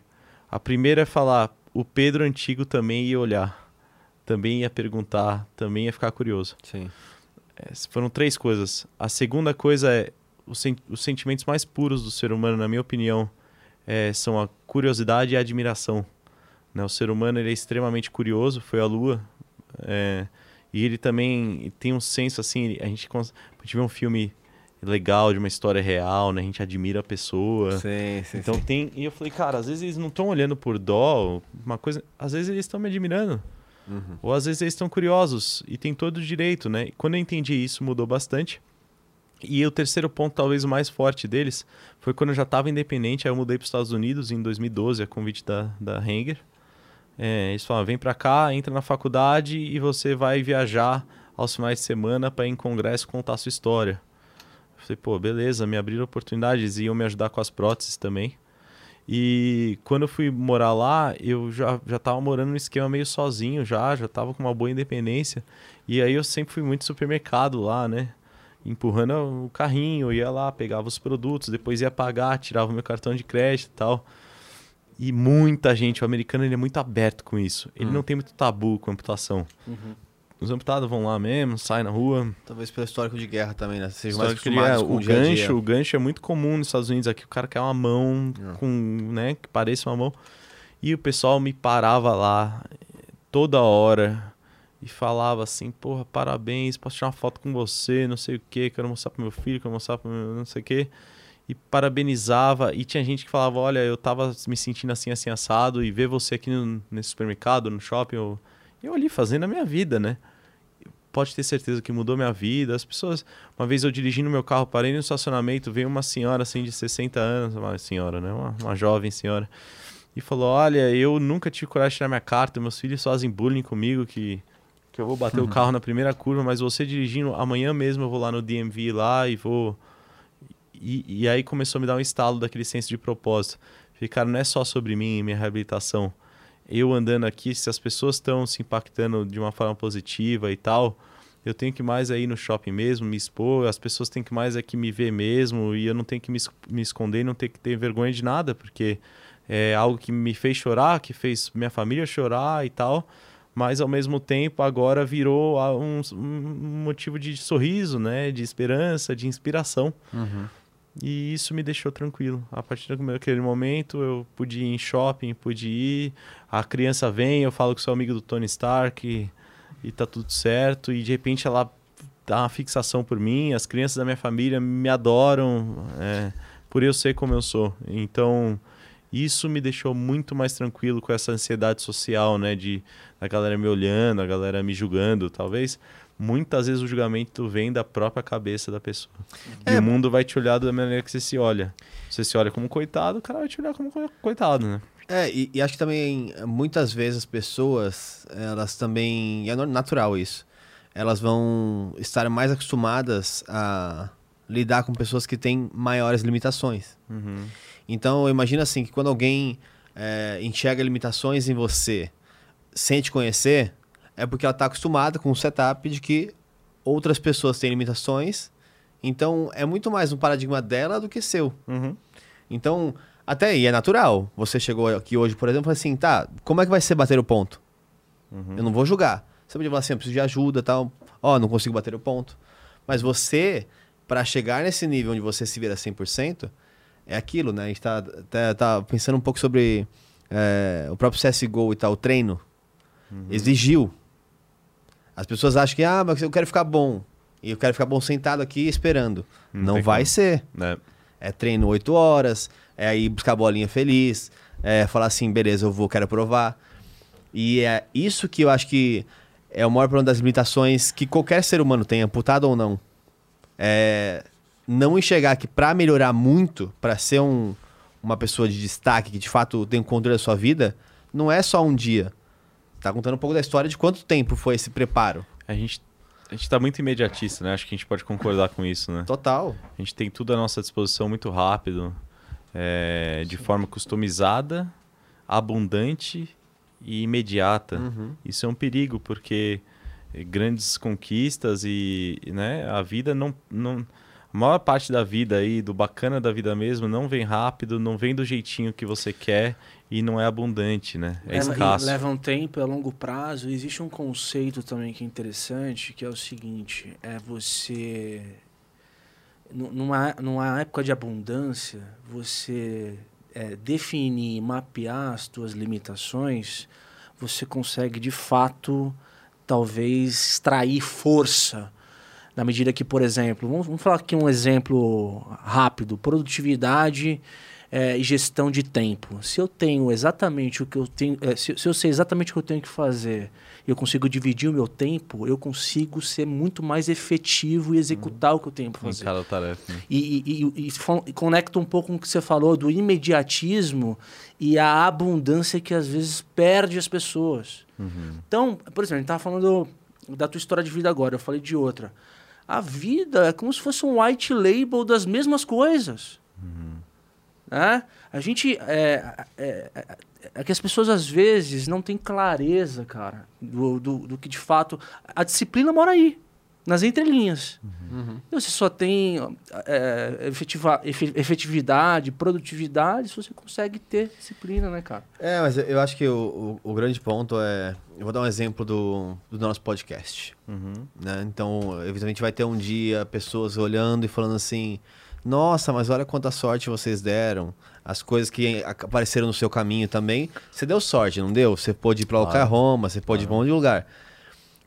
A primeira é falar, o Pedro antigo também ia olhar, também ia perguntar, também ia ficar curioso. Sim. É, foram três coisas. A segunda coisa é os, sen- os sentimentos mais puros do ser humano, na minha opinião, é, são a curiosidade e a admiração. Né? O ser humano ele é extremamente curioso, foi a Lua, é, e ele também tem um senso assim. A gente, a gente vê um filme legal de uma história real, né? A gente admira a pessoa. Sim, sim, Então sim. tem. E eu falei, cara, às vezes eles não estão olhando por dó, uma coisa. Às vezes eles estão me admirando. Uhum. Ou às vezes eles estão curiosos e tem todo o direito, né? E quando eu entendi isso, mudou bastante. E o terceiro ponto, talvez o mais forte deles, foi quando eu já estava independente. Aí eu mudei para os Estados Unidos em 2012, a convite da, da Hanger. É, eles falaram: vem para cá, entra na faculdade e você vai viajar aos finais de semana para ir em congresso contar sua história. Eu falei: pô, beleza, me abriram oportunidades e iam me ajudar com as próteses também. E quando eu fui morar lá, eu já, já tava morando no esquema meio sozinho já, já tava com uma boa independência. E aí eu sempre fui muito supermercado lá, né? Empurrando o carrinho, ia lá, pegava os produtos, depois ia pagar, tirava o meu cartão de crédito e tal. E muita gente, o americano ele é muito aberto com isso. Ele Hum. não tem muito tabu com amputação. Os amputados vão lá mesmo, saem na rua, Talvez pelo histórico de guerra também, né? Seja mais é, o o dia a dia. gancho, o gancho é muito comum nos Estados Unidos aqui. O cara quer uma mão É. com, né, que pareça uma mão. E o pessoal me parava lá toda hora e falava assim, porra, parabéns, posso tirar uma foto com você, não sei o que, quero mostrar pro meu filho, quero mostrar pro meu não sei o que. E parabenizava, e tinha gente que falava, olha, eu tava me sentindo assim, assim, assado, e ver você aqui no, nesse supermercado, no shopping, eu, eu ali fazendo a minha vida, né? pode ter certeza que mudou minha vida. As pessoas. Uma vez eu dirigindo meu carro, parei no estacionamento, veio uma senhora assim de 60 anos, uma senhora, né? Uma, uma jovem senhora. E falou: Olha, eu nunca tive coragem de tirar minha carta, meus filhos fazem bullying comigo que, que eu vou bater o carro na primeira curva, mas você dirigindo, amanhã mesmo eu vou lá no DMV lá e vou. E, e aí começou a me dar um estalo daquele senso de propósito. Falei, cara, não é só sobre mim e minha reabilitação. Eu andando aqui, se as pessoas estão se impactando de uma forma positiva e tal, eu tenho que mais aí no shopping mesmo, me expor, as pessoas têm que mais aqui me ver mesmo, e eu não tenho que me, me esconder, não tenho que ter vergonha de nada, porque é algo que me fez chorar, que fez minha família chorar e tal, mas ao mesmo tempo agora virou um, um motivo de sorriso, né, de esperança, de inspiração. Uhum. E isso me deixou tranquilo. A partir daquele momento, eu pude ir em shopping, pude ir. A criança vem, eu falo que sou amigo do Tony Stark e, e tá tudo certo. E de repente ela dá uma fixação por mim. As crianças da minha família me adoram é, por eu ser como eu sou. Então, isso me deixou muito mais tranquilo com essa ansiedade social, né? De a galera me olhando, a galera me julgando, talvez. Muitas vezes o julgamento vem da própria cabeça da pessoa. E É. o mundo vai te olhar da maneira que você se olha. Você se olha como coitado, o cara vai te olhar como co- coitado, né? É, e, e acho que também muitas vezes as pessoas, elas também. e É natural isso. Elas vão estar mais acostumadas a lidar com pessoas que têm maiores limitações. Uhum. Então, imagina assim, que quando alguém é, enxerga limitações em você sem te conhecer, é porque ela está acostumada com o setup de que outras pessoas têm limitações. Então, é muito mais um paradigma dela do que seu. Uhum. Então, até aí é natural. Você chegou aqui hoje, por exemplo, e falou assim, tá, como é que vai ser bater o ponto? Uhum. Eu não vou julgar. Você podia falar assim, eu preciso de ajuda tal. Ó, não consigo bater o ponto. Mas você, para chegar nesse nível onde você se vira 100%, é aquilo, né? A gente tá, tá, tá pensando um pouco sobre é, o próprio CSGO e tal, o treino. Exigiu. As pessoas acham que, ah, mas eu quero ficar bom. E eu quero ficar bom sentado aqui esperando. Não Não, vai como. ser. Né? É treino 8 horas, é aí buscar a bolinha feliz, é falar assim, beleza, eu vou, quero provar. E é isso que eu acho que é o maior problema das limitações que qualquer ser humano tem, amputado ou não. É não enxergar que para melhorar muito, para ser um, uma pessoa de destaque que de fato tem o controle da sua vida, não é só um dia. Tá contando um pouco da história de quanto tempo foi esse preparo. A gente, a gente tá muito imediatista, né? Acho que a gente pode concordar com isso, né? Total. A gente tem tudo à nossa disposição muito rápido, é, de forma customizada, abundante e imediata. Uhum. Isso é um perigo, porque grandes conquistas e né, a vida não, não. A maior parte da vida aí, do bacana da vida mesmo, não vem rápido, não vem do jeitinho que você quer e não é abundante, né? É Leva- escasso. Leva um tempo, é longo prazo. Existe um conceito também que é interessante, que é o seguinte: é você. nu- Numa, numa época de abundância, você é, definir, mapear as suas limitações, você consegue de fato, talvez, extrair força. Na medida que, por exemplo, vamos, vamos falar aqui um exemplo rápido: produtividade é, e gestão de tempo. Se eu tenho exatamente o que eu tenho, é, se, se eu sei exatamente o que eu tenho que fazer, eu consigo dividir o meu tempo, eu consigo ser muito mais efetivo e executar o que eu tenho para em fazer. cada tarefa. né? E, e, e, e e conecta um pouco com o que você falou do imediatismo e a abundância que às vezes perde as pessoas. Então, por exemplo, a gente estava falando da tua história de vida agora, eu falei de outra. A vida é como se fosse um white label das mesmas coisas. Né? A gente. É, é, é- é que as pessoas às vezes não têm clareza, cara, do, do, do que de fato. A disciplina mora aí, nas entrelinhas. E Você só tem é, efetiva- efe- efetividade, produtividade, se você consegue ter disciplina, né, cara? É, mas eu- acho que o, o, o grande ponto é. Eu vou dar um exemplo do, do nosso podcast. Uhum. né? Então, evidentemente, vai ter um dia pessoas olhando e falando assim: Nossa, mas olha quanta sorte vocês deram. As coisas que apareceram no seu caminho também. Você deu sorte, não deu? Você pôde ir para Claro. Oklahoma, você pôde ir para um monte de lugar.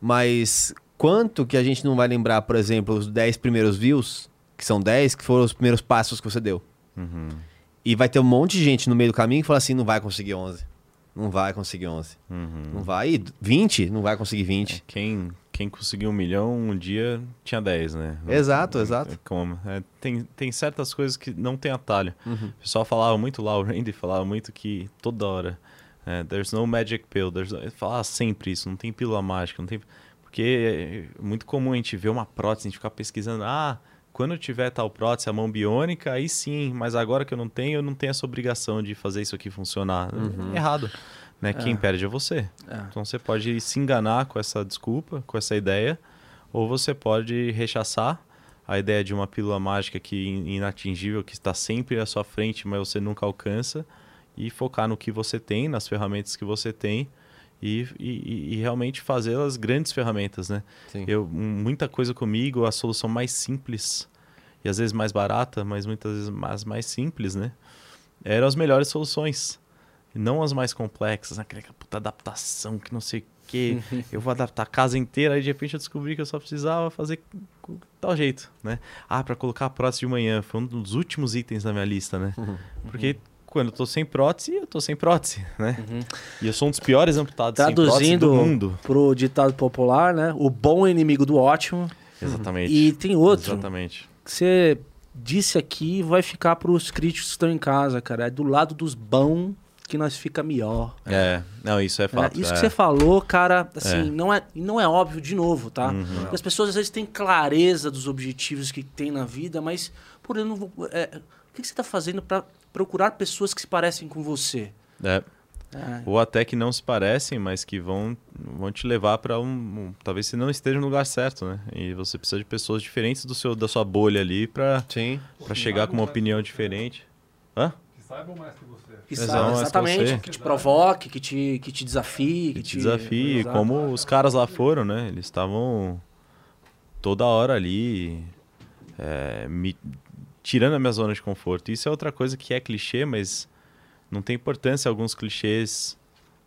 Mas quanto que a gente não vai lembrar, por exemplo, os 10 primeiros views, que são 10, que foram os primeiros passos que você deu? Uhum. E vai ter um monte de gente no meio do caminho que fala assim: não vai conseguir 11. Não vai conseguir 11. Uhum. Não vai. E 20? Não vai conseguir 20. Quem, quem conseguiu um milhão um dia tinha 10, né? Exato, exato. Como? É, tem, tem certas coisas que não tem atalho. Uhum. O pessoal falava muito lá, o Randy falava muito que toda hora. é, there's no magic pill. There's no... Ele falava sempre isso, não tem pílula mágica. Não tem... Porque é muito comum a gente ver uma prótese, a gente ficar pesquisando. Ah, quando eu tiver tal prótese, a mão biônica, aí sim. Mas agora que eu não tenho, eu não tenho essa obrigação de fazer isso aqui funcionar. Errado. Né? Quem perde é você. É. Então você pode se enganar com essa desculpa, com essa ideia, ou você pode rechaçar a ideia de uma pílula mágica que in- inatingível, que está sempre à sua frente, mas você nunca alcança, e focar no que você tem, nas ferramentas que você tem, e, e, e realmente fazer as grandes ferramentas, né? Sim. Eu, muita coisa comigo, a solução mais simples, e às vezes mais barata, mas muitas vezes mais, mais simples, né? Eram as melhores soluções. Não as mais complexas, aquela puta adaptação que não sei o quê. eu vou adaptar a casa inteira, aí de repente eu descobri que eu só precisava fazer tal jeito, né? Ah, para colocar a prótese de manhã, foi um dos últimos itens da minha lista, né? Porque quando eu tô sem prótese, eu tô sem prótese, né? E eu sou um dos piores amputados sem prótese Traduzindo do mundo. pro ditado popular, né? O bom é inimigo do ótimo. Exatamente. E tem outro Exatamente. que você disse aqui vai ficar pros críticos que estão em casa, cara. É do lado dos bons que nós fica melhor. É, não, isso é É, fato. isso é. que você falou, cara, assim, É. não, é, não é óbvio de novo, tá? Uhum. As pessoas às vezes têm clareza dos objetivos que tem na vida, mas por eu não vou, é, o que que você está fazendo para procurar pessoas que se parecem com você? É. É, Ou até que não se parecem, mas que vão, vão te levar para um, um- Talvez você não esteja no lugar certo, né? E você precisa de pessoas diferentes do seu, da sua bolha ali para chegar com uma opinião diferente. Hã? Que saibam mais que você. que com exatamente, você. que te provoque, que te, que te desafie. Que te desafie, Exato. como os caras lá foram, né? Eles estavam toda hora ali, é, me tirando a minha zona de conforto. Isso é outra coisa que é clichê, mas não tem importância alguns clichês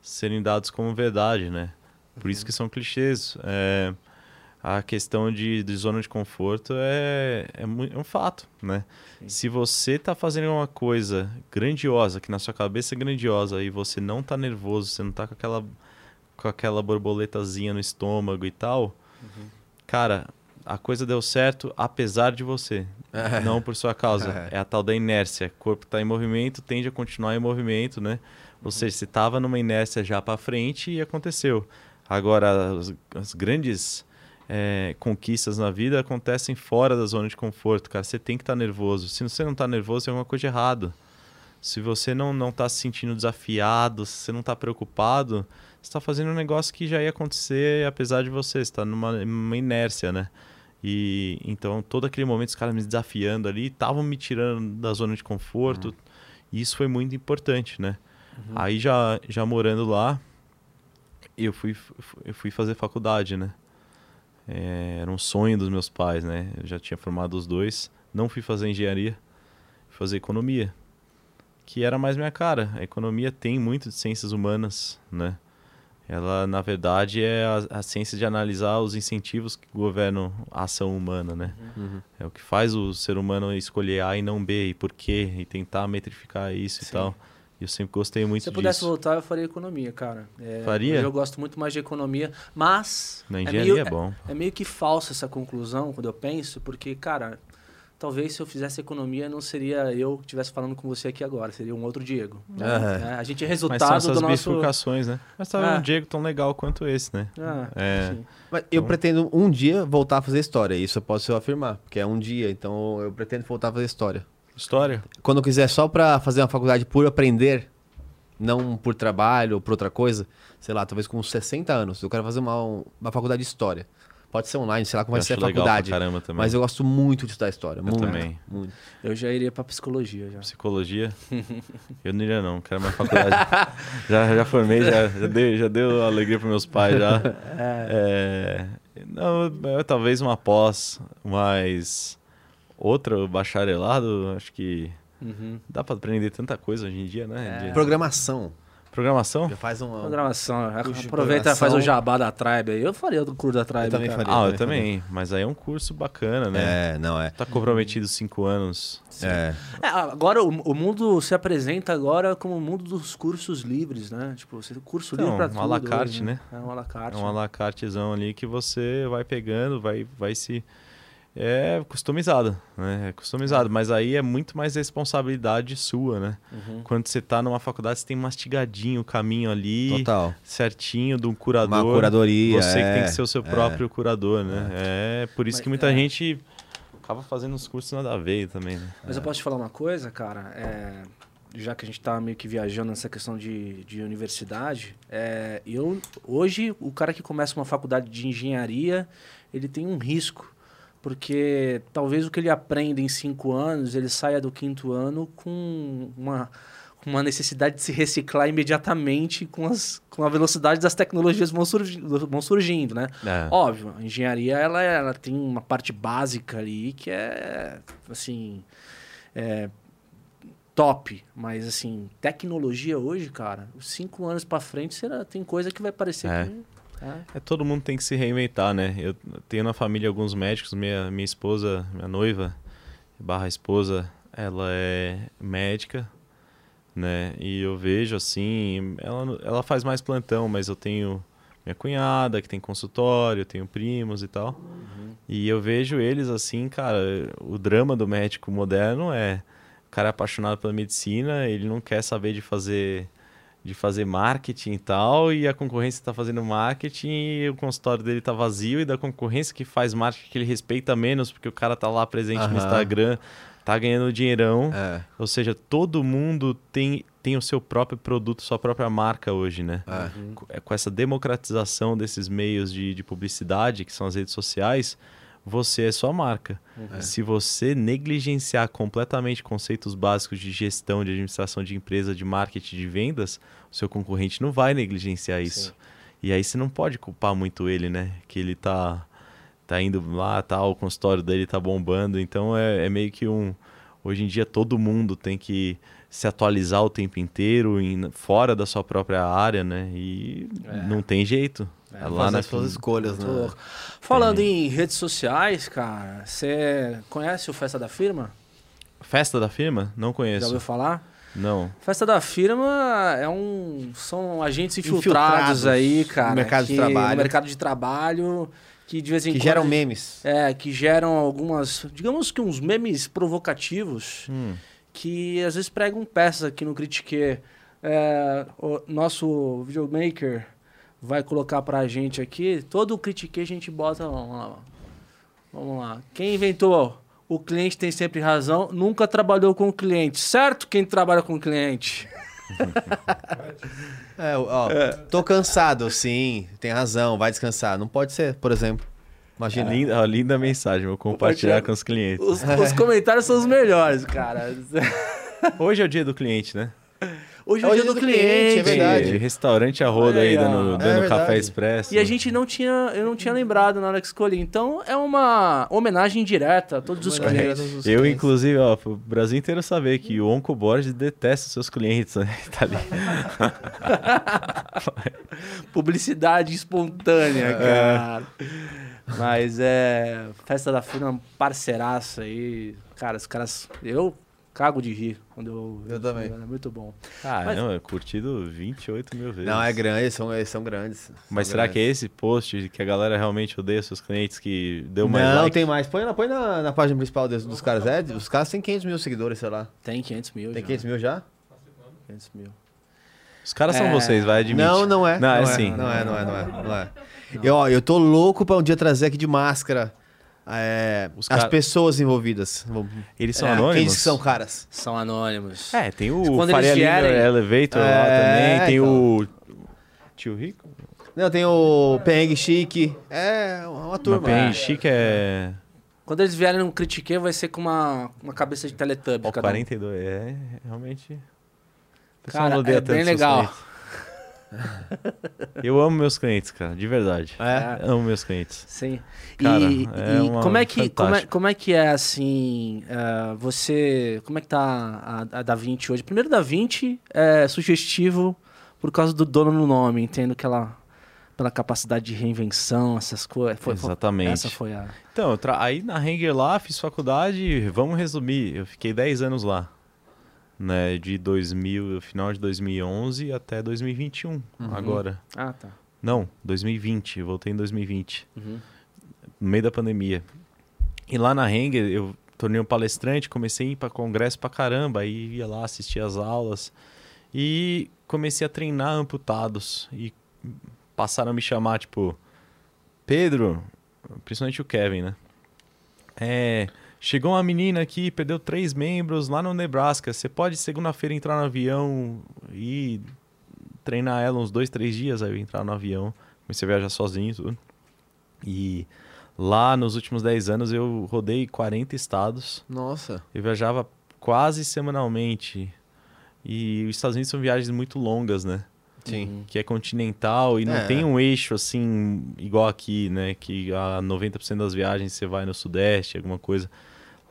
serem dados como verdade, né? Por isso que são clichês. É, a questão de, de zona de conforto é, é, é um fato, né? Se você tá fazendo uma coisa grandiosa, que na sua cabeça é grandiosa, e você não tá nervoso, você não tá com aquela, com aquela borboletazinha no estômago e tal, cara, a coisa deu certo apesar de você, não por sua causa. É a tal da inércia. O corpo está em movimento, tende a continuar em movimento, né? Ou seja, você estava numa inércia já para frente e aconteceu. Agora, as, as grandes é, conquistas na vida acontecem fora da zona de conforto, cara. Você tem que estar nervoso. Se você não está nervoso, tem alguma coisa de errado. Se você não não está se sentindo desafiado, se você não está preocupado, você está fazendo um negócio que já ia acontecer apesar de você. Você está numa, numa inércia, né? E então, todo aquele momento, os caras me desafiando ali, estavam me tirando da zona de conforto. E isso foi muito importante, né? Aí, já, já morando lá, eu fui, eu fui fazer faculdade, né? É, era um sonho dos meus pais, né? Eu já tinha formado os dois. Não fui fazer engenharia, fui fazer economia. Que era mais minha cara. A economia tem muito de ciências humanas, né? Ela, na verdade, é a, a ciência de analisar os incentivos que governam a ação humana, né? É o que faz o ser humano escolher A e não B, e por quê, e tentar metrificar isso e Sim. tal. E eu sempre gostei muito Se eu pudesse disso. voltar, eu faria economia, cara. É, Faria? Eu gosto muito mais de economia, mas Na é engenharia meio, é bom. é meio que falsa essa conclusão quando eu penso, porque, cara, talvez se eu fizesse economia não seria eu que estivesse falando com você aqui agora, seria um outro Diego. Aham. né? A gente é Mas são resultado essas do nosso... bifurcações, né? Mas tá É. um Diego tão legal quanto esse, né? Ah, É. Mas eu pretendo um dia voltar a fazer história. Isso eu posso afirmar, porque é um dia, então eu pretendo voltar a fazer história. História? Quando eu quiser só pra fazer uma faculdade por aprender, não por trabalho ou por outra coisa, sei lá, talvez com uns 60 anos, eu quero fazer uma, uma faculdade de história. Pode ser online, sei lá como Eu vai ser a faculdade. caramba também. Mas eu gosto muito de estudar história. muito, também. muito. Eu já iria pra psicologia já. Psicologia? eu não iria não, quero mais faculdade. já, já formei, já, já, dei, já deu alegria para meus pais já. É, não, eu- talvez uma pós, mas outro bacharelado, acho que Uhum. dá para aprender tanta coisa hoje em dia, né? É. Programação. Programação? Já faz um. Programação. Aproveita e faz programação. o jabá da Tribe aí. Eu faria do curso da Tribe, também cara. faria. Ah, eu também também, mas aí é um curso bacana, né? É, não é. Tá comprometido cinco anos. É. É, agora o, o mundo se apresenta agora como o mundo dos cursos livres, né? Tipo, você curso Então, livre pra um tudo. à la carte, hoje, né? É um à la carte. É um alacartezão ali que você vai pegando, vai, vai se. É customizado, né? É customizado, mas aí é muito mais responsabilidade sua, né? Uhum. Quando você tá numa faculdade, você tem mastigadinho o caminho ali, Total. certinho, de um curador. Uma curadoria. Você que tem é. que ser o seu próprio curador, né? É, por isso Mas, que muita é. gente acaba fazendo uns cursos nada a ver também, né? Mas eu posso te falar uma coisa, cara? É, já que a gente tá meio que viajando nessa questão de, de universidade, é, eu hoje o cara que começa uma faculdade de engenharia, ele tem um risco. Porque talvez o que ele aprenda em cinco anos, ele saia do quinto ano com uma, uma necessidade de se reciclar imediatamente com, as, com a velocidade das tecnologias vão, surgi, vão surgindo, né? É. Óbvio, a engenharia ela, ela tem uma parte básica ali que é assim é, top, mas assim tecnologia hoje, cara, cinco anos pra frente será tem coisa que vai parecer É. que é. É, todo mundo tem que se reinventar, né? Eu tenho na família alguns médicos, minha, minha esposa, minha noiva, barra esposa, ela é médica, né? E eu vejo assim, ela, ela faz mais plantão, mas eu tenho minha cunhada que tem consultório, eu tenho primos e tal. E eu vejo eles assim, cara, o drama do médico moderno é o cara é apaixonado pela medicina, ele não quer saber de fazer de fazer marketing e tal, e a concorrência está fazendo marketing e o consultório dele tá vazio, e da concorrência que faz marketing que ele respeita menos, porque o cara tá lá presente no Aham. Instagram, tá ganhando dinheirão. É. Ou seja, todo mundo tem, tem o seu próprio produto, sua própria marca hoje, né? É. Co- é, Com essa democratização desses meios de, de publicidade, que são as redes sociais, você é sua marca. Se você negligenciar completamente conceitos básicos de gestão, de administração de empresa, de marketing, de vendas, o seu concorrente não vai negligenciar isso. E aí você não pode culpar muito ele, né? Que ele tá, tá indo lá, tá, o consultório dele tá bombando. Então é, é meio que um. Hoje em dia todo mundo tem que se atualizar o tempo inteiro, em, fora da sua própria área, né? E É. não tem jeito. É Lá na nas suas escolhas, né? louco. Falando em redes sociais, cara, você conhece o Festa da Firma? Festa da firma? Não Já conheço. ouviu falar? Não. Festa da Firma é um são agentes infiltrados, Infiltrados aí, cara, no mercado de que- trabalho. no mercado de trabalho que de vez em Que quando geram memes. é, que geram algumas, digamos que uns memes provocativos Hum. que às vezes pregam peças aqui no Critique. É, o nosso videomaker vai colocar pra gente aqui. Todo o Critique a gente bota. Vamos lá. Vamos lá. Quem inventou? O cliente tem sempre razão. Nunca trabalhou com o cliente. Certo? Quem trabalha com o cliente. É, ó, tô cansado, sim, tem razão, vai descansar. Não pode ser, por exemplo. Imagina. Linda, ó, linda mensagem, vou compartilhar Compartilhar. com os clientes. Os, os comentários são os melhores, cara. Hoje é o dia do cliente, né? Hoje é o dia do cliente, é verdade. Tem Restaurante a roda aí, dando, É dando verdade. café expresso. E a gente não tinha, eu não tinha lembrado na hora que escolhi. Então é uma homenagem direta a todos os clientes. todos os Eu, clientes. inclusive, ó, pro Brasil inteiro saber que o Onco Borges detesta os seus clientes, né? Tá ali. Publicidade espontânea, É. cara. Mas é. Festa da firma, parceiraça aí. Cara, os caras. Eu cago de rir quando eu. Eu também. É muito bom. Ah, Mas- não, é curtido 28 mil vezes. Não, é grande, eles são, eles são grandes. são Mas será que é grandes. esse post que a galera realmente odeia seus clientes que deu mais Não, like? tem mais. Põe, na, põe na, na página principal dos, dos caras. É, os caras têm 500 mil seguidores, sei lá. Tem 500 mil. Tem já. 500 mil já? 500 mil. Os caras são É. vocês, vai admitir. Não, não é. Não, é é sim. Não é, não é, não é. Não é. Eu, ó, eu tô louco pra um dia trazer aqui de máscara é, Os as pessoas envolvidas. Eles são É, anônimos? Quem são caras? São anônimos. É, tem o Quando Faria eles vierem- Lima Elevator lá É, também, tem então. o Tio Rico? Não, tem o Peng Chique. É, uma Mas turma. bem chique é... Quando eles vierem no Critique, vai ser com uma, uma cabeça de cada um. 42, é, realmente... O Cara, é bem legal. Eu amo meus clientes, cara, de verdade. É. Amo meus clientes. Sim. Cara, e é e como, é que, como, é, como é que é assim, eh, você, como é que tá a, a Da Vinci hoje? Primeiro, Da Vinci é sugestivo por causa do dono no nome, entendo que ela, pela capacidade de reinvenção, essas coisas. Exatamente. essa foi a... Então, aí na Hanger lá, fiz faculdade, vamos resumir, eu fiquei 10 anos lá. Né, de 2000, final de 2011 até 2021, agora. Ah, tá. Não, 2020, eu voltei em 2020, Uhum. no meio da pandemia. E lá na Hanger, eu tornei um palestrante, comecei a ir para congresso pra caramba, aí ia lá assistir as aulas e comecei a treinar amputados e passaram a me chamar, tipo, Pedro, principalmente o Kevin, né? É, chegou uma menina aqui, perdeu três membros lá no Nebraska. Você pode segunda-feira entrar no avião e treinar ela uns dois, três dias. Aí eu entrar no avião, comecei a viajar sozinho e tudo. E lá nos últimos 10 anos eu rodei 40 estados. Nossa. Eu viajava quase semanalmente. E os Estados Unidos são viagens muito longas, né? Sim. que é continental e não É. tem um eixo assim igual aqui, né? Que a 90% das viagens você vai no sudeste, alguma coisa.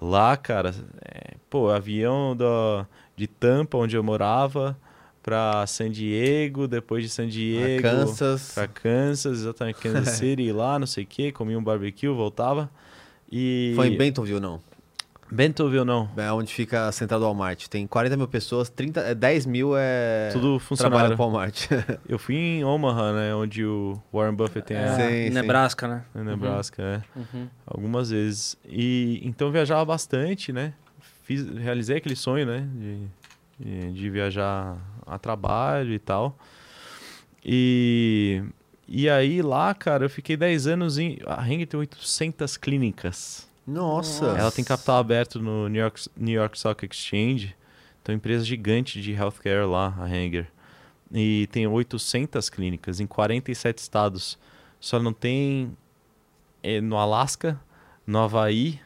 Lá, cara, é, pô, avião da, de Tampa, onde eu morava, pra San Diego, depois de San Diego, Kansas. pra Kansas, exatamente, Kansas City, lá, não sei o que, comia um barbecue, voltava. E Foi em Bentonville, não. Bentonville não. É onde fica a central do Walmart. Tem 40 mil pessoas, 30, é, 10 mil é. Tudo trabalha funcionário. com o Walmart. Eu fui em Omaha, né, onde o Warren Buffett tem a, É, Sim, sim. Nebraska, né? em Nebraska, é. Uhum. algumas vezes. E então eu viajava bastante, né? Fiz, realizei aquele sonho, né? De, de, de viajar a trabalho e tal. E, e aí lá, cara, eu fiquei 10 anos em. A Heng tem 800 clínicas. Nossa. Ela tem capital aberto no New York, New York Stock Exchange. Então, empresa gigante de healthcare lá, a Hanger. E tem 800 clínicas em 47 estados. Só não tem é, no Alasca, no Havaí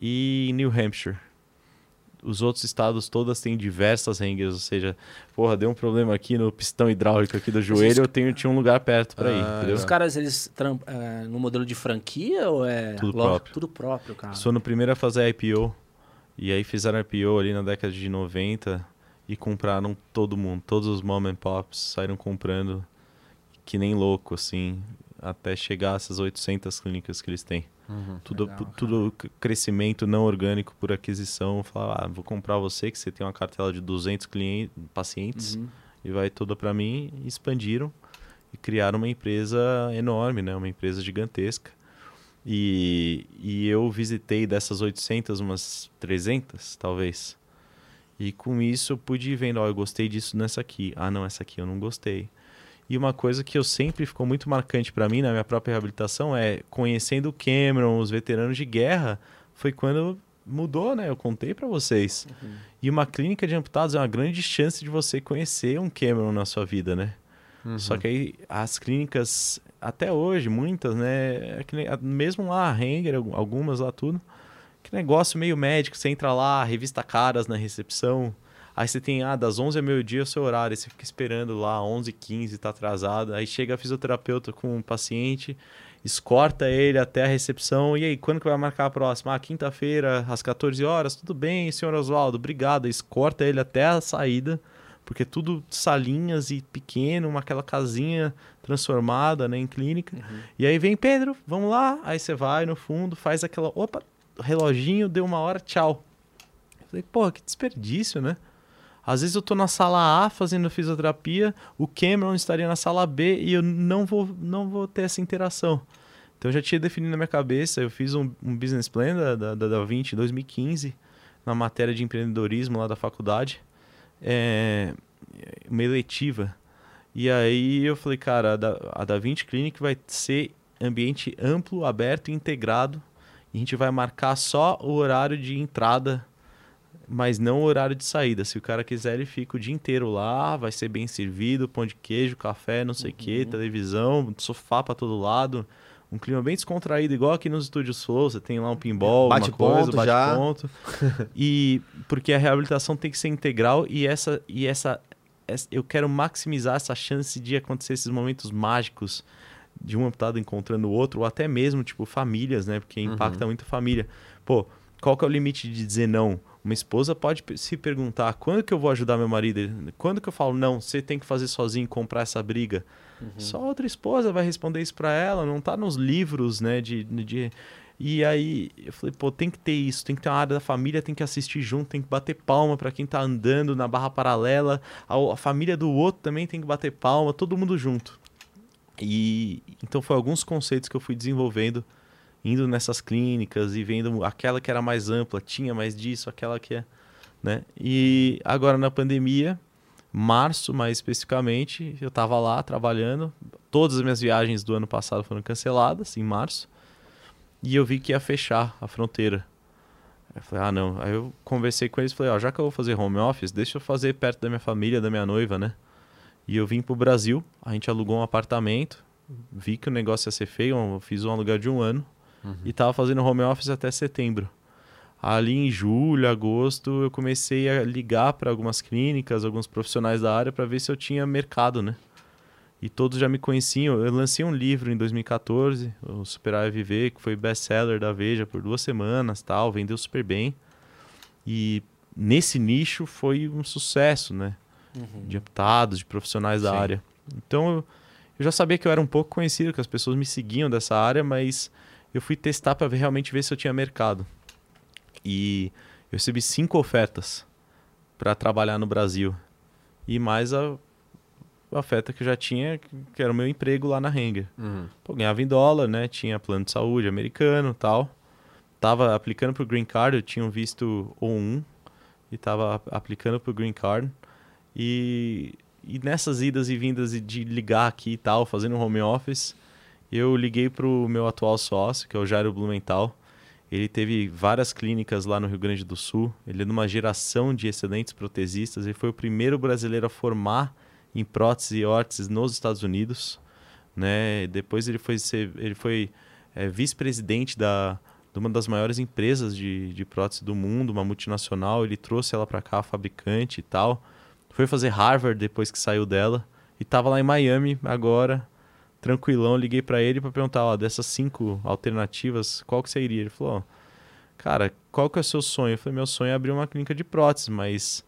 e New Hampshire. Os outros estados todas têm diversas Hangers, ou seja, porra, deu um problema aqui no pistão hidráulico aqui do joelho, eu tenho, tinha um lugar perto pra ir, Ah, entendeu? Os caras, eles é, no modelo de franquia ou é... Tudo próprio. Tudo próprio, cara. Sou no primeiro a fazer IPO. E aí fizeram IPO ali na década de 90 e compraram todo mundo. Todos os mom and pops saíram comprando. que nem louco, assim, até chegar a essas 800 clínicas que eles têm. Tudo, Legal, tudo crescimento não orgânico por aquisição. Falar, ah, vou comprar você, que você tem uma cartela de 200 clientes, pacientes, Uhum. e vai toda para mim. Expandiram e criaram uma empresa enorme, né? Uma empresa gigantesca. E, e eu visitei dessas 800 umas 300, talvez. E com isso eu pude ir vendo, ó, eu gostei disso nessa aqui. Ah, não, essa aqui eu não gostei. E uma coisa que eu sempre ficou muito marcante para mim na minha própria reabilitação é conhecendo o Cameron, os veteranos de guerra, foi quando mudou, né? Eu contei para vocês. E uma clínica de amputados é uma grande chance de você conhecer um Cameron na sua vida, né? Só que aí as clínicas, até hoje, muitas, né? é mesmo lá, a Henger, algumas lá, tudo. Que negócio meio médico, você entra lá, revista caras na recepção. Aí você tem, ah, das 11 ao meio-dia é o seu horário. Aí você fica esperando lá, 11 15 tá atrasado. Aí chega a fisioterapeuta com o paciente, escorta ele até a recepção. E aí, quando que vai marcar a próxima? Ah, quinta-feira, às 14 horas. Tudo bem, senhor Oswaldo, obrigado. Escorta ele até a saída porque tudo salinhas e pequeno, uma aquela casinha transformada né, em clínica. E aí vem Pedro, vamos lá. Aí você vai no fundo, faz aquela, opa, reloginho, deu uma hora, tchau. Eu falei, porra, que desperdício, né? Às vezes eu tô na sala A fazendo fisioterapia, o Cameron estaria na sala B e eu não vou, não vou ter essa interação. Então eu já tinha definido na minha cabeça, eu fiz um, um business plan da, da, da Da Vinci em 2015, na matéria de empreendedorismo lá da faculdade é, uma eletiva. E aí eu falei, cara, a da, a da Vinci Clinic vai ser ambiente amplo, aberto e integrado. E a gente vai marcar só o horário de entrada, mas não o horário de saída. Se o cara quiser, ele fica o dia inteiro lá, vai ser bem servido, pão de queijo, café, não sei o que, televisão, sofá para todo lado. Um clima bem descontraído, igual aqui nos estúdios Flow, você tem lá um pinball, Bate uma coisa, ponto já. bate-ponto. e porque a reabilitação tem que ser integral e essa e essa, essa- eu quero maximizar essa chance de acontecer esses momentos mágicos de um amputado encontrando o outro ou até mesmo tipo famílias, né? Porque impacta muito a família. Pô, qual que é o limite de dizer não? Uma esposa pode se perguntar quando que eu vou ajudar meu marido? Quando que eu falo não, você tem que fazer sozinho, comprar essa briga? Só outra esposa vai responder isso pra ela, não tá nos livros, né, de, de e aí eu falei, pô, tem que ter isso, tem que ter uma área da família, tem que assistir junto, tem que bater palma pra quem tá andando na barra paralela, a, a família do outro também tem que bater palma, todo mundo junto. E então foi alguns conceitos que eu fui desenvolvendo indo nessas clínicas e vendo aquela que era mais ampla, tinha mais disso, aquela que é, né? E agora na pandemia, março mais especificamente, eu tava lá trabalhando, todas as minhas viagens do ano passado foram canceladas em março. E eu vi que ia fechar a fronteira. Eu falei, ah, não. Aí eu conversei com eles e falei, ó, já que eu vou fazer home office, deixa eu fazer perto da minha família, da minha noiva, né? E eu vim pro Brasil, a gente alugou um apartamento, vi que o negócio ia ser feio, eu fiz um aluguel de um ano e tava fazendo home office até setembro. Ali em julho, agosto, eu comecei a ligar para algumas clínicas, alguns profissionais da área para ver se eu tinha mercado, né? E todos já me conheciam. Eu lancei um livro em 2014, o Superar e Viver, que foi best-seller da Veja por duas semanas, tal, vendeu super bem. E nesse nicho foi um sucesso, né? De amputados, de profissionais da Sim. área. Então eu, eu já sabia que eu era um pouco conhecido, que as pessoas me seguiam dessa área, mas eu fui testar para realmente ver se eu tinha mercado. E eu recebi cinco ofertas para trabalhar no Brasil. E mais a, a oferta que eu já tinha, que era o meu emprego lá na Renger. Pô, ganhava em dólar, né? Tinha plano de saúde americano tal. Tava aplicando pro Green Card, eu tinha um visto O1 e tava ap- aplicando pro Green Card. E, e nessas idas e vindas e de ligar aqui e tal, fazendo home office, eu liguei pro meu atual sócio, que é o Jairo Blumenthal. Ele teve várias clínicas lá no Rio Grande do Sul. Ele é de uma geração de excelentes protesistas. Ele foi o primeiro brasileiro a formar em prótese e órteses nos Estados Unidos. Né? Depois ele foi, ele foi é, vice-presidente da, de uma das maiores empresas de, de prótese do mundo, uma multinacional. Ele trouxe ela para cá, fabricante e tal. Foi fazer Harvard depois que saiu dela. E estava lá em Miami agora, tranquilão. Liguei para ele para perguntar, ó, dessas cinco alternativas, qual que você iria? Ele falou, ó, cara, qual que é o seu sonho? Eu falei, meu sonho é abrir uma clínica de prótese, mas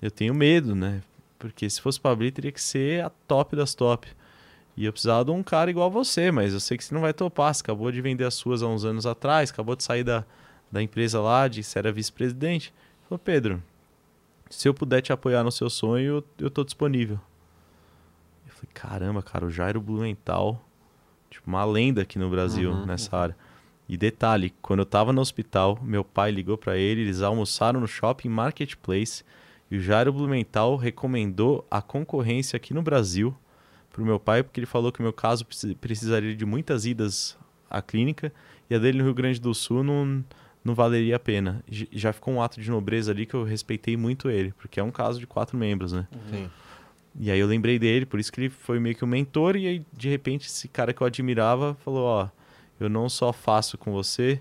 eu tenho medo, né? Porque se fosse para abrir, teria que ser a top das top. E eu precisava de um cara igual você, mas eu sei que você não vai topar. Você acabou de vender as suas há uns anos atrás, acabou de sair da, da empresa lá, de você era vice-presidente. Falou, Pedro, se eu puder te apoiar no seu sonho, eu, eu tô disponível. Eu falei, caramba, cara, o Jairo Blumenthal, tipo, uma lenda aqui no Brasil Uhum, nessa área. E detalhe, quando eu tava no hospital, meu pai ligou para ele, eles almoçaram no shopping Marketplace e o Jairo Blumenthal recomendou a concorrência aqui no Brasil pro meu pai, porque ele falou que o meu caso precis- precisaria de muitas idas à clínica e a dele no Rio Grande do Sul não, não valeria a pena. Já ficou um ato de nobreza ali que eu respeitei muito ele, porque é um caso de quatro membros, né? Sim. E aí eu lembrei dele, por isso que ele foi meio que um mentor, e aí de repente esse cara que eu admirava falou, ó, eu não só faço com você,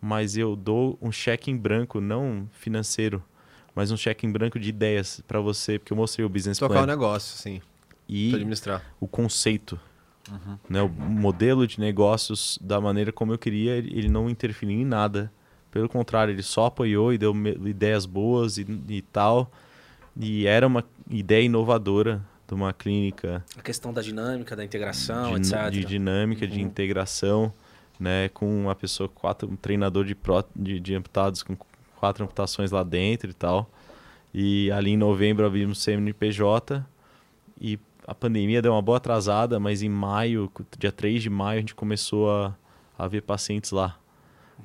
mas eu dou um cheque em branco, não financeiro, mas um cheque em branco de ideias pra você, porque eu mostrei o business Tocar o plan negócio, sim. e administrar. o conceito, né, o modelo de negócios da maneira como eu queria, ele não interferiu em nada. Pelo contrário, ele só apoiou e deu ideias boas e, e tal. E era uma ideia inovadora de uma clínica A questão da dinâmica, da integração, de, etc. de dinâmica, de Uhum. integração, né, com uma pessoa, quatro, um treinador de, pró, de, de amputados com quatro amputações lá dentro e tal. E ali em novembro abrimos CNPJ e a pandemia deu uma boa atrasada, mas em maio, dia 3 de maio, a gente começou a, a ver pacientes lá.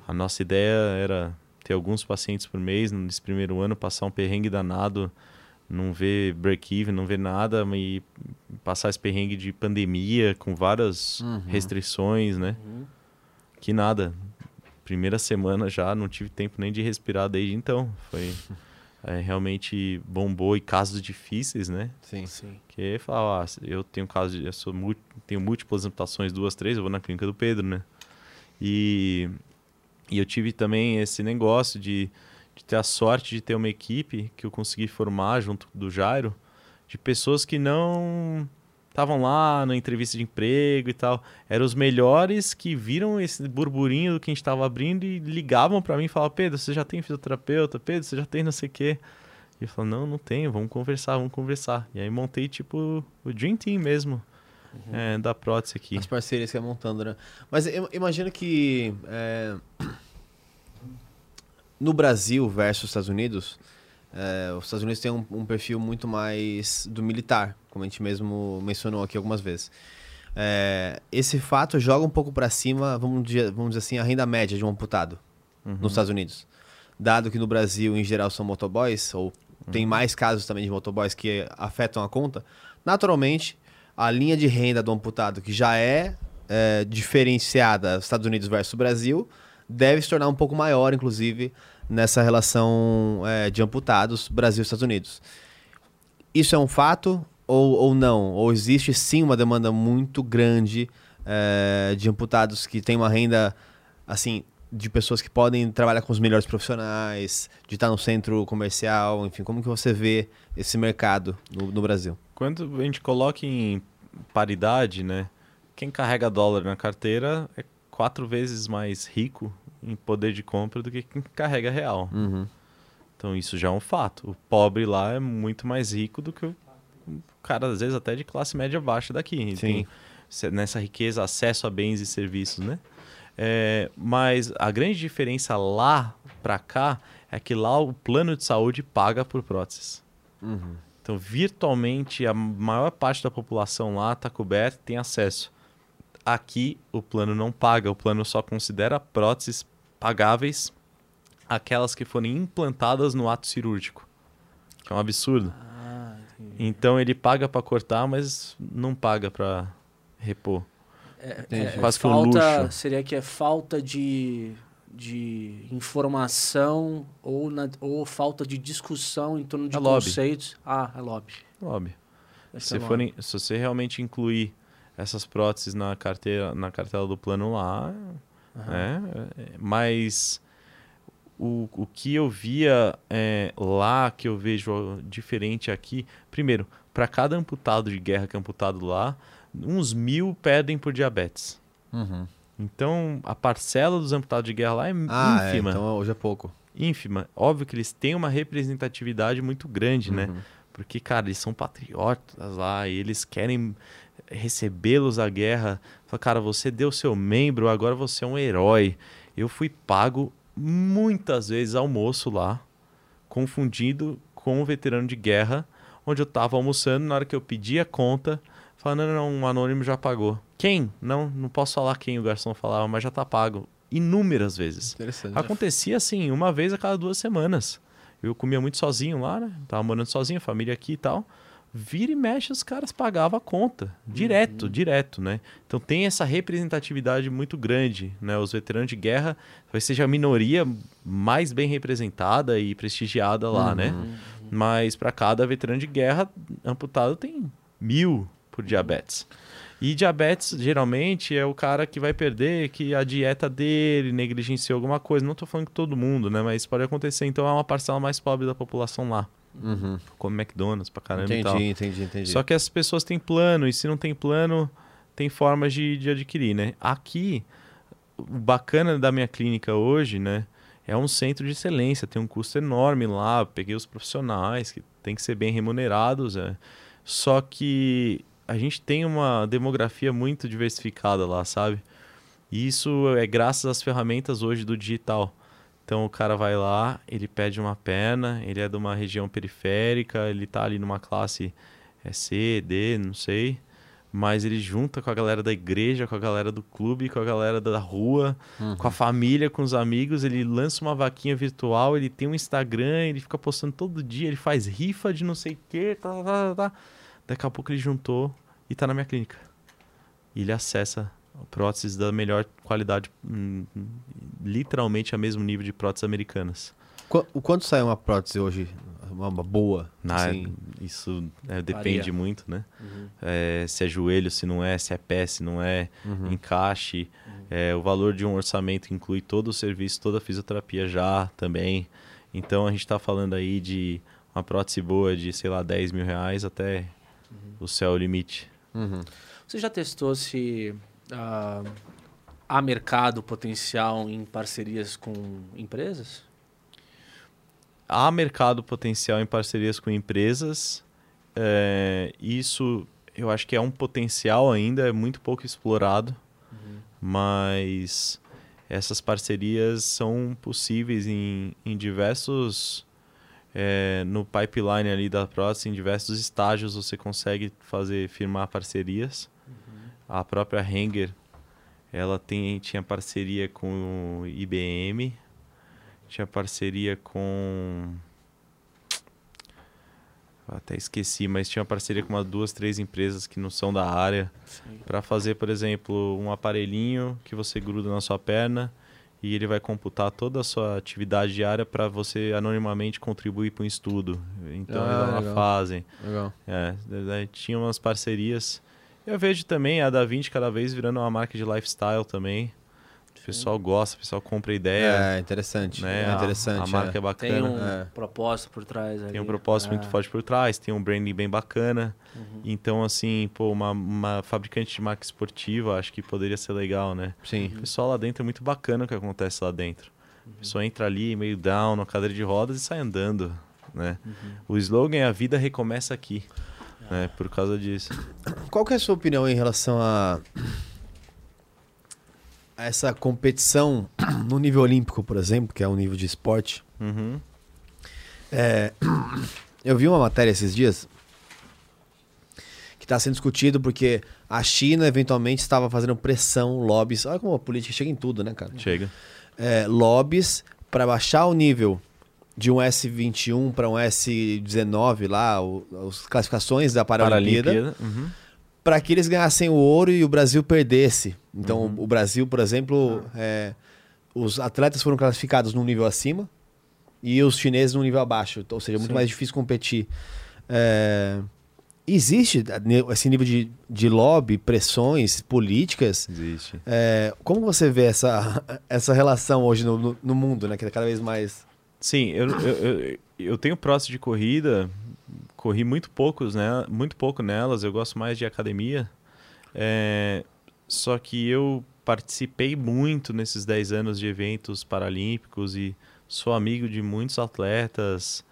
A nossa ideia era ter alguns pacientes por mês nesse primeiro ano, passar um perrengue danado, não ver break-even, não ver nada, e passar esse perrengue de pandemia com várias Uhum. restrições, né? Uhum. Que nada. Primeira semana já, não tive tempo nem de respirar desde então. Foi é, realmente bombou e casos difíceis, né? Sim. Sim. Que falar, ah, eu tenho caso eu sou tenho múltiplas amputações, duas, três, eu vou na clínica do Pedro, né? E, e eu tive também esse negócio de, de ter a sorte de ter uma equipe que eu consegui formar junto do Jairo, de pessoas que não estavam lá na entrevista de emprego e tal, eram os melhores que viram esse burburinho do que a gente estava abrindo e ligavam para mim e falavam, Pedro, você já tem fisioterapeuta? Pedro, você já tem não sei o quê? E eu falei, não, não tenho, vamos conversar, vamos conversar. E aí montei, tipo, o Dream Team mesmo, é, da prótese aqui. As parcerias que é montando, né? Mas eu imagino que é, no Brasil versus Estados Unidos, é, os Estados Unidos têm um, um perfil muito mais do militar, como a gente mesmo mencionou aqui algumas vezes. É, esse fato joga um pouco para cima, vamos dizer, vamos dizer assim, a renda média de um amputado Uhum. nos Estados Unidos. Dado que no Brasil, em geral, são motoboys, ou tem mais casos também de motoboys que afetam a conta, naturalmente, a linha de renda do amputado, que já é, é, diferenciada Estados Unidos versus Brasil, deve se tornar um pouco maior, inclusive, nessa relação é, de amputados Brasil e Estados Unidos. Isso é um fato ou, ou não? Ou existe sim uma demanda muito grande é, de amputados que têm uma renda, assim, de pessoas que podem trabalhar com os melhores profissionais, de estar no centro comercial, enfim, como que você vê esse mercado no, no Brasil? Quando a gente coloca em paridade, né? Quem carrega dólar na carteira é quatro vezes mais rico em poder de compra do que quem carrega real. Uhum. Então isso já é um fato. O pobre lá é muito mais rico do que o cara, às vezes, até de classe média baixa daqui. Sim. Tem nessa riqueza acesso a bens e serviços, né? É, mas a grande diferença lá para cá é que lá o plano de saúde paga por próteses. Uhum. Então, virtualmente, a maior parte da população lá está coberta e tem acesso. Aqui, o plano não paga, o plano só considera próteses pagáveis aquelas que forem implantadas no ato cirúrgico, que é um absurdo. Ah. Então, ele paga para cortar, mas não paga para repor. É, Entendi. é, Quase que um luxo. Seria que é falta de, de informação ou, na- ou falta de discussão em torno de É lobby. conceitos. Ah, é lobby. Esse Se, é lobby. forem, se você realmente incluir essas próteses na carteira, na cartela do plano lá, Aham. né? É, Mas o, o que eu via é, lá, que eu vejo diferente aqui, primeiro, para cada amputado de guerra que é amputado lá, uns mil perdem por diabetes. Uhum. Então, a parcela dos amputados de guerra lá é Ah, é, ínfima. então hoje é pouco. Ínfima. Óbvio que eles têm uma representatividade muito grande, né? Uhum. Porque, cara, eles são patriotas lá e eles querem recebê-los à guerra. Falar, cara, você deu seu membro, agora você é um herói. Eu fui pago muitas vezes almoço lá, confundido com um veterano de guerra, onde eu estava almoçando, na hora que eu pedi a conta, falando, não, não, um anônimo já pagou. Quem? Não, não posso falar quem o garçom falava, mas já tá pago. Inúmeras vezes. Interessante. Acontecia assim, uma vez a cada duas semanas. Eu comia muito sozinho lá, né? Tava morando sozinho, família aqui e tal. Vira e mexe, os caras pagavam a conta. Direto, direto, né? Então tem essa representatividade muito grande, né? Os veteranos de guerra talvez seja a minoria mais bem representada e prestigiada lá, né? Mas para cada veterano de guerra amputado tem mil por diabetes. E diabetes, geralmente, é o cara que vai perder, que a dieta dele negligenciou alguma coisa. Não tô falando que todo mundo, né? Mas pode acontecer. Então é uma parcela mais pobre da população lá. Uhum. Come McDonald's pra caramba e tal. Entendi, entendi, entendi. Só que as pessoas têm plano, e se não tem plano, tem formas de, de adquirir, né? Aqui, o bacana da minha clínica hoje, né? É um centro de excelência, tem um custo enorme lá. Peguei os profissionais que tem que ser bem remunerados. É. Só que a gente tem uma demografia muito diversificada lá, sabe? E isso é graças às ferramentas hoje do digital. Então o cara vai lá, ele pede uma perna, ele é de uma região periférica, ele tá ali numa classe é, C, D, não sei. Mas ele junta com a galera da igreja, com a galera do clube, com a galera da rua, com a família, com os amigos. Ele lança uma vaquinha virtual, ele tem um Instagram, ele fica postando todo dia, ele faz rifa de não sei o quê, tá, tá, tá, tá. Daqui a pouco ele juntou e tá na minha clínica. E ele acessa próteses da melhor qualidade, hum, literalmente a mesmo nível de próteses americanas. Qu- o quanto sai uma prótese hoje? Uma, boa? Na- assim? Isso é, depende Varia. muito, né? É, se é joelho, se não é, se é pé, se não é, encaixe. É, o valor de um orçamento inclui todo o serviço, toda a fisioterapia já também. Então a gente está falando aí de uma prótese boa de, sei lá, 10 mil reais até o céu limite. Uhum. Você já testou se ah, há mercado potencial em parcerias com empresas? há mercado potencial em parcerias com empresas. é, isso eu acho que é um potencial ainda, é muito pouco explorado, mas essas parcerias são possíveis em, em diversos. é, no pipeline ali da prótese, em diversos estágios você consegue fazer firmar parcerias. A própria Hanger, ela tem, tinha parceria com o IBM, tinha parceria com. Até esqueci, mas tinha parceria com umas duas, três empresas que não são da área para fazer, por exemplo, um aparelhinho que você gruda na sua perna e ele vai computar toda a sua atividade diária para você anonimamente contribuir para um estudo. Então Ah, eles lá fazem. Legal. É, tinha umas parcerias. Eu vejo também a Da Vinci cada vez virando uma marca de lifestyle também. O pessoal gosta, o pessoal compra ideia. É, interessante. né? É A- interessante. A, marca é, Tem bacana. um É. propósito por trás ali. Tem um propósito muito É. forte por trás, tem um branding bem bacana. Uhum. Então, assim, pô, uma, uma fabricante de marca esportiva, acho que poderia ser legal, né? Sim. O pessoal lá dentro é muito bacana o que acontece lá dentro. Uhum. A pessoa entra ali meio down, na cadeira de rodas e sai andando, né? Uhum. O slogan é a vida recomeça aqui, né? Por causa disso. Qual que é a sua opinião em relação a, a essa competição no nível olímpico, por exemplo, que é um nível de esporte? Uhum. É, eu vi uma matéria esses dias que está sendo discutido porque a China eventualmente estava fazendo pressão, lobbies. Olha como a política chega em tudo, né, cara? Chega. É, lobbies para baixar o nível de um S21 para um S19 lá, o- as classificações da Paralimpíada. Paralimpíada. Uhum. para que eles ganhassem o ouro e o Brasil perdesse. Então, o Brasil, por exemplo, é, os atletas foram classificados num nível acima e os chineses num nível abaixo. Então, ou seja, é muito Sim. mais difícil competir. É, existe esse nível de, de lobby, pressões políticas. Existe. É, como você vê essa, essa relação hoje no, no- no mundo, né? Que é cada vez mais. Sim, eu, eu, eu, eu tenho prótese de corrida, corri muito poucos, né? Muito pouco nelas, eu gosto mais de academia. É, só que eu participei muito nesses 10 anos de eventos paralímpicos e sou amigo de muitos atletas.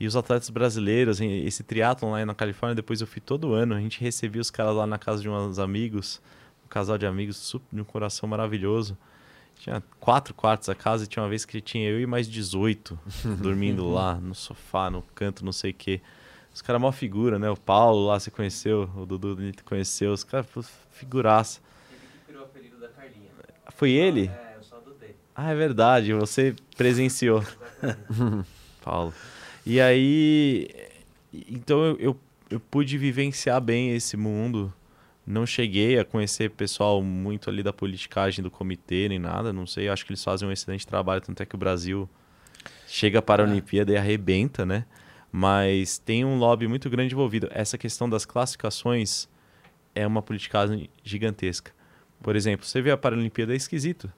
E os atletas brasileiros, esse triatlon lá na Califórnia, depois eu fui todo ano. A gente recebia os caras lá na casa de uns amigos, um casal de amigos super, de um coração maravilhoso. Tinha quatro quartos a casa e tinha uma vez que tinha eu e mais 18 dormindo lá no sofá, no canto, não sei o quê. Os caras mó figura, né? O Paulo lá você conheceu, o Dudu conheceu, os caras figuraça. Foi ele? É, eu só adotei. Ah, é verdade, você presenciou. Paulo. E aí. Então eu, eu, eu pude vivenciar bem esse mundo. Não cheguei a conhecer pessoal muito ali da politicagem do comitê nem nada, não sei. Acho que eles fazem um excelente trabalho, tanto é que o Brasil chega para a Olimpíada e arrebenta, né? Mas tem um lobby muito grande envolvido. Essa questão das classificações é uma politicagem gigantesca. Por exemplo, você vê a Paralimpíada é esquisito.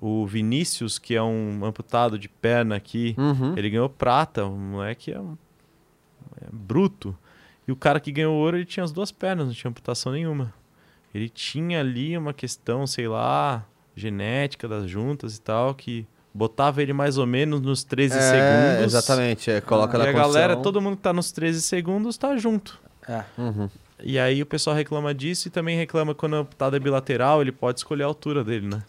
O Vinícius, que é um amputado de perna aqui, Uhum. ele ganhou prata. O moleque é, um, é bruto. E o cara que ganhou ouro, ele tinha as duas pernas, não tinha amputação nenhuma. Ele tinha ali uma questão, sei lá, genética das juntas e tal, que botava ele mais ou menos nos 13 É, segundos. Exatamente, é, coloca E na a condição. galera, todo mundo que tá nos 13 segundos tá junto. É. Uhum. E aí o pessoal reclama disso e também reclama quando o amputado é bilateral, ele pode escolher a altura dele, né?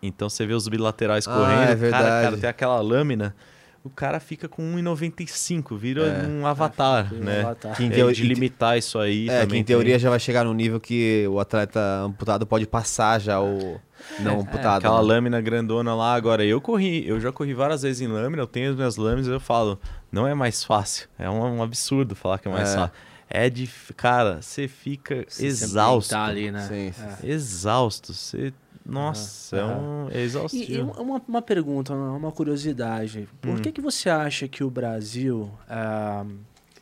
Então você vê os bilaterais Ah, correndo, é cara, verdade. cara, tem aquela lâmina, o cara fica com 1,95, vira É. um avatar, né? Avatar. Que É, de limitar isso aí É, que em teoria tem. já vai chegar no nível que o atleta amputado pode passar já o não amputado. Aquela né? lâmina grandona lá, agora eu corri, eu já corri várias vezes em lâmina, eu tenho as minhas lâminas e eu falo, não é mais fácil, é um, um absurdo falar que é mais É. fácil. É de, cara, você fica Se exausto. ambientar ali, né? Sim, É. sim. Exausto. Você. Nossa, é, um, é E, e exaustivo. uma, uma pergunta, uma curiosidade. Por Hum. que, que você acha que o Brasil ah,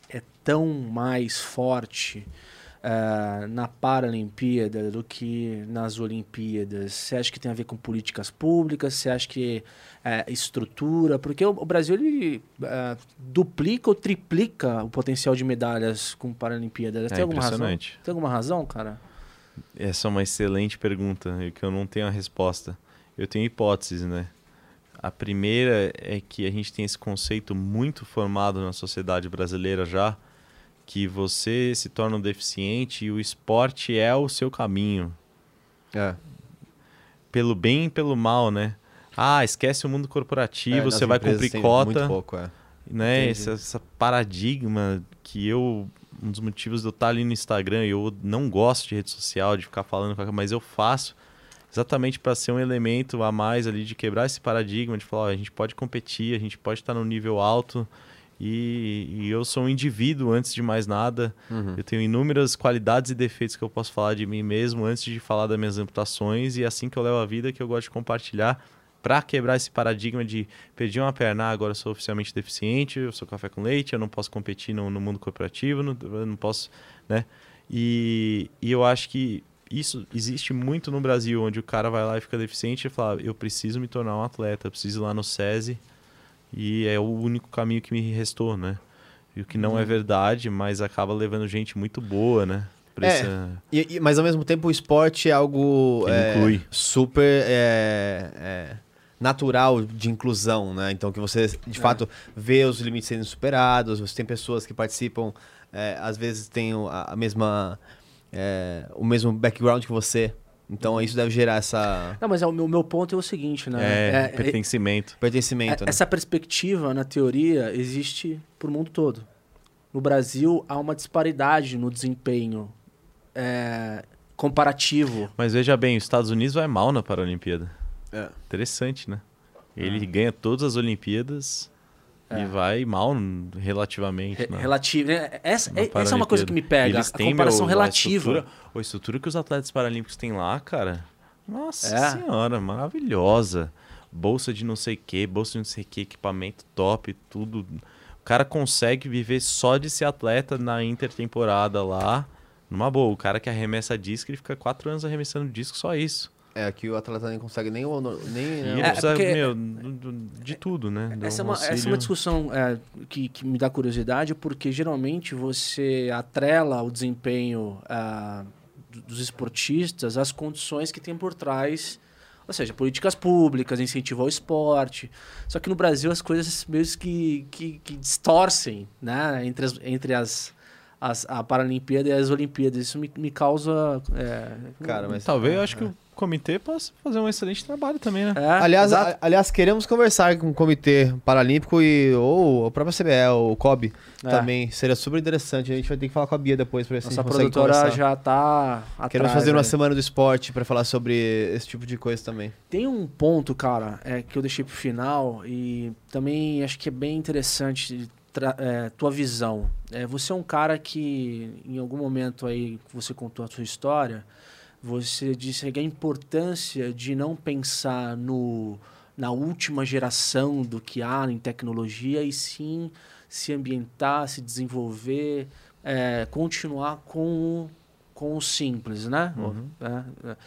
é tão mais forte ah, na Paralimpíada do que nas Olimpíadas? Você acha que tem a ver com políticas públicas? Você acha que é estrutura? Porque o, o Brasil ele ah, duplica ou triplica o potencial de medalhas com Paralimpíadas. Tem É alguma razão? Tem alguma razão, cara? Essa é uma excelente pergunta e que eu não tenho a resposta. Eu tenho hipóteses, né? A primeira é que a gente tem esse conceito muito formado na sociedade brasileira já, que você se torna um deficiente e o esporte é o seu caminho. É. Pelo bem e pelo mal, né? Ah, esquece o mundo corporativo, É, você vai cumprir cota. Muito pouco, é. né? Esse, essa paradigma que eu. Um dos motivos de eu estar ali no Instagram, eu não gosto de rede social, de ficar falando, mas eu faço exatamente para ser um elemento a mais ali de quebrar esse paradigma, de falar, ó, a gente pode competir, a gente pode estar no nível alto e, e eu sou um indivíduo antes de mais nada. Uhum. Eu tenho inúmeras qualidades e defeitos que eu posso falar de mim mesmo antes de falar das minhas amputações e é assim que eu levo a vida que eu gosto de compartilhar para quebrar esse paradigma de perdi uma perna, ah, agora sou oficialmente deficiente, eu sou café com leite, eu não posso competir no, no mundo corporativo, não, eu não posso, né? E, e eu acho que isso existe muito no Brasil, onde o cara vai lá e fica deficiente e fala, eu preciso me tornar um atleta, eu preciso ir lá no SESI e é o único caminho que me restou, né? E o que não é verdade, mas acaba levando gente muito boa, né? É. essa- E- e- mas ao mesmo tempo o esporte é algo é, inclui. super é, é, natural de inclusão, né? Então que você de fato vê os limites sendo superados, você tem pessoas que participam, é, às vezes tem o- a, a mesma é, o mesmo background que você. Então isso deve gerar essa Não, mas é, o meu, meu ponto é o seguinte, né? É, É- é- pertencimento. pertencimento. É- né? Essa perspectiva, na teoria, existe pro mundo todo. No Brasil, há uma disparidade no desempenho é, comparativo. Mas veja bem, os Estados Unidos vai mal na Paralimpíada. É. Interessante, né? Ele ganha todas as Olimpíadas É. e vai mal relativamente. Re- na- relativo. né? Essa, na é- essa é uma coisa que me pega, Eles a têm, comparação meu, a relativa. estrutura- A estrutura que os atletas paralímpicos têm lá, cara. Nossa É. senhora, maravilhosa. Bolsa de não sei o que, bolsa de não sei o que, equipamento top, tudo. O cara consegue viver só de ser atleta na intertemporada lá. Numa boa, o cara que arremessa disco, ele fica quatro anos arremessando disco, só isso. É que o atleta nem consegue nem o nem E né, ele É, precisa, porque- meu, do- de tudo, né? Do Essa é, uma, essa é uma discussão é, que, que me dá curiosidade, porque geralmente você atrela o desempenho ah, do- dos esportistas às condições que tem por trás Ou seja, políticas públicas, incentivo ao esporte. Só que no Brasil as coisas meio que, que, que distorcem, né? Entre as, entre as, as, a Paralimpíada e as Olimpíadas. Isso me, me causa. É, Cara, mas. Talvez eu acho que o comitê possa fazer um excelente trabalho também, né? é, Aliás, a- aliás, queremos conversar com o Comitê Paralímpico e ou a própria CBE, o COB É. também. Seria super interessante. A gente vai ter que falar com a Bia depois pra ver se a Nossa gente consegue produtora conversar. já tá. Atrás, Queremos fazer uma aí. semana do esporte pra falar sobre esse tipo de coisa também. Tem um ponto, cara, é, que eu deixei pro final e também acho que é bem interessante é, tua visão. É, você é um cara que, em algum momento aí você contou a sua história, você disse que a importância de não pensar no, na última geração do que há em tecnologia e sim se ambientar, se desenvolver, é, continuar com, com o simples, né? É, é.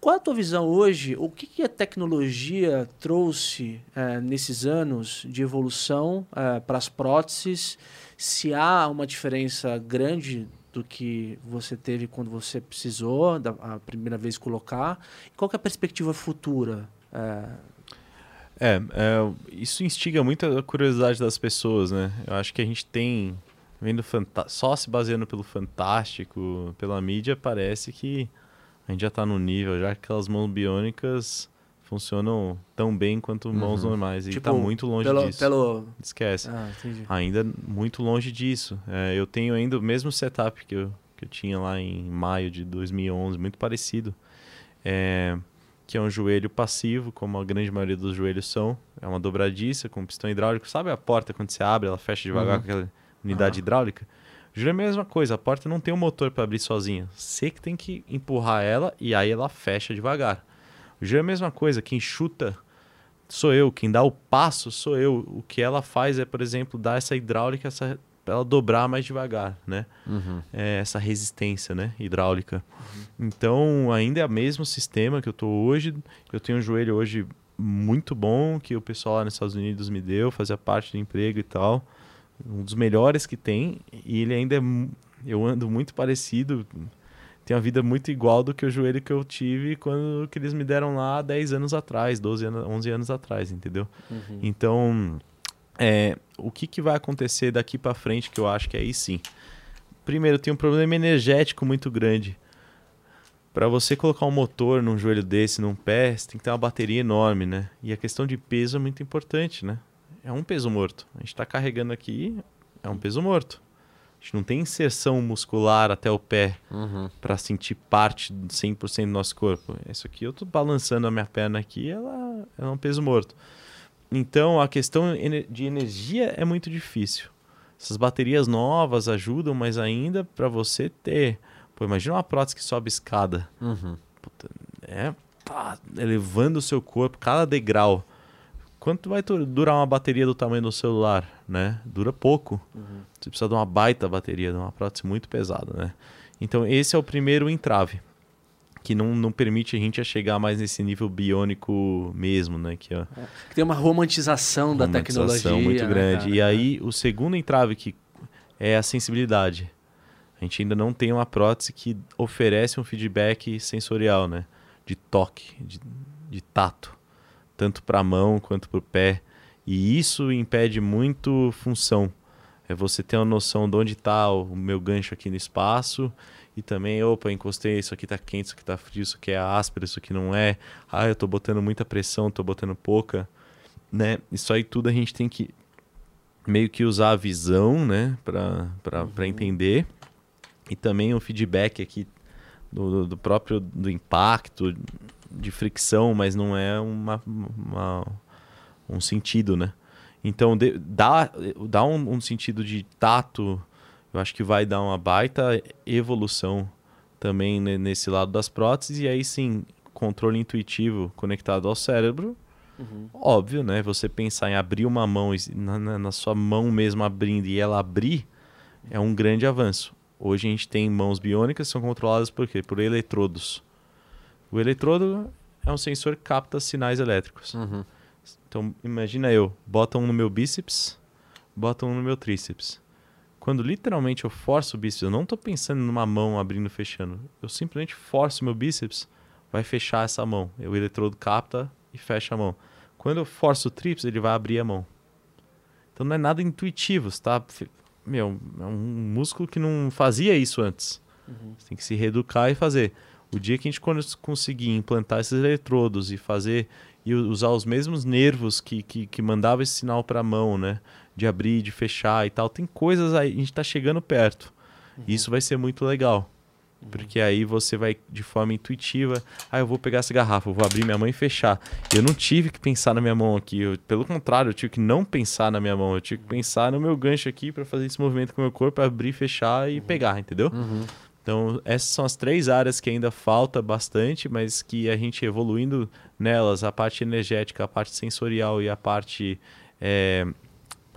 Qual é a tua visão hoje? O que, que a tecnologia trouxe eh, nesses anos de evolução para as próteses? Se há uma diferença grande do que você teve quando você precisou, da, a primeira vez colocar? Qual é a perspectiva futura? Eh, É, é, isso instiga muito a curiosidade das pessoas, né? Eu acho que a gente tem, vendo só se baseando pelo fantástico, pela mídia, parece que a gente já tá no nível, já que aquelas mãos biônicas funcionam tão bem quanto mãos normais. E tá muito longe pelo, disso. Pelo... Esquece. Ah, entendi. Ainda muito longe disso. É, eu tenho ainda o mesmo setup que eu, que eu tinha lá em maio de 2011, muito parecido. É, que é um joelho passivo, como a grande maioria dos joelhos são. É uma dobradiça com pistão hidráulico. Sabe a porta quando você abre, ela fecha devagar com aquela unidade hidráulica? O joelho é a mesma coisa. A porta não tem um motor para abrir sozinha. Você que tem que empurrar ela e aí ela fecha devagar. O joelho é a mesma coisa. Quem chuta sou eu, quem dá o passo sou eu. O que ela faz é, por exemplo, dar essa hidráulica, essa, pra ela dobrar mais devagar, né? É, essa resistência, né, hidráulica. Então, ainda é o mesmo sistema que eu tô hoje. Eu tenho um joelho hoje muito bom que o pessoal lá nos Estados Unidos me deu, fazia parte do emprego e tal. Um dos melhores que tem e ele ainda é eu ando muito parecido, tenho uma vida muito igual do que o joelho que eu tive quando que eles me deram lá 10 anos atrás, 12 anos, 11 anos atrás, entendeu? Então, é, o que, que vai acontecer daqui para frente que eu acho que aí sim. Primeiro, tem um problema energético muito grande. Para você colocar um motor num joelho desse, num pé, você tem que ter uma bateria enorme, né? E a questão de peso é muito importante, né? É um peso morto. A gente está carregando aqui, é um peso morto. A gente não tem inserção muscular até o pé para sentir parte de 100% do nosso corpo. Isso aqui eu tô balançando a minha perna aqui, ela, ela é um peso morto. Então a questão de energia é muito difícil. Essas baterias novas ajudam, mas ainda para você ter. Pô, imagina uma prótese que sobe escada. Puta, é pá, elevando o seu corpo, cada degrau. Quanto vai durar uma bateria do tamanho do celular, né? Dura pouco. Você precisa de uma baita bateria, de uma prótese muito pesada, né? Então esse é o primeiro entrave, que não, não permite a gente a chegar mais nesse nível biônico mesmo, né? Que é Tem uma romantização da romantização tecnologia. muito né, grande. cara? E aí, o segundo entrave que é a sensibilidade. A gente ainda não tem uma prótese que oferece um feedback sensorial, né? De toque, de, de tato, tanto para a mão quanto para o pé. E isso impede muito função. É você ter uma noção de onde está o meu gancho aqui no espaço e também, opa, encostei, isso aqui tá quente, isso aqui tá frio, isso aqui é áspero, isso aqui não é. Ah, eu tô botando muita pressão, tô botando pouca né? Isso aí tudo a gente tem que meio que usar a visão, né, para para entender e também o feedback aqui do, do- do próprio do impacto de fricção, mas não é uma, uma- um sentido, né? Então de- dá dá um, um sentido de tato, eu acho que vai dar uma baita evolução também ne- nesse lado das próteses e aí sim controle intuitivo conectado ao cérebro Óbvio, né? Você pensar em abrir uma mão, na, na- na sua mão mesmo abrindo e ela abrir, é um grande avanço. Hoje a gente tem mãos biônicas que são controladas por quê? Por eletrodos. O eletrodo é um sensor que capta sinais elétricos. Então, imagina eu, bota um no meu bíceps, bota um no meu tríceps. Quando literalmente eu forço o bíceps, eu não estou pensando numa mão abrindo e fechando. Eu simplesmente forço meu bíceps, vai fechar essa mão. O eletrodo capta e fecha a mão. Quando eu forço o trips, ele vai abrir a mão. Então não é nada intuitivo, você tá? Meu, é um músculo que não fazia isso antes. Você tem que se reeducar e fazer. O dia que a gente cons- conseguir implantar esses eletrodos e fazer e usar os mesmos nervos que, que, que mandava esse sinal para a mão, né? De abrir, de fechar e tal. Tem coisas aí, a gente tá chegando perto. Isso vai ser muito legal. Porque aí você vai de forma intuitiva, ah, eu vou pegar essa garrafa, eu vou abrir minha mão e fechar. Eu não tive que pensar na minha mão aqui, eu- pelo contrário, eu tive que não pensar na minha mão, eu tive que pensar no meu gancho aqui para fazer esse movimento com o meu corpo, abrir, fechar e pegar, entendeu? Então, essas são as três áreas que ainda falta bastante, mas que a gente evoluindo nelas, a parte energética, a parte sensorial e a parte eh,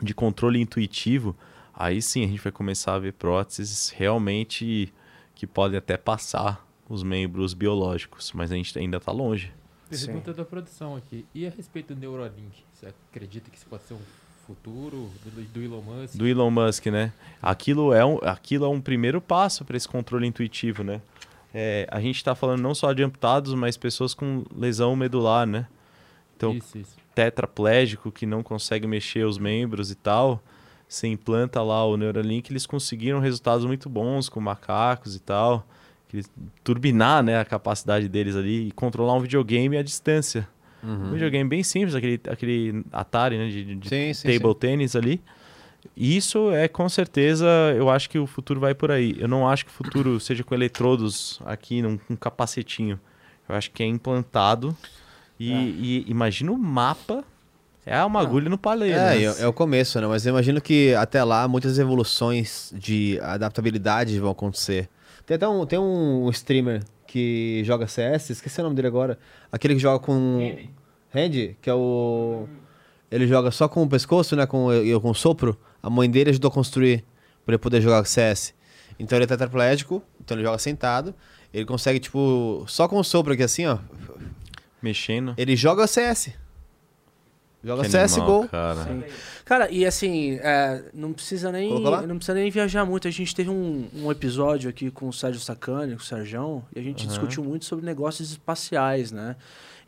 de controle intuitivo, aí sim a gente vai começar a ver próteses realmente que podem até passar os membros biológicos, mas a gente ainda está longe. Pergunta da produção aqui. E a respeito do Neuralink? Você acredita que isso pode ser um futuro do, do Elon Musk? Do Elon Musk, né? Aquilo é um, aquilo é um primeiro passo para esse controle intuitivo, né? É, a gente está falando não só de amputados, mas pessoas com lesão medular, né? Então, Isso, isso. tetraplégico que não consegue mexer os membros e tal, você implanta lá o Neuralink, eles conseguiram resultados muito bons com macacos e tal, turbinar né, a capacidade deles ali e controlar um videogame à distância. Um videogame bem simples, aquele, aquele Atari né, de, de Sim, sim, table sim. tennis ali. Isso é com certeza, eu acho que o futuro vai por aí. Eu não acho que o futuro seja com eletrodos aqui, num, um capacetinho. Eu acho que é implantado. E, e imagina o mapa. É uma agulha no palheiro. É, né? é, é o começo, né? Mas eu imagino que até lá muitas evoluções de adaptabilidade vão acontecer. Tem até um, tem um streamer que joga CS, esqueci o nome dele agora. Aquele que joga com. Randy, que é o. Ele joga só com o pescoço, né? Com, e com o sopro. A mãe dele ajudou a construir pra ele poder jogar CS. Então ele é tetraplégico, então ele joga sentado. Ele consegue, tipo, só com o sopro aqui assim, ó. Mexendo. Ele joga CS. Joga Que CSGO. animal, cara. Sim. Cara, e assim, é, não precisa nem não precisa nem viajar muito. A gente teve um, um episódio aqui com o Sérgio Sacani, com o Sérgio, e a gente discutiu muito sobre negócios espaciais, né?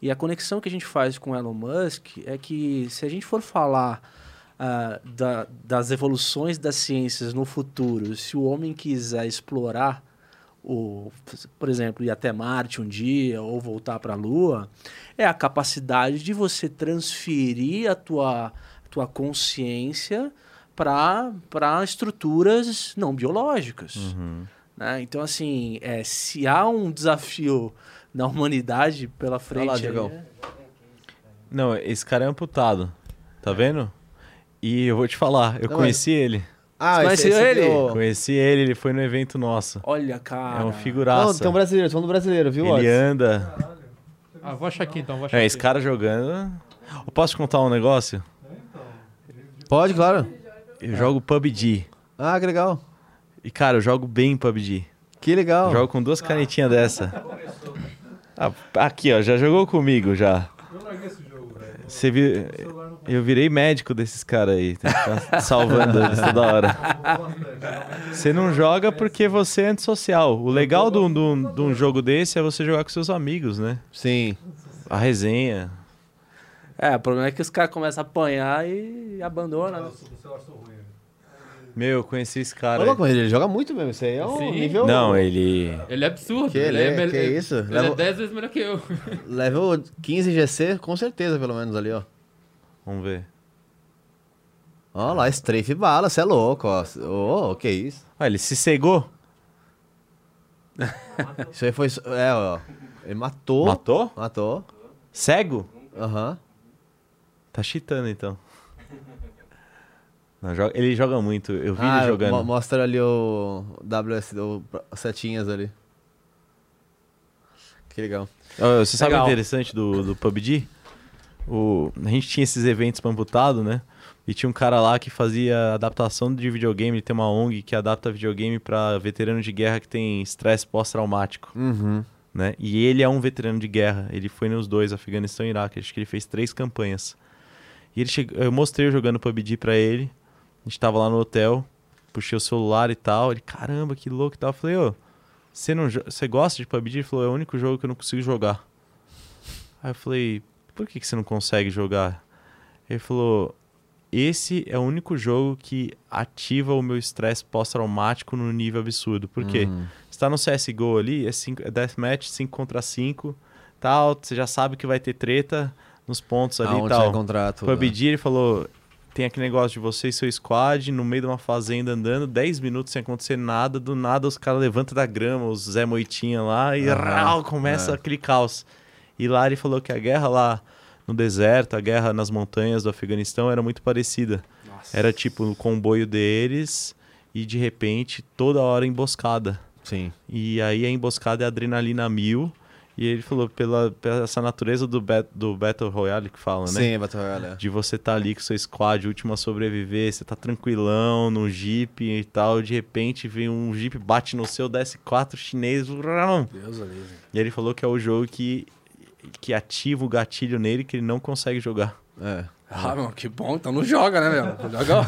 E a conexão que a gente faz com o Elon Musk é que se a gente for falar ah, da- das evoluções das ciências no futuro, se o homem quiser explorar o, por exemplo, ir até Marte um dia ou voltar para a Lua, é a capacidade de você transferir a tua, tua consciência para estruturas não biológicas. Uhum. né? Então, assim, é, se há um desafio na humanidade pela frente... lá, aí, Diegão. é- Não, esse cara é amputado. Tá vendo? E eu vou te falar, eu Não, conheci ele. Ah, Você conheceu ele? é Conheci ele, ele foi no evento nosso. Olha, cara... é um Não, figuraça. tem um brasileiro, tô falando do brasileiro, viu? ele Otis? anda. Ah, vou achar aqui então, vou achar É, aqui. esse cara jogando. Eu posso te contar um negócio? Pode, claro. Eu jogo PUBG. Ah, que legal. E, cara, eu jogo bem PUBG. Que legal. Eu jogo com duas canetinhas dessa. Ah, aqui, ó, já jogou comigo já. Eu larguei esse. Você Eu virei médico desses caras aí. Tem que ficar salvando eles toda hora. Você não joga porque você é antissocial. O legal de um- de um de um jogo desse é você jogar com seus amigos, né? Sim. A resenha. É, o problema é que os caras começam a apanhar e abandonam. né? Nossa, do celular sou ruim. velho. Meu, eu conheci esse cara. louco, ele joga muito mesmo. Isso aí é um Sim. nível. Não, ele. Ele é absurdo. Que ele é- mel- que isso? Ele Leva- é 10 vezes melhor que eu. Level 15 GC, com certeza, pelo menos ali, ó. Vamos ver. Ó lá, strafe bala, você é louco, ó. Ô, que isso. Ah, ele se cegou? Isso aí foi. É, ó. Ele matou. Matou? Matou. Cego? Aham. Tá cheatando então. Não, ele joga muito, eu vi Ah, ele jogando. mo- mostra ali o WS, o setinhas ali. Que legal. Você sabe o Legal. interessante do, do PUBG? O, a gente tinha esses eventos pra amputado, né? E tinha um cara lá que fazia adaptação de videogame. Ele tem uma ONG que adapta videogame pra veterano de guerra que tem estresse pós-traumático, Uhum. né? E ele é um veterano de guerra. Ele foi nos dois, Afeganistão e Iraque. Acho que ele fez três campanhas. E ele chegou, eu mostrei eu jogando PUBG pra ele. A gente tava lá no hotel, puxei o celular e tal. Ele, caramba, que louco e tal. Eu falei, ô, você não você gosta de PUBG? Ele falou, é o único jogo que eu não consigo jogar. Aí eu falei, por que, que você não consegue jogar? Ele falou, esse é o único jogo que ativa o meu estresse pós-traumático no nível absurdo. Por quê? Uhum. Você tá no CSGO ali, é, cinco, é deathmatch 5 contra 5, tal, você já sabe que vai ter treta nos pontos ali e tal. encontrar tudo. né? PUBG, ele falou, tem aquele negócio de você e seu squad no meio de uma fazenda andando, 10 minutos sem acontecer nada, do nada os caras levantam da grama, os Zé Moitinha lá, e Aham, rau, começa é. aquele caos. E lá ele falou que a guerra lá no deserto, a guerra nas montanhas do Afeganistão era muito parecida. Nossa. Era tipo o comboio deles e de repente toda hora emboscada. Sim. E aí a emboscada é adrenalina mil. E ele falou, pela, pela essa natureza do, bat, do Battle Royale que fala, né? Sim, Battle Royale. é. De você estar ali com seu squad, último a sobreviver, você tá tranquilão no jeep e tal, de repente vem um jeep, bate no seu, desce quatro chineses. vrão. Deus ali. E ele falou que é o jogo que, que ativa o gatilho nele que ele não consegue jogar. É. Ah, meu, que bom. Então não joga, né, meu? Joga...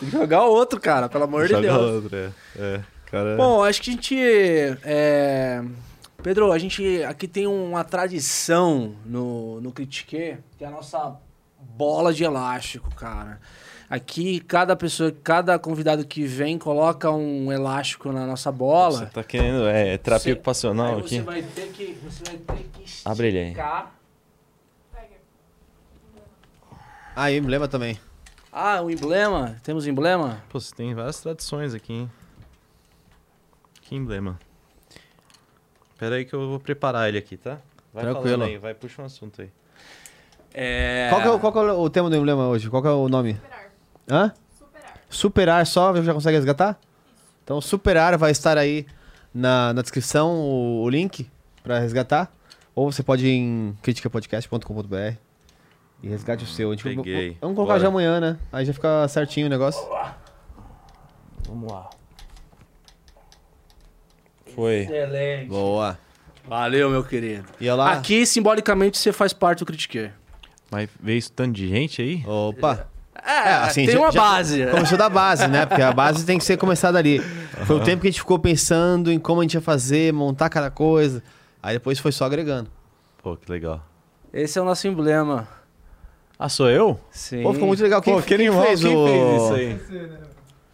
Tem que jogar outro, cara, pelo amor de Joga Deus. outro, é. É, cara. Bom, acho que a gente. é, Pedro, a gente aqui tem uma tradição no, no Critique, que é a nossa bola de elástico, cara. Aqui, cada pessoa, cada convidado que vem coloca um elástico na nossa bola. Você tá querendo. É, é terapia Você- ocupacional aqui. Você vai ter que, você vai ter que esticar. Abre ele aí. Ah, e o emblema também. Ah, o emblema. Temos emblema? Pô, você tem várias tradições aqui, hein? Que emblema. Pera aí que eu vou preparar ele aqui, tá? Vai Tranquilo. falando aí, vai, puxa um assunto aí. É. Qual, que é, o- qual que é o tema do emblema hoje? Qual que é o nome? Hã? Superar só, já consegue resgatar? Então, Superar vai estar aí na, na descrição o, o link pra resgatar. Ou você pode ir em criticapodcast.com.br e resgate o seu. A gente- Peguei. Vamos colocar Bora. já amanhã, né? Aí já fica certinho o negócio. Vamos lá. Foi. Excelente. Boa. Valeu, meu querido. E olha lá. Aqui, simbolicamente, você faz parte do Critique. Mas veio isso tanto de gente aí? Opa. É, assim, tem já- uma já base. Começou da base, né? Porque a base tem que ser começada ali. Foi o tempo que a gente ficou pensando em como a gente ia fazer, montar cada coisa. Aí depois foi só agregando. Pô, que legal. Esse é o nosso emblema. Ah, sou eu? Sim. Pô, ficou muito legal. Quem, Pô, que quem animal, fez, quem o... fez isso aí?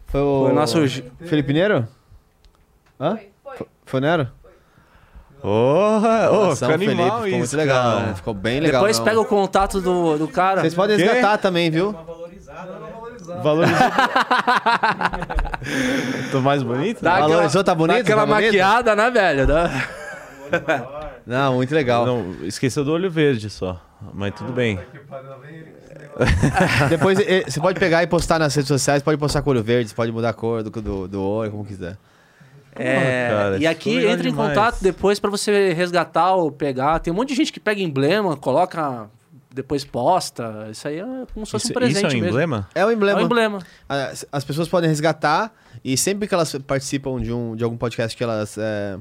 Foi o... Foi o nosso... Felipe Neiro? Hã? Foi, Foi, foi o Nero? Porra! Ô, Ação, que animal Felipe, ficou isso, muito legal. cara. né? Ficou bem legal. Depois não. pega o contato do, do cara. Vocês podem resgatar também, viu? Dá uma valorizada, né? Valorizou. Tô mais bonito? Dá Valorizou, tá bonito? Dá aquela Tá bonito? maquiada, né, velho? Dá- Não, muito legal. Não, esqueceu do olho verde só. Mas tudo bem. Depois eh, você pode pegar e postar nas redes sociais, pode postar com olho verde, pode mudar a cor do, do, do olho, como quiser. É, cara, e aqui entra em demais. contato depois pra você resgatar ou pegar. Tem um monte de gente que pega emblema, coloca, depois posta. Isso aí é como se fosse Isso, um presente isso é um mesmo. emblema? É o É emblema. um emblema. As, as pessoas podem resgatar e sempre que elas participam de, um, de algum podcast que elas é,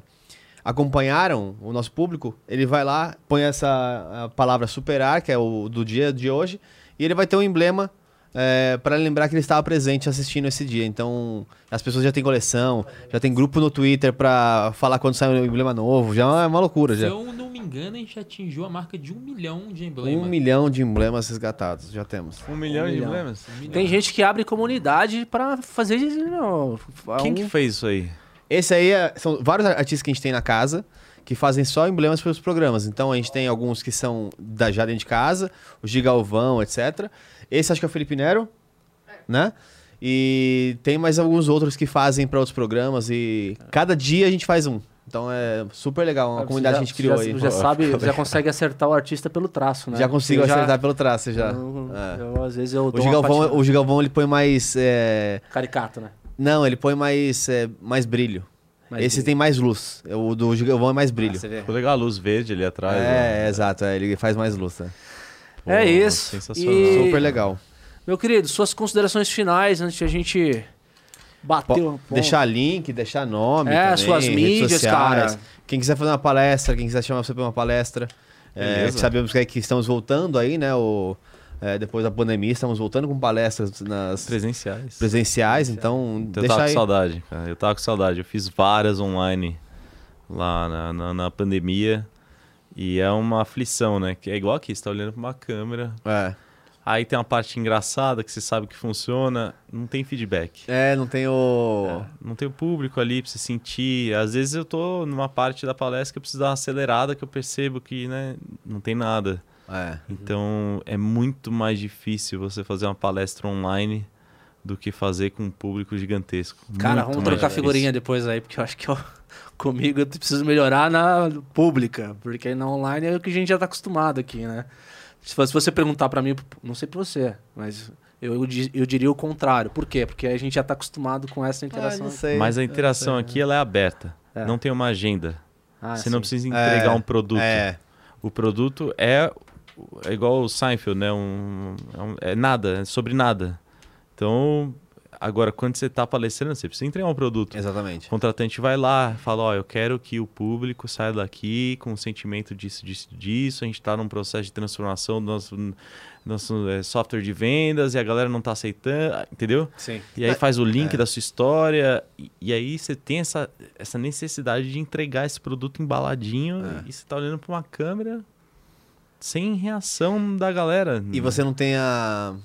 acompanharam o nosso público, ele vai lá, põe essa a palavra superar, que é o do dia de hoje, e ele vai ter um emblema é, para lembrar que ele estava presente assistindo esse dia. Então, as pessoas já têm coleção, já tem grupo no Twitter para falar quando sai um emblema novo, já é uma loucura Se já. eu não me engano, a gente atingiu a marca de um milhão de emblemas. Um milhão de emblemas resgatados, já temos. Um milhão de milhão. emblemas? Um milhão. Tem gente que abre comunidade pra fazer. não, Quem um- que fez isso aí? Esse aí é- são vários artistas que a gente tem na casa que fazem só emblemas para os programas. Então a gente tem alguns que são da já dentro de casa, o Gigalvão, etc. Esse acho que é o Felipe Nero, né? E tem mais alguns outros que fazem para outros programas e cada dia a gente faz um. Então é super legal, uma Você comunidade já- que a gente criou já, aí. Já sabe, já consegue acertar o artista pelo traço, né? Já consigo acertar pelo traço já. Eu, É. eu, às vezes eu O Gigalvão, o Gigalvão ele põe mais é, Caricato, né? Não, ele põe mais é, mais brilho. Mais Esse brilho. tem mais luz. O do Gigalvão é mais brilho. Ah, você vê. Ficou legal a luz verde ali atrás. É, né? é, exato, é, ele faz mais luz, né? Pô, É isso. Sensacional. E- Super legal. Meu querido, suas considerações finais antes de a gente bater o deixar link, deixar nome. É, também, suas mídias, sociais. cara. Quem quiser fazer uma palestra, quem quiser chamar você para uma palestra. é, sabemos que, é que estamos voltando aí, né? O, é, depois da pandemia, estamos voltando com palestras nas Presenciais. presenciais, então Eu deixa tava aí. com saudade, cara. Eu tava com saudade. Eu fiz várias online lá na, na, na pandemia. E é uma aflição, né? Que é igual aqui, você tá olhando pra uma câmera. É. Aí tem uma parte engraçada que você sabe que funciona, não tem feedback. É, não tem o. É, não tem o público ali pra você sentir. Às vezes eu tô numa parte da palestra que eu preciso dar uma acelerada que eu percebo que, né, não tem nada. É. Então é muito mais difícil você fazer uma palestra online do que fazer com um público gigantesco. Cara, Muito vamos trocar figurinha depois aí, porque eu acho que eu, comigo eu preciso melhorar na pública, porque na online é o que a gente já tá acostumado aqui, né? Se você perguntar pra mim, não sei pra você, mas eu, eu, di- eu diria o contrário. Por quê? Porque a gente já tá acostumado com essa Ah, interação. não sei. Mas a interação aqui ela é aberta. É. Não tem uma agenda. Ah, você não sim. precisa entregar É, um produto. É. O produto é, é igual o Seinfeld, né? Um, é um- é nada, é sobre nada. Então, agora, quando você está palestrando, você precisa entregar um produto. Exatamente. O contratante vai lá, fala, ó, eu quero que o público saia daqui com o sentimento disso, disso, disso. A gente está num processo de transformação do nosso, nosso é, software de vendas e a galera não está aceitando, entendeu? Sim. E aí faz o link É. da sua história e, e aí você tem essa, essa necessidade de entregar esse produto embaladinho É. e você tá olhando para uma câmera sem reação da galera. E você não tem a.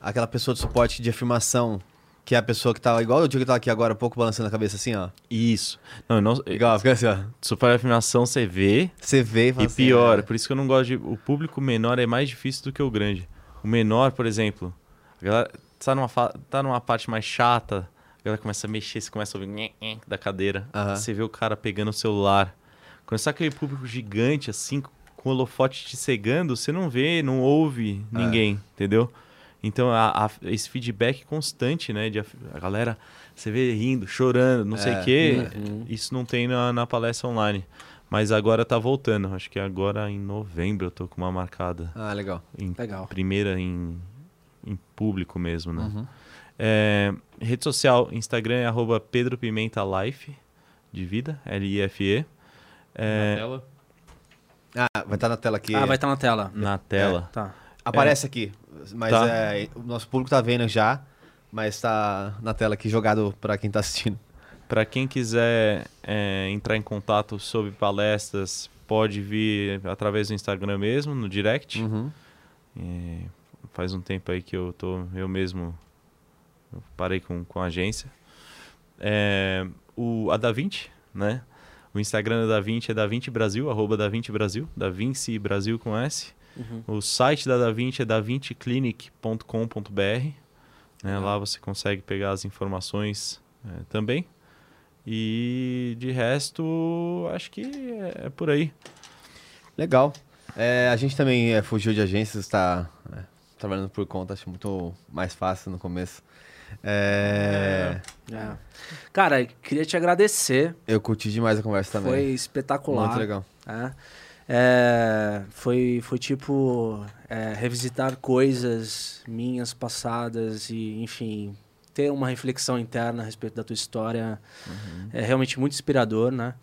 aquela pessoa de suporte de afirmação. Que é a pessoa que tava igual o Diego que tava aqui agora há pouco balançando a cabeça assim, ó. Isso. Não, não Igual, fica assim, ó. super afirmação você vê Você vê e fala e assim, pior. é. Por isso que eu não gosto de. O público menor é mais difícil do que o grande. O menor, por exemplo, a galera tá numa, fa- tá numa parte mais chata, a galera começa a mexer, você começa a ouvir da cadeira. Aham. Você vê o cara pegando o celular. Quando está aquele público gigante, assim, com o holofote te cegando, você não vê, não ouve É. ninguém, entendeu? Então, a- a- esse feedback constante, né? De, af- a galera, você vê rindo, chorando, não sei É. o quê. Uhum. Isso não tem na, na palestra online. Mas agora tá voltando. Acho que agora em novembro eu tô com uma marcada. Ah, legal. Em Legal. primeira em, em público mesmo, né? Uhum. É, rede social, Instagram é arroba Pedro Pimenta Life, de vida, L-I-F-E. Na É, tela. Ah, vai estar na tela aqui. Ah, vai estar na tela. na tela. Tá. Aparece aqui. Mas Tá. é, o nosso público tá vendo já. Mas tá na tela aqui jogado pra quem tá assistindo. Para quem quiser é, entrar em contato sobre palestras, pode vir através do Instagram mesmo, no direct. Uhum. É, faz um tempo aí que eu tô eu mesmo eu parei com, com a agência. É, o, a Da Vinci, né? O Instagram da Da Vinci é Da Vinci Brasil, arroba Da Vinci Brasil, Da Vinci Brasil com S. Uhum. O site da Da Vinci é davinciclinic.com.br. Né? Lá você consegue pegar as informações é, também. E de resto, acho que é, é por aí. Legal. É, a gente também é, fugiu de agências, está é, trabalhando por conta, acho muito mais fácil no começo. É, É. Cara, queria te agradecer. Eu curti demais a conversa também. Foi espetacular. Muito legal. É. É, foi, foi tipo é, revisitar coisas minhas passadas e, enfim, ter uma reflexão interna a respeito da tua história. É realmente muito inspirador, né?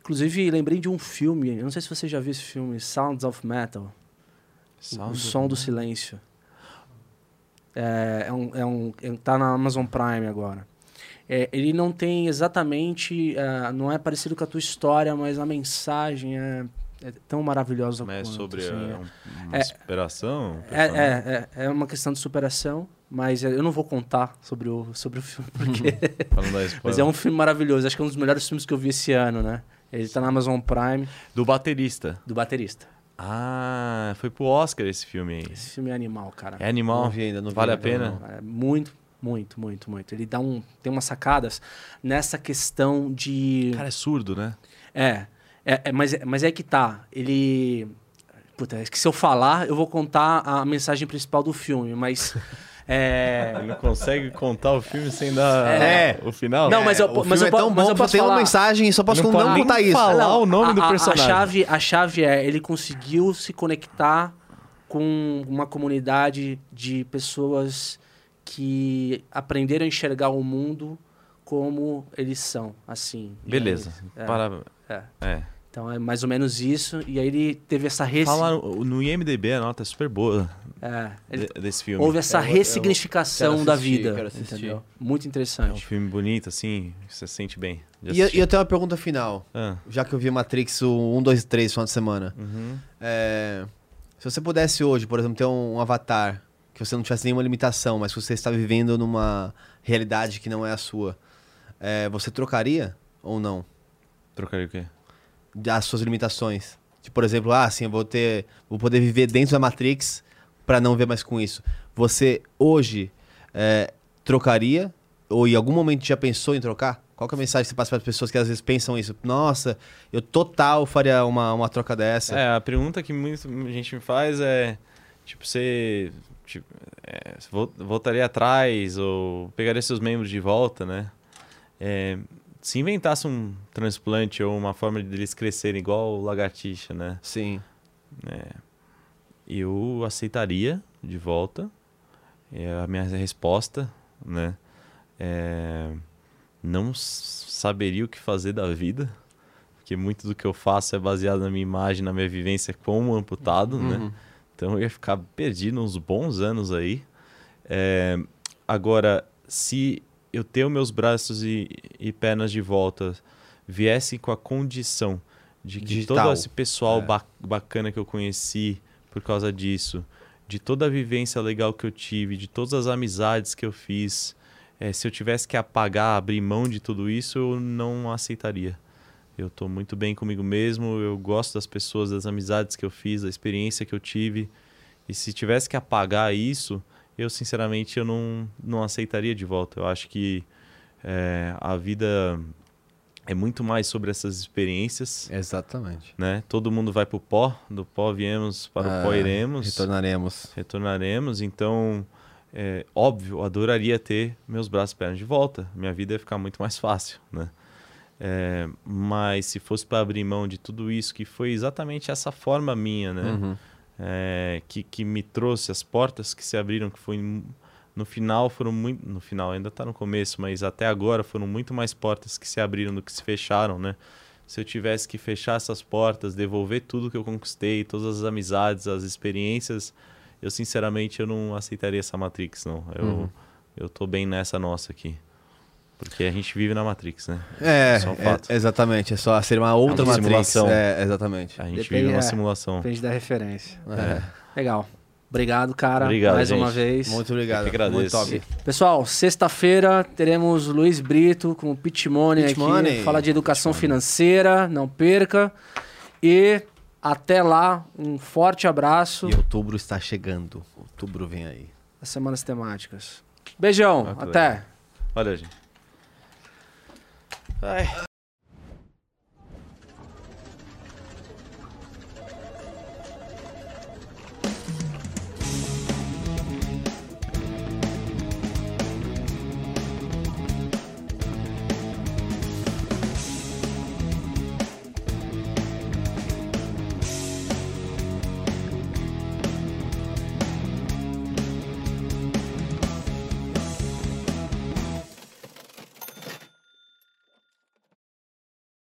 Inclusive, lembrei de um filme, eu não sei se você já viu esse filme, Sounds of Metal. o Som do Silêncio. É, é um, é um, é- tá na Amazon Prime agora. É, ele não tem exatamente, é, não é parecido com a tua história, mas a mensagem é, é tão maravilhosa Mas quanto. sobre assim, é, é. um- uma É- superação? É, é, é, é uma questão de superação, mas é, eu não vou contar sobre o, sobre o filme, porque... Mas é um filme maravilhoso, acho que é um dos melhores filmes que eu vi esse ano, né? Ele tá na Amazon Prime, Do baterista. do baterista. Ah, foi pro Oscar esse filme aí. Esse filme é animal, cara. É animal. Não vi ainda, não vi vale a ainda, pena? não. É muito, muito, muito, muito. Ele dá um, tem umas sacadas nessa questão de... O cara é surdo, né? É, é, é, mas, é- mas é que tá. Ele. Puta, é que se eu falar, eu vou contar a mensagem principal do filme, mas. É. Ele não consegue contar o filme sem dar É. o final? Não, mas eu- o mas filme eu é tão mas bom eu posso tem uma falar. mensagem e só posso Não não, contar isso. falar. Não, o nome do a- a- personagem. A chave, a chave é, ele conseguiu se conectar com uma comunidade de pessoas que aprenderam a enxergar o mundo como eles são, assim. Beleza. é, Para... é. É. Então é mais ou menos isso. E aí ele teve essa resi... Fala no, IMDB, a nota é super boa é, ele de- desse filme. houve essa Eu- eu ressignificação quero da assistir, vida. quero assistir. Entendeu? Muito É um interessante. filme bonito, assim, você se sente bem. E, eu- assistir. e eu tenho uma pergunta final. Ah, Já que eu vi Matrix o 1, 2 e 3 no final de semana. uhum. É, se você pudesse hoje, por exemplo, ter um, um avatar que você não tivesse nenhuma limitação, mas que você está vivendo numa realidade que não é a sua, é, você trocaria ou não? Trocaria o quê? As suas limitações. Tipo, por exemplo, ah, sim, eu vou ter. Vou poder viver dentro da Matrix para não ver mais com isso. Você hoje é, trocaria? Ou em algum momento já pensou em trocar? Qual é a mensagem que você passa para as pessoas que às vezes pensam isso? Nossa, eu total faria uma, uma troca dessa. É, a pergunta que muita gente me faz é, tipo, você tipo, é, voltaria atrás ou pegaria seus membros de volta, né? É, se inventasse um transplante ou uma forma de eles crescerem igual lagartixa, né? Sim. Eu aceitaria de volta. É a minha resposta, né? É, não saberia o que fazer da vida, porque muito do que eu faço é baseado na minha imagem, na minha vivência como amputado, né? Uhum. Então eu ia ficar perdido uns bons anos aí. É, agora, se eu ter os meus braços e, e pernas de volta viesse com a condição de que Digital. todo esse pessoal É. ba- bacana que eu conheci por causa disso, de toda a vivência legal que eu tive, de todas as amizades que eu fiz, é, se eu tivesse que apagar, abrir mão de tudo isso, eu não aceitaria. Eu estou muito bem comigo mesmo, eu gosto das pessoas, das amizades que eu fiz, da experiência que eu tive. E se tivesse que apagar isso, eu sinceramente eu não, não aceitaria de volta. Eu acho que é, a vida é muito mais sobre essas experiências, Exatamente. né? Todo mundo vai para o pó, do pó viemos, para o pó Ah, iremos Retornaremos. retornaremos. Então, é óbvio, eu adoraria ter meus braços e pernas de volta. Minha vida ia ficar muito mais fácil, né? É, mas se fosse para abrir mão de tudo isso, que foi exatamente essa forma minha, né? Uhum. É, que, que me trouxe as portas que se abriram, que foi no final foram muito, no final ainda está no começo, mas até agora foram muito mais portas que se abriram do que se fecharam, né? Se eu tivesse que fechar essas portas, devolver tudo que eu conquistei, todas as amizades, as experiências, eu sinceramente eu não aceitaria essa Matrix, não. Eu Uhum. eu tô bem nessa nossa aqui. Porque a gente vive na Matrix, né? É, Só um é, fato. exatamente. É só ser uma outra uma Matrix. simulação. É, exatamente. A gente Depende- vive é. uma simulação. Depende da referência. É. Legal. Obrigado, cara. Obrigado, mais uma gente. vez. Muito obrigado. Eu que agradeço. Muito top. Pessoal, sexta-feira teremos Luiz Brito com o Pitch Money Pitch aqui. Money. Fala de educação financeira, não perca. E até lá, um forte abraço E outubro está chegando. Outubro vem aí. das semanas temáticas. Beijão, Ah, até. Olha, gente. Bye.